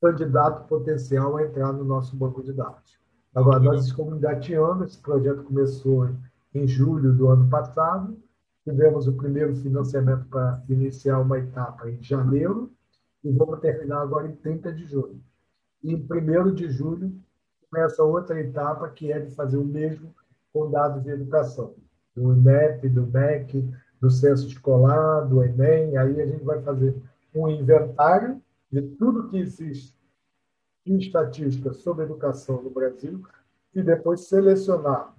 candidato potencial a entrar no nosso banco de dados. Agora, nós estamos engateando, esse projeto começou em julho do ano passado, tivemos o primeiro financiamento para iniciar uma etapa em janeiro e vamos terminar agora em 30 de julho. E em 1 de julho começa outra etapa, que é de fazer o mesmo com dados de educação, do INEP, do MEC, do censo escolar, do Enem, aí a gente vai fazer um inventário de tudo que existe em estatística sobre educação no Brasil e depois selecionar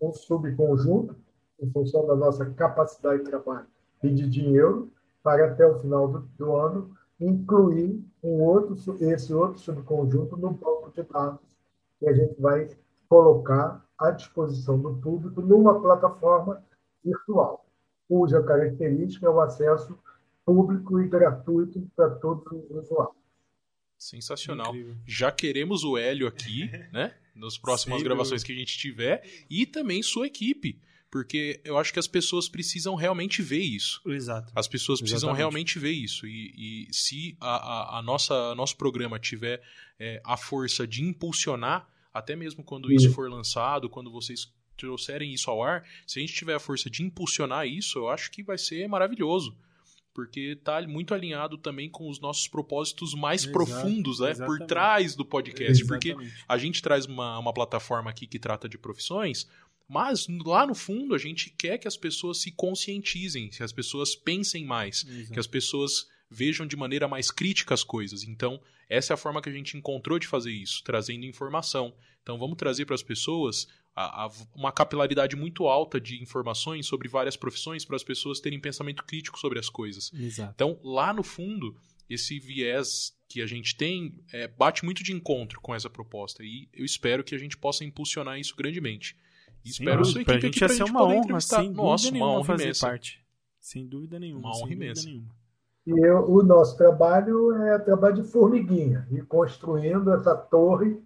um subconjunto, em função da nossa capacidade de trabalho e de dinheiro, para até o final do, do ano incluir um outro, esse outro subconjunto no banco de dados que a gente vai colocar à disposição do público numa plataforma virtual, cuja característica é o acesso público e gratuito para todos os usuários. Sensacional. Incrível. Já queremos o Hélio aqui, né? Nas próximas Sim, gravações que a gente tiver. E também sua equipe. Porque eu acho que as pessoas precisam realmente ver isso. Exato. As pessoas precisam Exatamente. realmente ver isso. E, e se a, a, a, nossa nosso programa tiver é, a força de impulsionar, até mesmo quando isso for lançado, quando vocês trouxerem isso ao ar, se a gente tiver a força de impulsionar isso, eu acho que vai ser maravilhoso porque está muito alinhado também com os nossos propósitos mais Exato, profundos, né? Por trás do podcast. Exatamente. Porque a gente traz uma, uma plataforma aqui que trata de profissões, mas lá no fundo a gente quer que as pessoas se conscientizem, que as pessoas pensem mais, Exato. que as pessoas vejam de maneira mais crítica as coisas. Então, essa é a forma que a gente encontrou de fazer isso, trazendo informação. Então, vamos trazer para as pessoas a, a, uma capilaridade muito alta de informações sobre várias profissões para as pessoas terem pensamento crítico sobre as coisas. Exato. Então, lá no fundo, esse viés que a gente tem é, bate muito de encontro com essa proposta. E eu espero que a gente possa impulsionar isso grandemente. E espero Sim, sua pra equipe gente aqui ia pra ser gente uma poder honra, sem Nossa, uma honra fazer imensa. parte. Sem dúvida nenhuma. Uma sem honra dúvida imensa. nenhuma. E eu- o nosso trabalho é trabalho de formiguinha, e construindo essa torre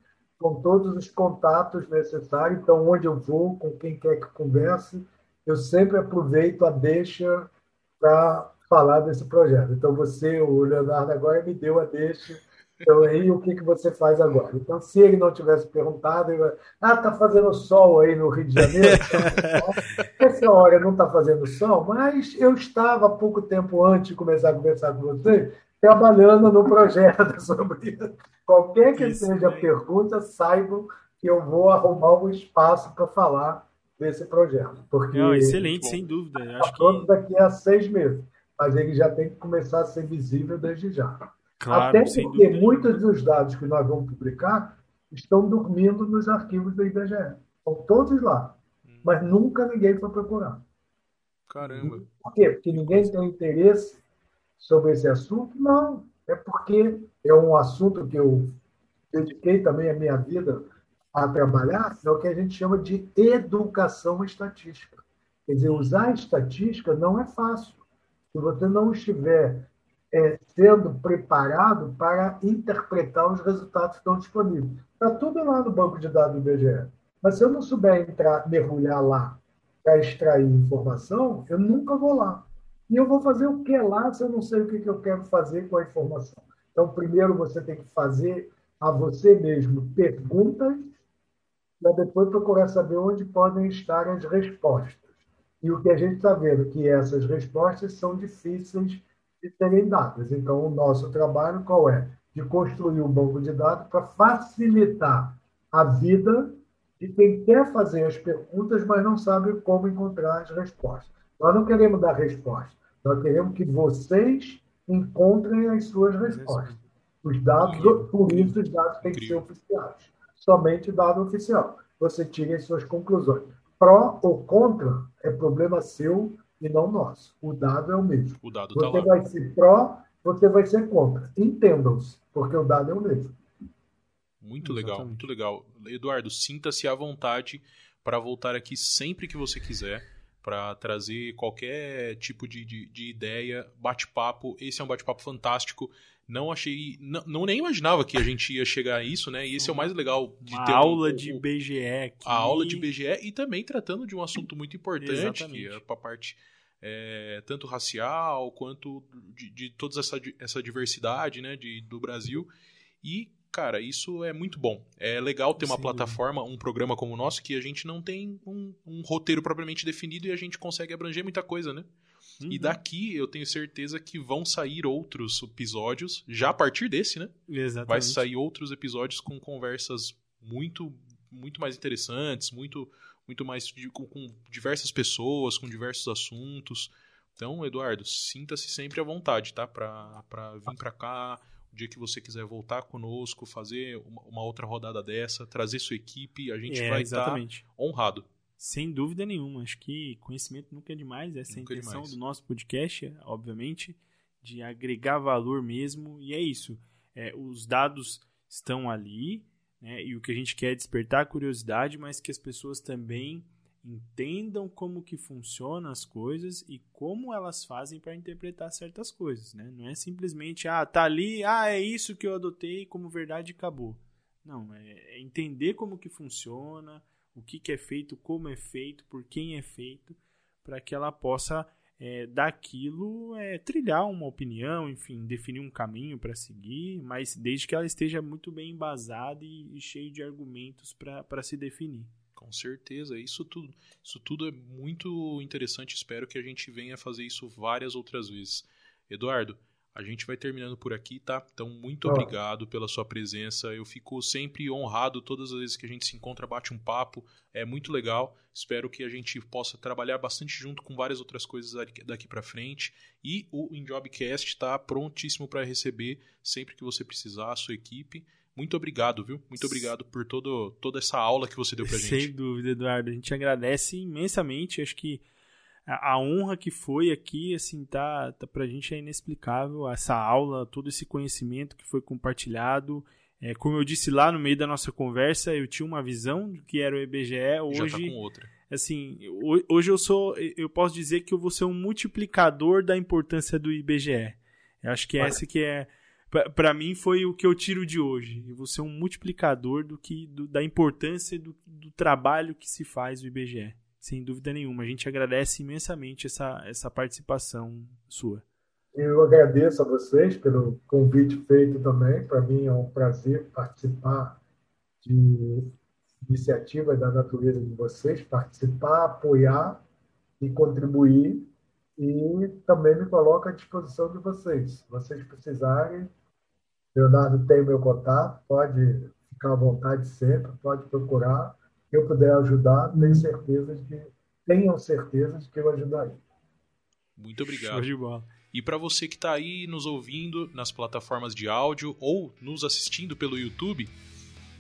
com todos os contatos necessários. Então, onde eu vou, com quem quer que converse, eu sempre aproveito a deixa para falar desse projeto. Então, você, o Leonardo, agora me deu a deixa. Então, aí, o que, que você faz agora? Então, se ele não tivesse perguntado, ele ah, está fazendo sol aí no Rio de Janeiro? Essa hora não está fazendo sol, mas eu estava pouco tempo antes de começar a conversar com você, trabalhando no projeto sobre isso. Qualquer que Isso seja a pergunta, saibam que eu vou arrumar um espaço para falar desse projeto. Porque Não, excelente, bom. sem dúvida. Está acho que, daqui a seis meses, mas ele já tem que começar a ser visível desde já. claro, Até porque muitos dos dados que nós vamos publicar estão dormindo nos arquivos do IBGE. Estão todos lá, mas nunca ninguém foi procurar. Caramba. Por quê? Porque ninguém tem interesse sobre esse assunto? Não. É porque é um assunto que eu dediquei também a minha vida a trabalhar, é o que a gente chama de educação estatística. Quer dizer, usar estatística não é fácil. Se você não estiver é, sendo preparado para interpretar os resultados que estão disponíveis. Está tudo lá no banco de dados do IBGE. Mas se eu não souber entrar, mergulhar lá para extrair informação, eu nunca vou lá. E eu vou fazer o que lá se eu não sei o que eu quero fazer com a informação? Então, primeiro você tem que fazer a você mesmo perguntas para depois procurar saber onde podem estar as respostas. E o que a gente está vendo é que essas respostas são difíceis de serem dadas. Então, o nosso trabalho qual é? De construir um banco de dados para facilitar a vida de quem quer fazer as perguntas, mas não sabe como encontrar as respostas. Nós não queremos dar resposta, nós queremos que vocês encontrem as suas respostas. Os dados, por isso, os dados têm que ser oficiais. Somente dado oficial. Você tira as suas conclusões. Pró ou contra é problema seu e não nosso. O dado é o mesmo. O dado tá Você lá. vai ser pró, você vai ser contra. Entendam-se, porque o dado é o mesmo. Muito legal, Exatamente. muito legal. Eduardo, sinta-se à vontade para voltar aqui sempre que você quiser, para trazer qualquer tipo de, de, de ideia, bate-papo. Esse é um bate-papo fantástico. Não achei, não, não nem imaginava que a gente ia chegar a isso, né? E esse é o mais legal de Uma ter aula um- de um- BGE aqui. a aula de BGE e também tratando de um assunto muito importante, Exatamente. que é para a parte é, tanto racial quanto de, de toda essa, essa diversidade né, de, do Brasil. E, cara, isso é muito bom. É legal ter uma Sem plataforma, um programa como o nosso, que a gente não tem um, um roteiro propriamente definido e a gente consegue abranger muita coisa, né? Uhum. E daqui eu tenho certeza que vão sair outros episódios, já a partir desse, né? Exatamente. vai sair outros episódios com conversas muito muito mais interessantes, muito muito mais com, com diversas pessoas, com diversos assuntos. Então, Eduardo, sinta-se sempre à vontade, tá? Pra, pra vir pra cá, o dia que você quiser voltar conosco, fazer uma, outra rodada dessa, trazer sua equipe, a gente É, vai estar exatamente. honrado. Sem dúvida nenhuma. Acho que conhecimento nunca é demais. Essa é a Nunca é intenção demais. do nosso podcast, obviamente, de agregar valor mesmo. E é isso. É, os dados estão ali, né? E o que a gente quer é despertar a curiosidade, mas que as pessoas também entendam como que funcionam as coisas e como elas fazem para interpretar certas coisas, né? Não é simplesmente, ah, tá ali, ah, é isso que eu adotei como verdade e acabou. Não, é é entender como que funciona, o que, que é feito, como é feito, por quem é feito, para que ela possa é, daquilo é, trilhar uma opinião, enfim, definir um caminho para seguir, mas desde que ela esteja muito bem embasada e, e cheia de argumentos para se definir. Com certeza, isso tudo, isso tudo é muito interessante. Espero que a gente venha fazer isso várias outras vezes. Eduardo, a gente vai terminando por aqui, tá? Então, muito Ó. obrigado pela sua presença. Eu fico sempre honrado todas as vezes que a gente se encontra, bate um papo. É muito legal. Espero que a gente possa trabalhar bastante junto com várias outras coisas daqui- daqui para frente. E o InJobcast está prontíssimo para receber sempre que você precisar, a sua equipe. Muito obrigado, viu? Muito obrigado por todo, toda essa aula que você deu pra gente. Sem dúvida, Eduardo. A gente agradece imensamente. Acho que a, a, honra que foi aqui, assim, tá, tá pra gente é inexplicável. Essa aula, todo esse conhecimento que foi compartilhado. É, como eu disse lá no meio da nossa conversa, eu tinha uma visão do que era o EBGE. Hoje, Já tá com outra. Assim, hoje eu sou, eu posso dizer que eu vou ser um multiplicador da importância do IBGE. Eu acho que essa que é para mim foi o que eu tiro de hoje. Eu vou ser um multiplicador do que do, da importância do, do trabalho que se faz no IBGE. Sem dúvida nenhuma. A gente agradece imensamente essa, essa participação sua. Eu agradeço a vocês pelo convite feito também. Para mim é um prazer participar de iniciativas da natureza de vocês, participar, apoiar e contribuir. E também me coloco à disposição de vocês. Se vocês precisarem, Leonardo tem meu contato, pode ficar à vontade sempre, pode procurar. Se eu puder ajudar, tenho certeza de que, tenham certeza de que eu ajudarei. Muito obrigado. Show de bola. E para você que está aí nos ouvindo nas plataformas de áudio ou nos assistindo pelo YouTube,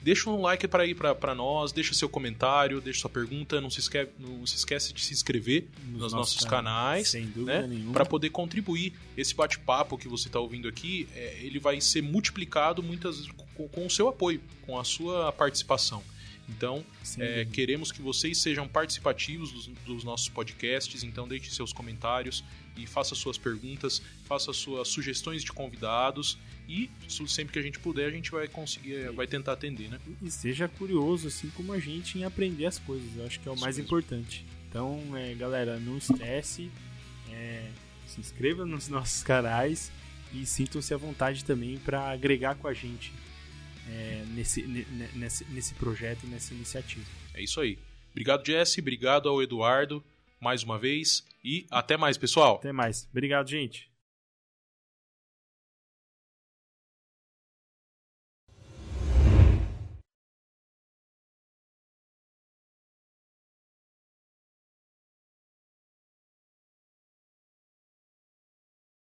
deixa um like para ir para nós, deixa seu comentário, deixa sua pergunta, não se esquece, não se esquece de se inscrever nos, nos nossos canais, né, para poder contribuir. Esse bate-papo que você está ouvindo aqui, é, ele vai ser multiplicado muitas com, com o seu apoio, com a sua participação. Então, é, queremos que vocês sejam participativos dos, dos, nossos podcasts, então deixe seus comentários e faça suas perguntas, faça suas sugestões de convidados e sempre que a gente puder a gente vai conseguir, vai tentar atender, né? E seja curioso, assim como a gente, em aprender as coisas, eu acho que é o Isso mais mesmo. importante. Então, é, galera, não esquece, é, se inscreva nos nossos canais e sintam-se à vontade também para agregar com a gente é, nesse, nesse, nesse projeto e nessa iniciativa. É isso aí. Obrigado, Jesse. Obrigado ao Eduardo mais uma vez. E até mais, pessoal. Até mais. Obrigado, gente.